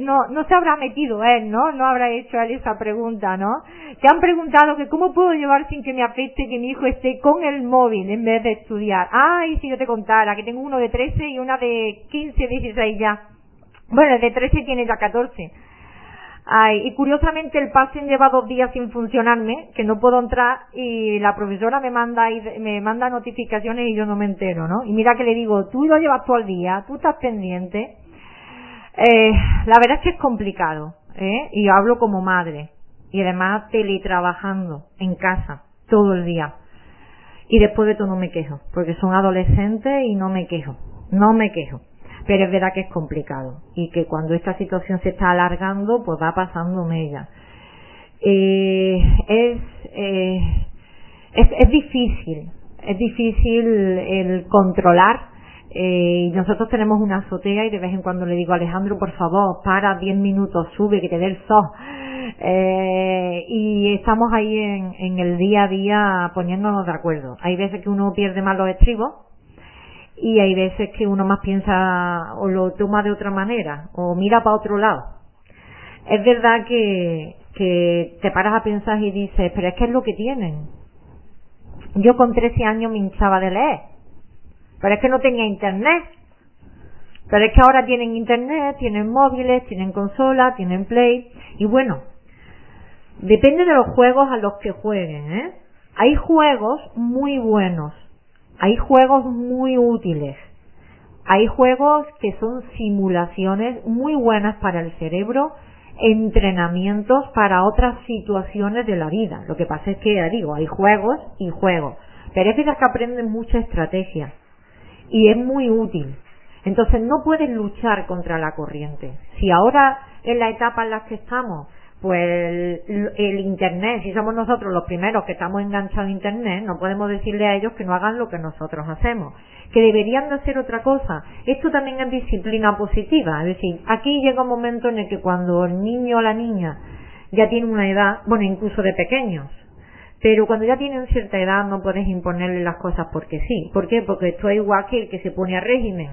no, no se habrá metido él, ¿no? No habrá hecho él esa pregunta, ¿no? Te han preguntado que cómo puedo llevar sin que me afecte que mi hijo esté con el móvil en vez de estudiar. Ay, si yo te contara, que tengo uno de 13 y una de 15, 16 ya. Bueno, el de 13 tiene ya 14. Ay, y curiosamente el pasen lleva dos días sin funcionarme, que no puedo entrar y la profesora me manda me manda notificaciones y yo no me entero, ¿no? Y mira que le digo, tú lo llevas todo el día, tú estás pendiente. Eh, la verdad es que es complicado, ¿eh? Y hablo como madre y además teletrabajando en casa todo el día. Y después de todo no me quejo, porque son adolescentes y no me quejo, no me quejo pero es verdad que es complicado y que cuando esta situación se está alargando, pues va pasando ella. Eh, es, eh, es, es difícil, es difícil el controlar eh, nosotros tenemos una azotea y de vez en cuando le digo Alejandro por favor para 10 minutos sube que te dé el sol eh, y estamos ahí en, en el día a día poniéndonos de acuerdo hay veces que uno pierde más los estribos y hay veces que uno más piensa o lo toma de otra manera o mira para otro lado. Es verdad que, que te paras a pensar y dices, pero es que es lo que tienen. Yo con 13 años me hinchaba de leer, pero es que no tenía internet. Pero es que ahora tienen internet, tienen móviles, tienen consola, tienen play y bueno, depende de los juegos a los que jueguen, ¿eh? Hay juegos muy buenos hay juegos muy útiles. Hay juegos que son simulaciones muy buenas para el cerebro, entrenamientos para otras situaciones de la vida. Lo que pasa es que, ya digo, hay juegos y juegos. Pero es que aprenden mucha estrategia y es muy útil. Entonces no puedes luchar contra la corriente. Si ahora en la etapa en la que estamos pues el, Internet, si somos nosotros los primeros que estamos enganchados a Internet, no podemos decirle a ellos que no hagan lo que nosotros hacemos, que deberían de hacer otra cosa. Esto también es disciplina positiva, es decir, aquí llega un momento en el que cuando el niño o la niña ya tiene una edad, bueno, incluso de pequeños, pero cuando ya tienen cierta edad no puedes imponerle las cosas porque sí. ¿Por qué? Porque esto es igual que el que se pone a régimen.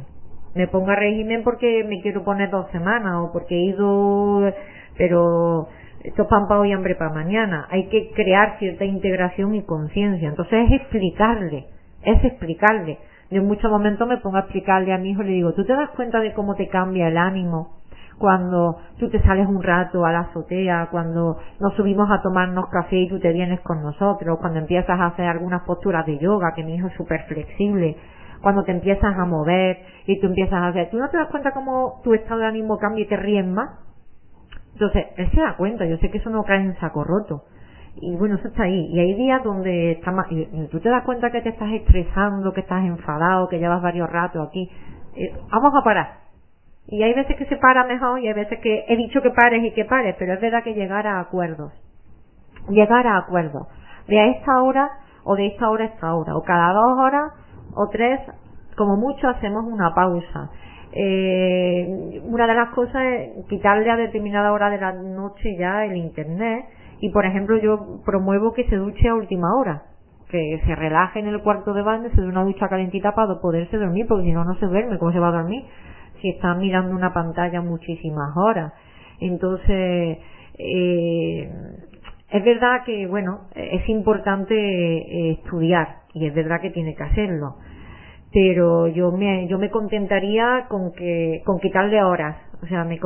Me pongo a régimen porque me quiero poner dos semanas o porque he ido, pero esto es pan para hoy, hambre para mañana. Hay que crear cierta integración y conciencia. Entonces es explicarle, es explicarle. Yo en muchos momentos me pongo a explicarle a mi hijo le digo, ¿tú te das cuenta de cómo te cambia el ánimo cuando tú te sales un rato a la azotea, cuando nos subimos a tomarnos café y tú te vienes con nosotros, cuando empiezas a hacer algunas posturas de yoga, que mi hijo es súper flexible, cuando te empiezas a mover y tú empiezas a hacer, ¿tú no te das cuenta cómo tu estado de ánimo cambia y te ríes más? Entonces, él se da cuenta, yo sé que eso no cae en saco roto. Y bueno, eso está ahí. Y hay días donde está más, y tú te das cuenta que te estás estresando, que estás enfadado, que llevas varios ratos aquí. Eh, vamos a parar. Y hay veces que se para mejor y hay veces que he dicho que pares y que pares, pero es verdad que llegar a acuerdos. Llegar a acuerdos. De a esta hora o de esta hora a esta hora. O cada dos horas o tres, como mucho hacemos una pausa eh, una de las cosas es quitarle a determinada hora de la noche ya el internet y por ejemplo yo promuevo que se duche a última hora que se relaje en el cuarto de baño se dé una ducha calentita para poderse dormir porque si no no se duerme cómo se va a dormir si está mirando una pantalla muchísimas horas. Entonces eh, es verdad que bueno es importante eh, estudiar y es verdad que tiene que hacerlo. Pero yo me yo me contentaría con que con quitarle horas. O sea me,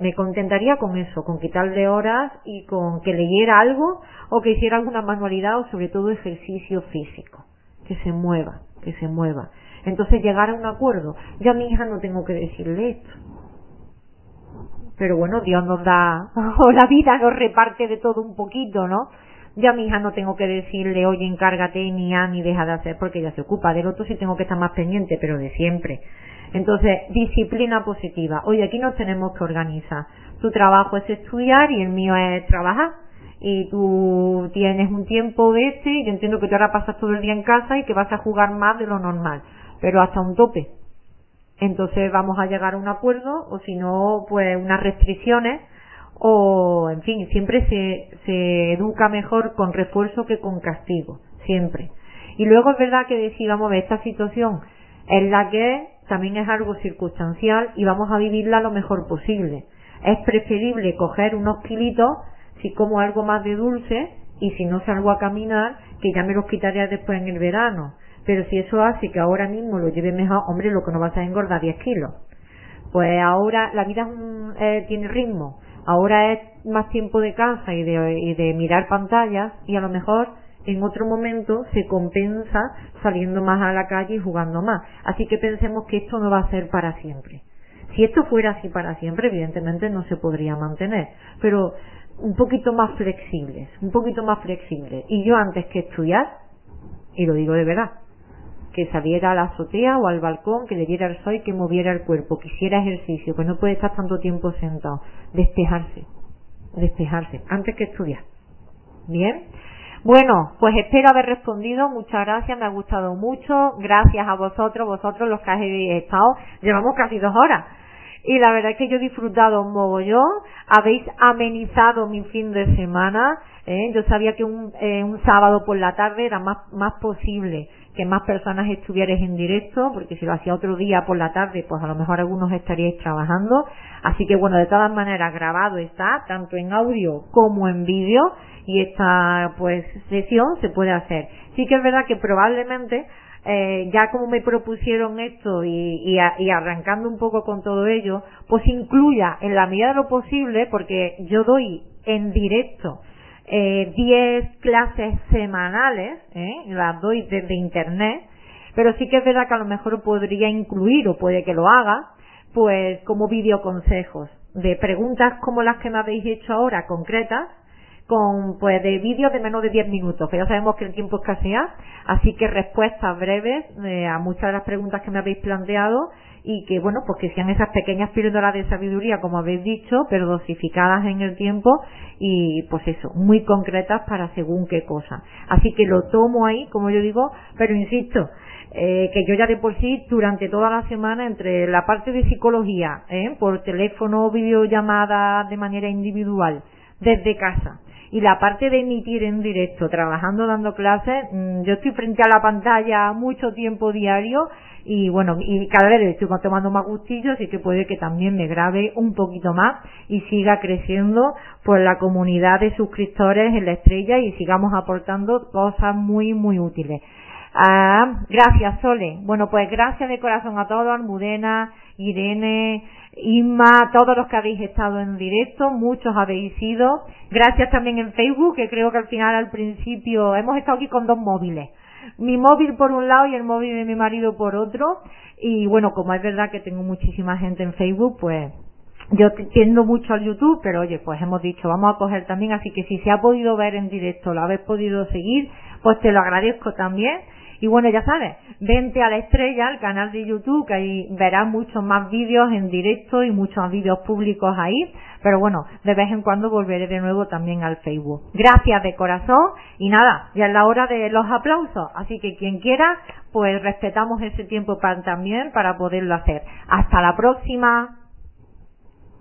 me contentaría con eso con quitarle horas y con que leyera algo o que hiciera alguna manualidad o sobre todo ejercicio físico. Que se mueva que se mueva entonces llegar a un acuerdo yo a mi hija no tengo que decirle esto pero bueno Dios nos da o la vida nos reparte de todo un poquito no ya a mi hija no tengo que decirle, oye, encárgate, ni a, ni deja de hacer, porque ella se ocupa. Del otro sí tengo que estar más pendiente, pero de siempre. Entonces, disciplina positiva. Oye, aquí nos tenemos que organizar. Tu trabajo es estudiar y el mío es trabajar. Y tú tienes un tiempo de este, yo entiendo que tú ahora pasas todo el día en casa y que vas a jugar más de lo normal. Pero hasta un tope. Entonces vamos a llegar a un acuerdo o si no, pues unas restricciones o, en fin, siempre se, se educa mejor con refuerzo que con castigo, siempre. Y luego es verdad que decíamos, esta situación es la que también es algo circunstancial y vamos a vivirla lo mejor posible. Es preferible coger unos kilitos si como algo más de dulce y si no salgo a caminar, que ya me los quitaría después en el verano. Pero si eso hace que ahora mismo lo lleve mejor, hombre, lo que no vas a engordar 10 kilos. Pues ahora la vida eh, tiene ritmo. Ahora es más tiempo de casa y de, y de mirar pantallas y a lo mejor en otro momento se compensa saliendo más a la calle y jugando más. Así que pensemos que esto no va a ser para siempre. Si esto fuera así para siempre, evidentemente no se podría mantener. Pero un poquito más flexibles, un poquito más flexibles. Y yo antes que estudiar, y lo digo de verdad, que saliera a la azotea o al balcón, que le diera el sol y que moviera el cuerpo, que hiciera ejercicio, que no puede estar tanto tiempo sentado, despejarse, despejarse, antes que estudiar. Bien, bueno, pues espero haber respondido. Muchas gracias, me ha gustado mucho. Gracias a vosotros, vosotros los que habéis estado. Llevamos casi dos horas y la verdad es que yo he disfrutado un mogollón, habéis amenizado mi fin de semana, ¿eh? yo sabía que un, eh, un sábado por la tarde era más, más posible que más personas estuvierais en directo, porque si lo hacía otro día por la tarde, pues a lo mejor algunos estaríais trabajando. Así que bueno, de todas maneras grabado está, tanto en audio como en vídeo, y esta pues sesión se puede hacer. Sí que es verdad que probablemente eh, ya como me propusieron esto y, arrancando un poco con todo ello, pues incluya en la medida de lo posible, porque yo doy en directo 10 eh, clases semanales, ¿eh? las doy desde internet, pero sí que es verdad que a lo mejor podría incluir, o puede que lo haga, pues como videoconsejos de preguntas como las que me habéis hecho ahora, concretas, con pues de vídeos de menos de 10 minutos, que ya sabemos que el tiempo escasea, así que respuestas breves eh, a muchas de las preguntas que me habéis planteado y que bueno, pues que sean esas pequeñas píldoras de sabiduría, como habéis dicho, pero dosificadas en el tiempo y pues eso, muy concretas para según qué cosa. Así que lo tomo ahí, como yo digo, pero insisto, eh, que yo ya de por sí durante toda la semana entre la parte de psicología, ¿eh? por teléfono, videollamada de manera individual, desde casa, y la parte de emitir en directo, trabajando, dando clases, mm, yo estoy frente a la pantalla mucho tiempo diario y bueno, y cada vez estoy tomando más gustillos y que puede que también me grabe un poquito más y siga creciendo pues la comunidad de suscriptores en la estrella y sigamos aportando cosas muy muy útiles. Ah, gracias Sole. Bueno pues gracias de corazón a todos, Almudena, Irene, Inma, todos los que habéis estado en directo, muchos habéis ido. Gracias también en Facebook, que creo que al final, al principio, hemos estado aquí con dos móviles. Mi móvil por un lado y el móvil de mi marido por otro. Y bueno, como es verdad que tengo muchísima gente en Facebook, pues yo tiendo mucho al YouTube, pero oye, pues hemos dicho, vamos a coger también, así que si se ha podido ver en directo, lo habéis podido seguir, pues te lo agradezco también y bueno, ya sabes, vente a la estrella, al canal de YouTube, que ahí verás muchos más vídeos en directo y muchos más vídeos públicos ahí. Pero bueno, de vez en cuando volveré de nuevo también al Facebook. Gracias de corazón y nada, ya es la hora de los aplausos. Así que quien quiera, pues respetamos ese tiempo también para poderlo hacer. Hasta la próxima.